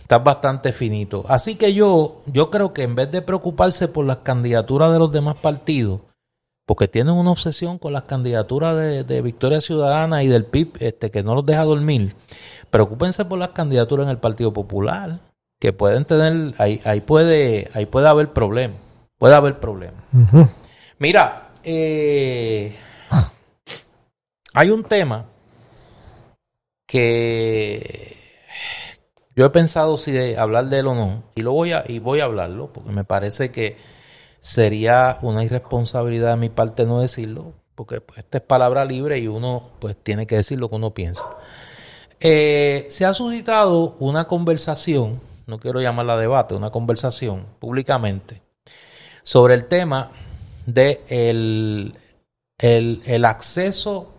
[SPEAKER 1] están bastante finitos. Así que yo, yo creo que en vez de preocuparse por las candidaturas de los demás partidos, porque tienen una obsesión con las candidaturas de, de Victoria Ciudadana y del PIB, este, que no los deja dormir, preocúpense por las candidaturas en el Partido Popular, que pueden tener, ahí, ahí puede, ahí puede haber problemas, puede haber problemas.
[SPEAKER 2] Ujú.
[SPEAKER 1] Mira, eh, hay un tema que yo he pensado si de hablar de él o no, y lo voy a, y voy a hablarlo, porque me parece que sería una irresponsabilidad de mi parte no decirlo, porque pues, esta es palabra libre y uno pues tiene que decir lo que uno piensa. Eh, se ha suscitado una conversación, no quiero llamarla debate, una conversación públicamente sobre el tema de el, el, acceso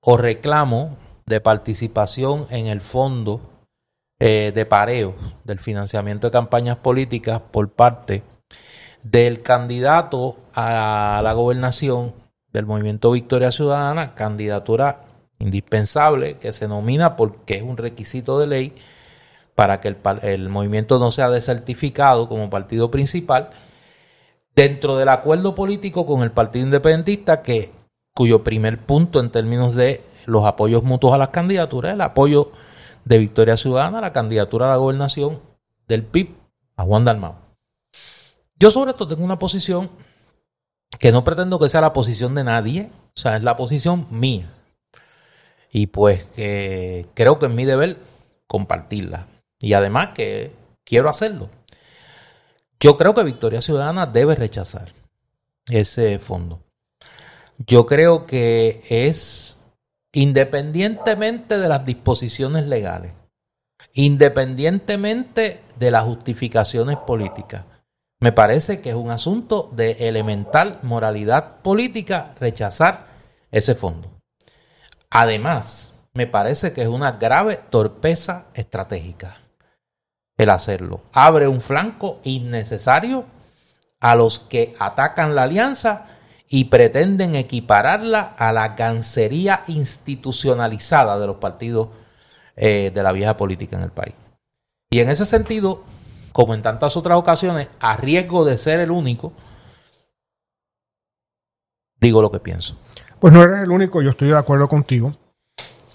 [SPEAKER 1] o reclamo de participación en el fondo eh, de pareo del financiamiento de campañas políticas por parte del candidato a la gobernación del movimiento Victoria Ciudadana, candidatura indispensable que se nomina porque es un requisito de ley para que el, movimiento no sea desertificado como partido principal dentro del acuerdo político con el Partido Independentista, que, cuyo primer punto en términos de los apoyos mutuos a las candidaturas es el apoyo de Victoria Ciudadana a la candidatura a la gobernación del PIB a Juan Dalmau. Yo sobre esto tengo una posición que no pretendo que sea la posición de nadie, o sea, es la posición mía. Y pues que creo que es mi deber compartirla. Y además que quiero hacerlo. Yo creo que Victoria Ciudadana debe rechazar ese fondo. Yo creo que es independientemente de las disposiciones legales, independientemente de las justificaciones políticas. Me parece que es un asunto de elemental moralidad política rechazar ese fondo. Además, me parece que es una grave torpeza estratégica el hacerlo. Abre un flanco innecesario a los que atacan la alianza y pretenden equipararla a la gancería institucionalizada de los partidos eh, de la vieja política en el país. Y en ese sentido, como en tantas otras ocasiones, a riesgo de ser el único, digo lo que pienso.
[SPEAKER 2] Pues no eres el único, yo estoy de acuerdo contigo.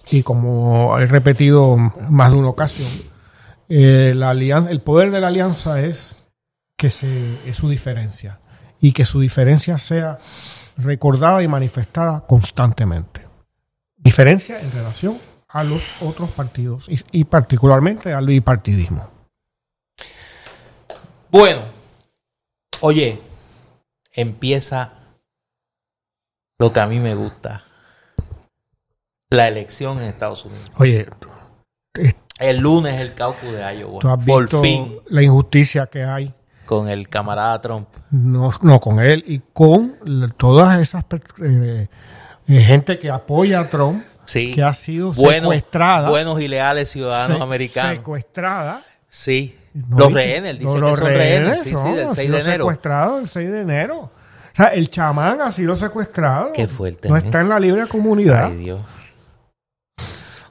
[SPEAKER 2] Y como he repetido más de una ocasión, eh, la alianza, el poder de la alianza es que se, es su diferencia y que su diferencia sea recordada y manifestada constantemente. Diferencia en relación a los otros partidos y, y particularmente al bipartidismo.
[SPEAKER 1] Bueno, oye, empieza lo que a mí me gusta. La elección en Estados Unidos.
[SPEAKER 2] Oye,
[SPEAKER 1] El lunes el caucus de Iowa.
[SPEAKER 2] tú has
[SPEAKER 1] Por
[SPEAKER 2] visto
[SPEAKER 1] fin,
[SPEAKER 2] la injusticia que hay
[SPEAKER 1] con el camarada Trump.
[SPEAKER 2] no, no con él y con todas esas eh, eh, gente que apoya a Trump
[SPEAKER 1] Sí.
[SPEAKER 2] que ha sido
[SPEAKER 1] Buenos-
[SPEAKER 2] secuestrada
[SPEAKER 1] Buenos y leales ciudadanos
[SPEAKER 2] se-
[SPEAKER 1] americanos.
[SPEAKER 2] secuestrada
[SPEAKER 1] Sí.
[SPEAKER 2] No,
[SPEAKER 1] los rehenes, dice
[SPEAKER 2] los
[SPEAKER 1] que son rehenes. Sí,
[SPEAKER 2] son,
[SPEAKER 1] sí, del
[SPEAKER 2] han
[SPEAKER 1] 6
[SPEAKER 2] sido
[SPEAKER 1] de enero.
[SPEAKER 2] secuestrados el 6 de enero. O sea, el chamán ha sido secuestrado.
[SPEAKER 1] Qué fuerte,
[SPEAKER 2] No
[SPEAKER 1] ¿eh?
[SPEAKER 2] está en la libre comunidad.
[SPEAKER 1] Ay, Dios.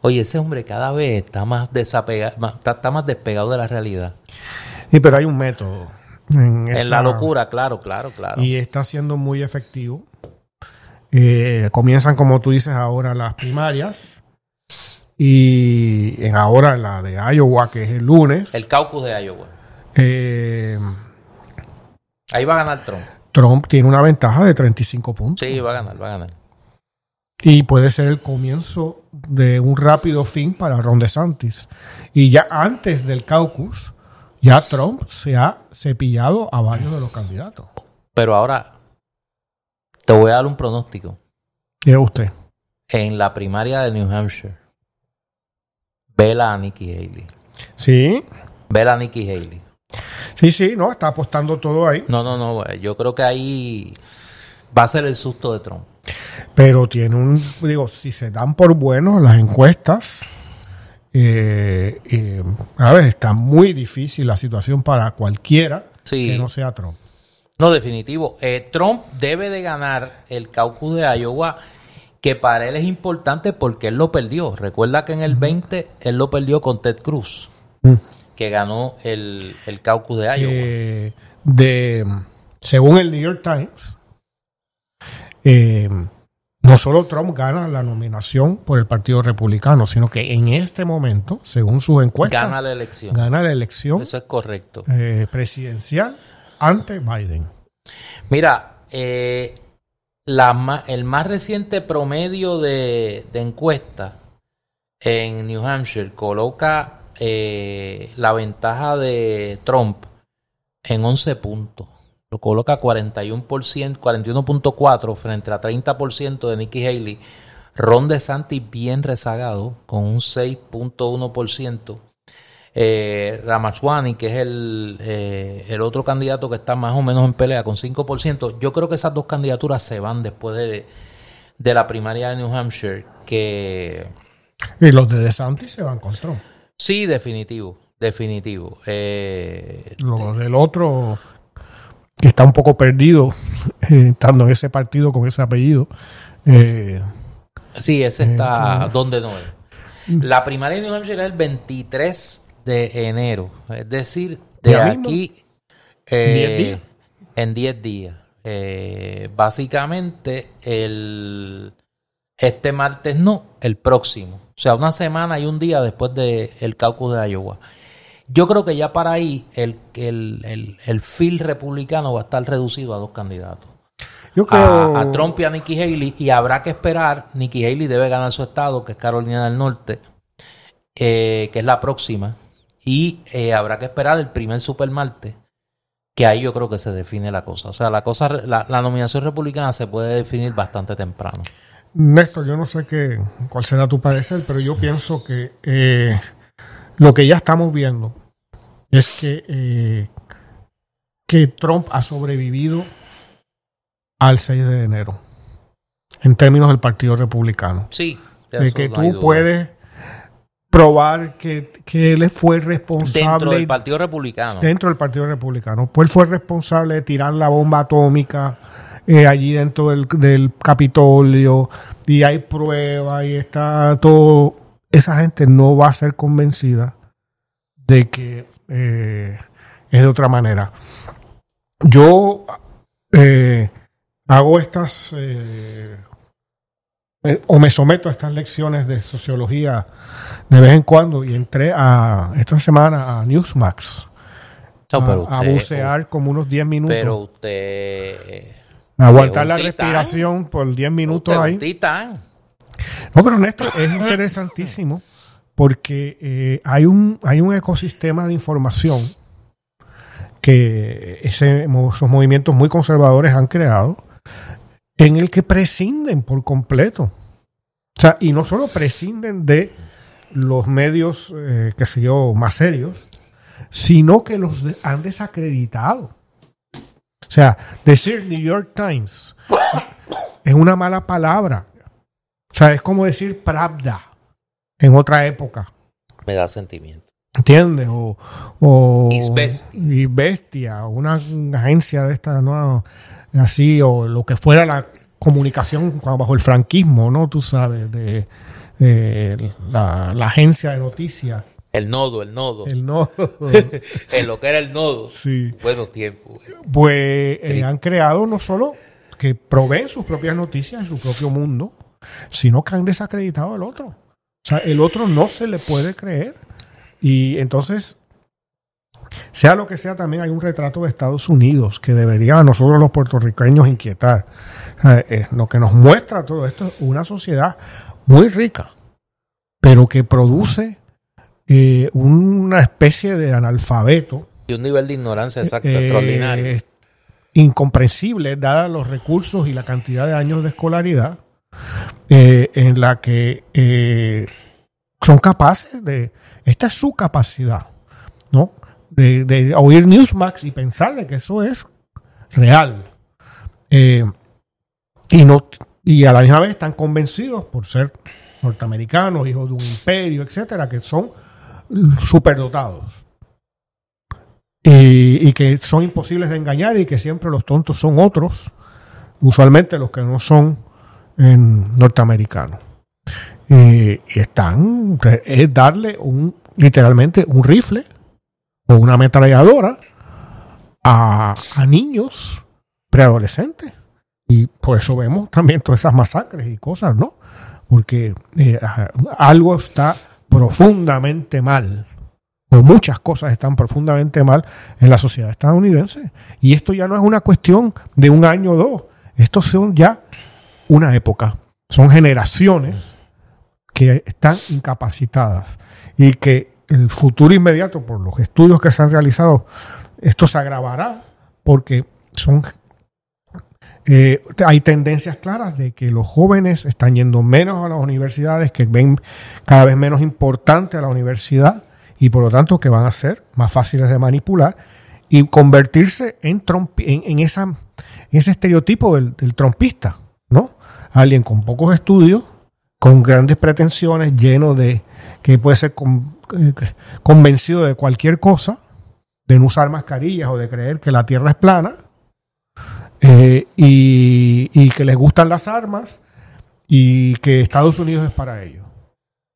[SPEAKER 1] Oye, ese hombre cada vez está más desapegado, está, está más despegado de la realidad.
[SPEAKER 2] Sí, pero hay un método. En,
[SPEAKER 1] la locura, claro, claro, claro.
[SPEAKER 2] Y está siendo muy efectivo. Eh, comienzan, como tú dices, ahora las primarias. Y en ahora la de Iowa, que es el lunes.
[SPEAKER 1] El caucus de Iowa.
[SPEAKER 2] eh,
[SPEAKER 1] Ahí va a ganar Trump.
[SPEAKER 2] Trump tiene una ventaja de 35 puntos.
[SPEAKER 1] Sí, va a ganar, va a ganar.
[SPEAKER 2] Y puede ser el comienzo de un rápido fin para Ron DeSantis. Y ya antes del caucus, ya Trump se ha cepillado a varios de los candidatos.
[SPEAKER 1] Pero ahora te voy a dar un pronóstico.
[SPEAKER 2] ¿Qué usted?
[SPEAKER 1] En la primaria de New Hampshire, vela a Nikki Haley.
[SPEAKER 2] Sí,
[SPEAKER 1] Vela a Nikki Haley.
[SPEAKER 2] sí, sí, no, está apostando todo ahí.
[SPEAKER 1] No, no, no. eh, Yo creo que ahí va a ser el susto de Trump.
[SPEAKER 2] Pero tiene un, digo, si se dan por buenos las encuestas, eh, eh, a ver, está muy difícil la situación para cualquiera
[SPEAKER 1] Sí.
[SPEAKER 2] que no sea Trump.
[SPEAKER 1] No, definitivo. Eh, Trump debe de ganar el caucus de Iowa, que para él es importante porque él lo perdió. Recuerda que en el 20 él lo perdió con Ted Cruz,
[SPEAKER 2] Mm.
[SPEAKER 1] que ganó el, el caucus de Iowa.
[SPEAKER 2] De, según el New York Times, eh, no solo Trump gana la nominación por el Partido Republicano, sino que en este momento, según sus encuestas,
[SPEAKER 1] gana
[SPEAKER 2] gana,
[SPEAKER 1] la elección.
[SPEAKER 2] la elección
[SPEAKER 1] Eso es correcto.
[SPEAKER 2] eh, presidencial ante Biden.
[SPEAKER 1] Mira, eh, la el más reciente promedio de, de encuesta en New Hampshire coloca eh, la ventaja de Trump en 11 puntos. Lo coloca 41%, 41.4 frente a 30% de Nikki Haley. Ron DeSantis bien rezagado con un 6.1%. Eh, Ramaswamy, que es el, eh, el otro candidato que está más o menos en pelea con 5%. Yo creo que esas dos candidaturas se van después de, de la primaria de New Hampshire. Que
[SPEAKER 2] Y los de DeSantis se van con Trump.
[SPEAKER 1] sí, definitivo, definitivo. Eh,
[SPEAKER 2] Lo del otro, que está un poco perdido, eh, estando en ese partido con ese apellido. eh,
[SPEAKER 1] sí, ese está donde no es. La primaria de New Hampshire es el 23 de enero, es decir, de aquí eh,
[SPEAKER 2] 10 días.
[SPEAKER 1] en 10 días. Eh, básicamente, el, este martes no, el próximo. O sea, una semana y un día después del caucus de Iowa. Yo creo que ya para ahí el, el, el, el field republicano va a estar reducido a dos candidatos.
[SPEAKER 2] yo creo.
[SPEAKER 1] A, a Trump y a Nikki Haley. Y habrá que esperar. Nikki Haley debe ganar su estado, que es Carolina del Norte, eh, que es la próxima. Y eh, habrá que esperar el primer supermartes, que ahí yo creo que se define la cosa. O sea, la cosa, la, la nominación republicana se puede definir bastante temprano.
[SPEAKER 2] Néstor, yo no sé qué, cuál será tu parecer, pero yo pienso que eh, lo que ya estamos viendo es que, eh, que Trump ha sobrevivido al 6 de enero en términos del Partido Republicano.
[SPEAKER 1] Sí, de
[SPEAKER 2] que
[SPEAKER 1] no
[SPEAKER 2] tú puedes probar que, que él fue responsable
[SPEAKER 1] Dentro del Partido Republicano.
[SPEAKER 2] dentro del Partido Republicano. Pues fue responsable de tirar la bomba atómica eh, allí dentro del, del Capitolio y hay pruebas y está todo. Esa gente no va a ser convencida de que eh, es de otra manera. Yo eh, hago estas eh, eh, o me someto a estas lecciones de sociología de vez en cuando y entré a esta semana a Newsmax
[SPEAKER 1] No, pero
[SPEAKER 2] a, bucear como unos 10 minutos.
[SPEAKER 1] Pero usted.
[SPEAKER 2] aguantar la
[SPEAKER 1] titán.
[SPEAKER 2] respiración por 10 minutos
[SPEAKER 1] usted
[SPEAKER 2] ahí.
[SPEAKER 1] un titán.
[SPEAKER 2] No, pero Néstor, es interesantísimo porque eh, hay, un, hay un ecosistema de información que ese- esos movimientos muy conservadores han creado en el que prescinden por completo. O sea, y no solo prescinden de los medios, eh, qué sé yo, más serios, sino que los han desacreditado. O sea, decir New York Times es una mala palabra. O sea, es como decir Pravda en otra época.
[SPEAKER 1] Me da sentimiento.
[SPEAKER 2] ¿Entiendes? O, o.
[SPEAKER 1] Izvestia,
[SPEAKER 2] o una agencia de esta, ¿no? Así, o lo que fuera la comunicación bajo el franquismo, ¿no? Tú sabes, de, de la, la agencia de noticias
[SPEAKER 1] El nodo, el nodo.
[SPEAKER 2] El nodo.
[SPEAKER 1] en lo que era el nodo.
[SPEAKER 2] Sí.
[SPEAKER 1] Buenos tiempos.
[SPEAKER 2] Pues eh, han creado no solo que proveen sus propias noticias en su propio mundo, sino que han desacreditado al otro. O sea, el otro no se le puede creer. Y entonces, sea lo que sea, también hay un retrato de Estados Unidos que debería a nosotros los puertorriqueños inquietar. O sea, eh, lo que nos muestra todo esto es una sociedad muy rica, pero que produce eh, una especie de analfabeto.
[SPEAKER 1] Y un nivel de ignorancia exacto,
[SPEAKER 2] eh,
[SPEAKER 1] extraordinario.
[SPEAKER 2] Incomprensible, dada los recursos y la cantidad de años de escolaridad, eh, en la que eh, son capaces de. Esta es su capacidad, ¿no? De, oír Newsmax y pensar de que eso es real. Eh, y, no, y a la misma vez están convencidos por ser norteamericanos, hijos de un imperio, etcétera, que son superdotados. Y que son imposibles de engañar y que siempre los tontos son otros, usualmente los que no son en norteamericanos. Y, y están, es darle un, literalmente un rifle o una ametralladora a, a niños preadolescentes. Y por eso vemos también todas esas masacres y cosas, ¿no? Porque eh, algo está profundamente mal, o muchas cosas están profundamente mal en la sociedad estadounidense. Y esto ya no es una cuestión de un año o dos, estos son ya una época, son generaciones que están incapacitadas y que el futuro inmediato, por los estudios que se han realizado, esto se agravará porque son eh, hay tendencias claras de que los jóvenes están yendo menos a las universidades, que ven cada vez menos importante a la universidad y por lo tanto que van a ser más fáciles de manipular y convertirse en, en, en, esa, en ese estereotipo del, trompista. Alguien con pocos estudios, con grandes pretensiones, lleno de que puede ser eh, convencido de cualquier cosa, de no usar mascarillas o de creer que la Tierra es plana eh, y, y, que les gustan las armas y que Estados Unidos es para ellos.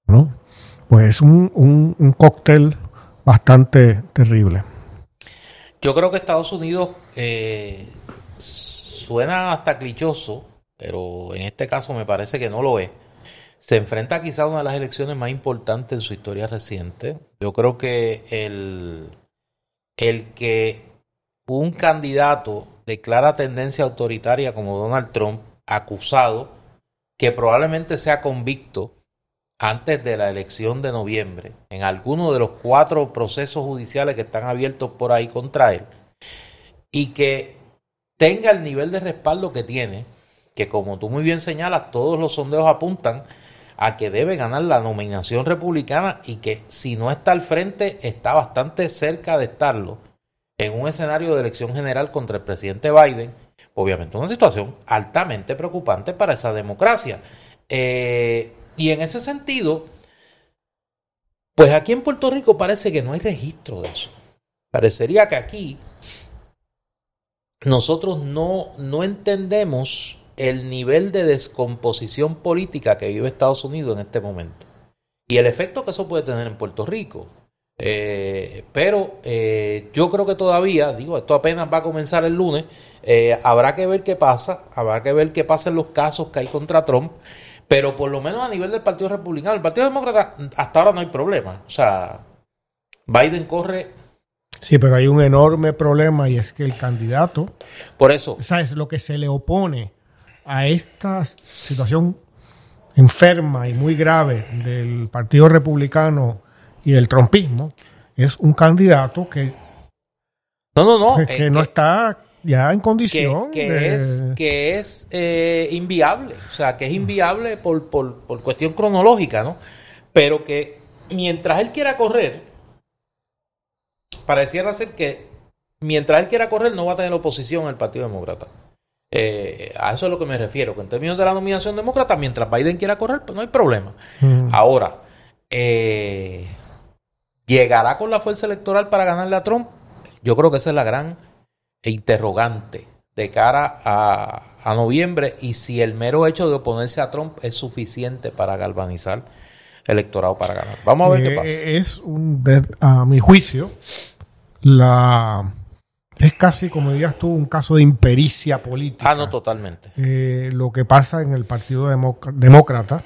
[SPEAKER 2] ¿no? Pues es un, un, un cóctel bastante terrible.
[SPEAKER 1] Yo creo que Estados Unidos eh, suena hasta clichoso, pero en este caso me parece que no lo es. Se enfrenta quizá a una de las elecciones más importantes en su historia reciente. Yo creo que el, el que un candidato de clara tendencia autoritaria como Donald Trump, acusado, que probablemente sea convicto antes de la elección de noviembre, en alguno de los cuatro procesos judiciales que están abiertos por ahí contra él, y que tenga el nivel de respaldo que tiene, que como tú muy bien señalas, todos los sondeos apuntan a que debe ganar la nominación republicana y que si no está al frente, está bastante cerca de estarlo en un escenario de elección general contra el presidente Biden, obviamente una situación altamente preocupante para esa democracia. Eh, y en ese sentido, pues aquí en Puerto Rico parece que no hay registro de eso. Parecería que aquí nosotros no, no entendemos el nivel de descomposición política que vive Estados Unidos en este momento y el efecto que eso puede tener en Puerto Rico. Eh, pero eh, yo creo que todavía, digo, esto apenas va a comenzar el lunes, eh, habrá que ver qué pasa, habrá que ver qué pasa en los casos que hay contra Trump, pero por lo menos a nivel del Partido Republicano, el Partido Demócrata, hasta ahora no hay problema. O sea, Biden corre.
[SPEAKER 2] Sí, pero hay un enorme problema y es que el candidato.
[SPEAKER 1] Por eso.
[SPEAKER 2] ¿Sabes? Lo que se le opone a esta situación enferma y muy grave del Partido Republicano y del trompismo es un candidato que
[SPEAKER 1] no no no
[SPEAKER 2] que, que no está ya en condición
[SPEAKER 1] que, que
[SPEAKER 2] de...
[SPEAKER 1] es que es eh, inviable o sea que es inviable por, por, por cuestión cronológica no pero que mientras él quiera correr pareciera ser que mientras él quiera correr no va a tener oposición al Partido Demócrata eh, a eso es lo que me refiero que en términos de la nominación demócrata mientras Biden quiera correr pues no hay problema mm. ahora eh, ¿Llegará con la fuerza electoral para ganarle a Trump? Yo creo que esa es la gran interrogante de cara a, a noviembre y si el mero hecho de oponerse a Trump es suficiente para galvanizar electorado para ganar. Vamos a ver qué pasa.
[SPEAKER 2] Es un, a mi juicio, la es casi, como dirías tú, un caso de impericia política.
[SPEAKER 1] Ah, no, totalmente.
[SPEAKER 2] Eh, lo que pasa en el Partido Demócrata,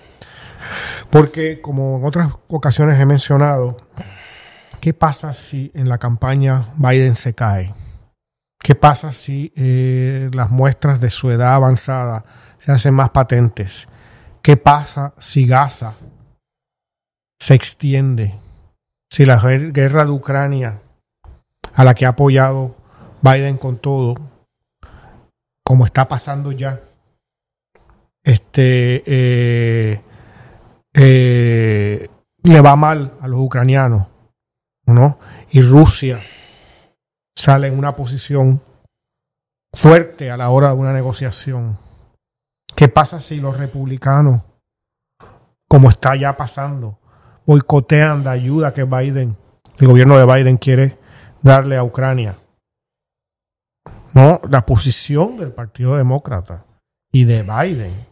[SPEAKER 2] porque como en otras ocasiones he mencionado, ¿qué pasa si en la campaña Biden se cae? ¿Qué pasa si eh, las muestras de su edad avanzada se hacen más patentes? ¿Qué pasa si Gaza se extiende? Si la guerra de Ucrania, a la que ha apoyado Biden con todo, como está pasando ya, este eh, eh, le va mal a los ucranianos, ¿no? Y Rusia sale en una posición fuerte a la hora de una negociación. ¿Qué pasa si los republicanos, como está ya pasando, boicotean la ayuda que Biden, el gobierno de Biden quiere darle a Ucrania? No, la posición del Partido Demócrata y de Biden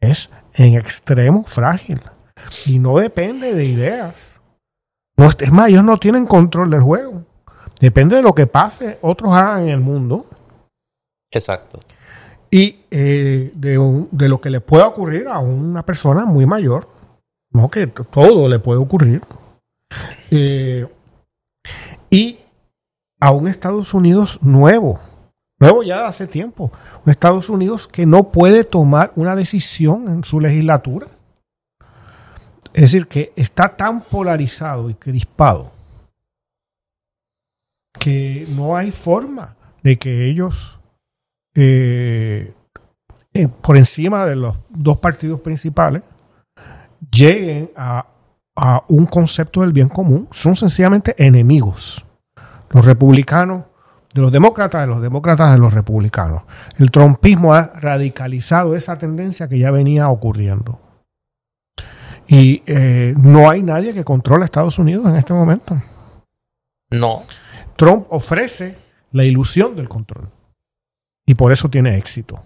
[SPEAKER 2] es en extremo frágil y no depende de ideas. No, es más, ellos no tienen control del juego. Depende de lo que pase, otros hagan en el mundo.
[SPEAKER 1] Exacto.
[SPEAKER 2] Y eh, de, de, lo que le pueda ocurrir a una persona muy mayor. No, que todo le puede ocurrir. Eh, y a un Estados Unidos nuevo Nuevo ya hace tiempo. Un Estados Unidos que no puede tomar una decisión en su legislatura. Es decir, que está tan polarizado y crispado que no hay forma de que ellos, eh, eh, por encima de los dos partidos principales, lleguen a, a un concepto del bien común. Son sencillamente enemigos. Los republicanos de los demócratas, de los demócratas, de los republicanos. El trompismo ha radicalizado esa tendencia que ya venía ocurriendo. Y eh, no hay nadie que controle a Estados Unidos en este momento.
[SPEAKER 1] No.
[SPEAKER 2] Trump ofrece la ilusión del control. Y por eso tiene éxito.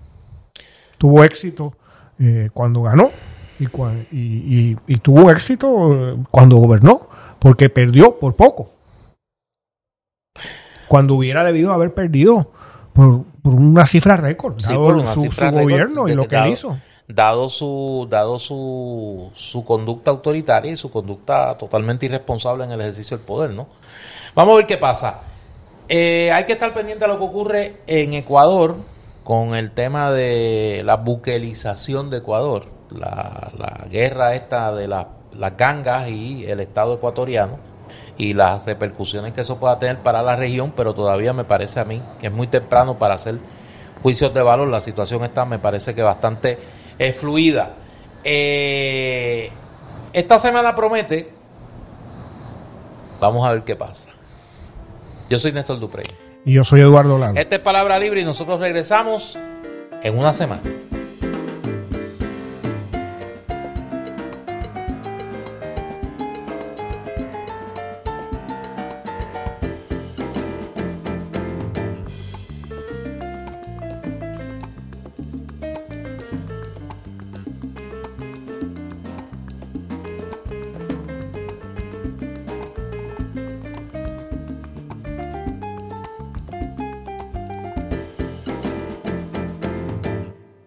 [SPEAKER 2] Tuvo éxito eh, cuando ganó y, y tuvo éxito eh, cuando gobernó, porque perdió por poco cuando hubiera debido haber perdido por, una cifra récord, dado su, gobierno y lo que hizo.
[SPEAKER 1] Dado su, dado su, su conducta autoritaria y su conducta totalmente irresponsable en el ejercicio del poder, ¿no? Vamos a ver qué pasa. Eh, hay que estar pendiente de lo que ocurre en Ecuador con el tema de la buquelización de Ecuador, la, la guerra esta de las gangas y el Estado ecuatoriano y las repercusiones que eso pueda tener para la región, pero todavía me parece a mí que es muy temprano para hacer juicios de valor. La situación está, me parece que bastante eh, fluida. Eh, esta semana promete. Vamos a ver qué pasa. Yo soy Néstor Duprey.
[SPEAKER 2] Y yo soy Eduardo Lano.
[SPEAKER 1] Esta es Palabra Libre y nosotros regresamos en una semana.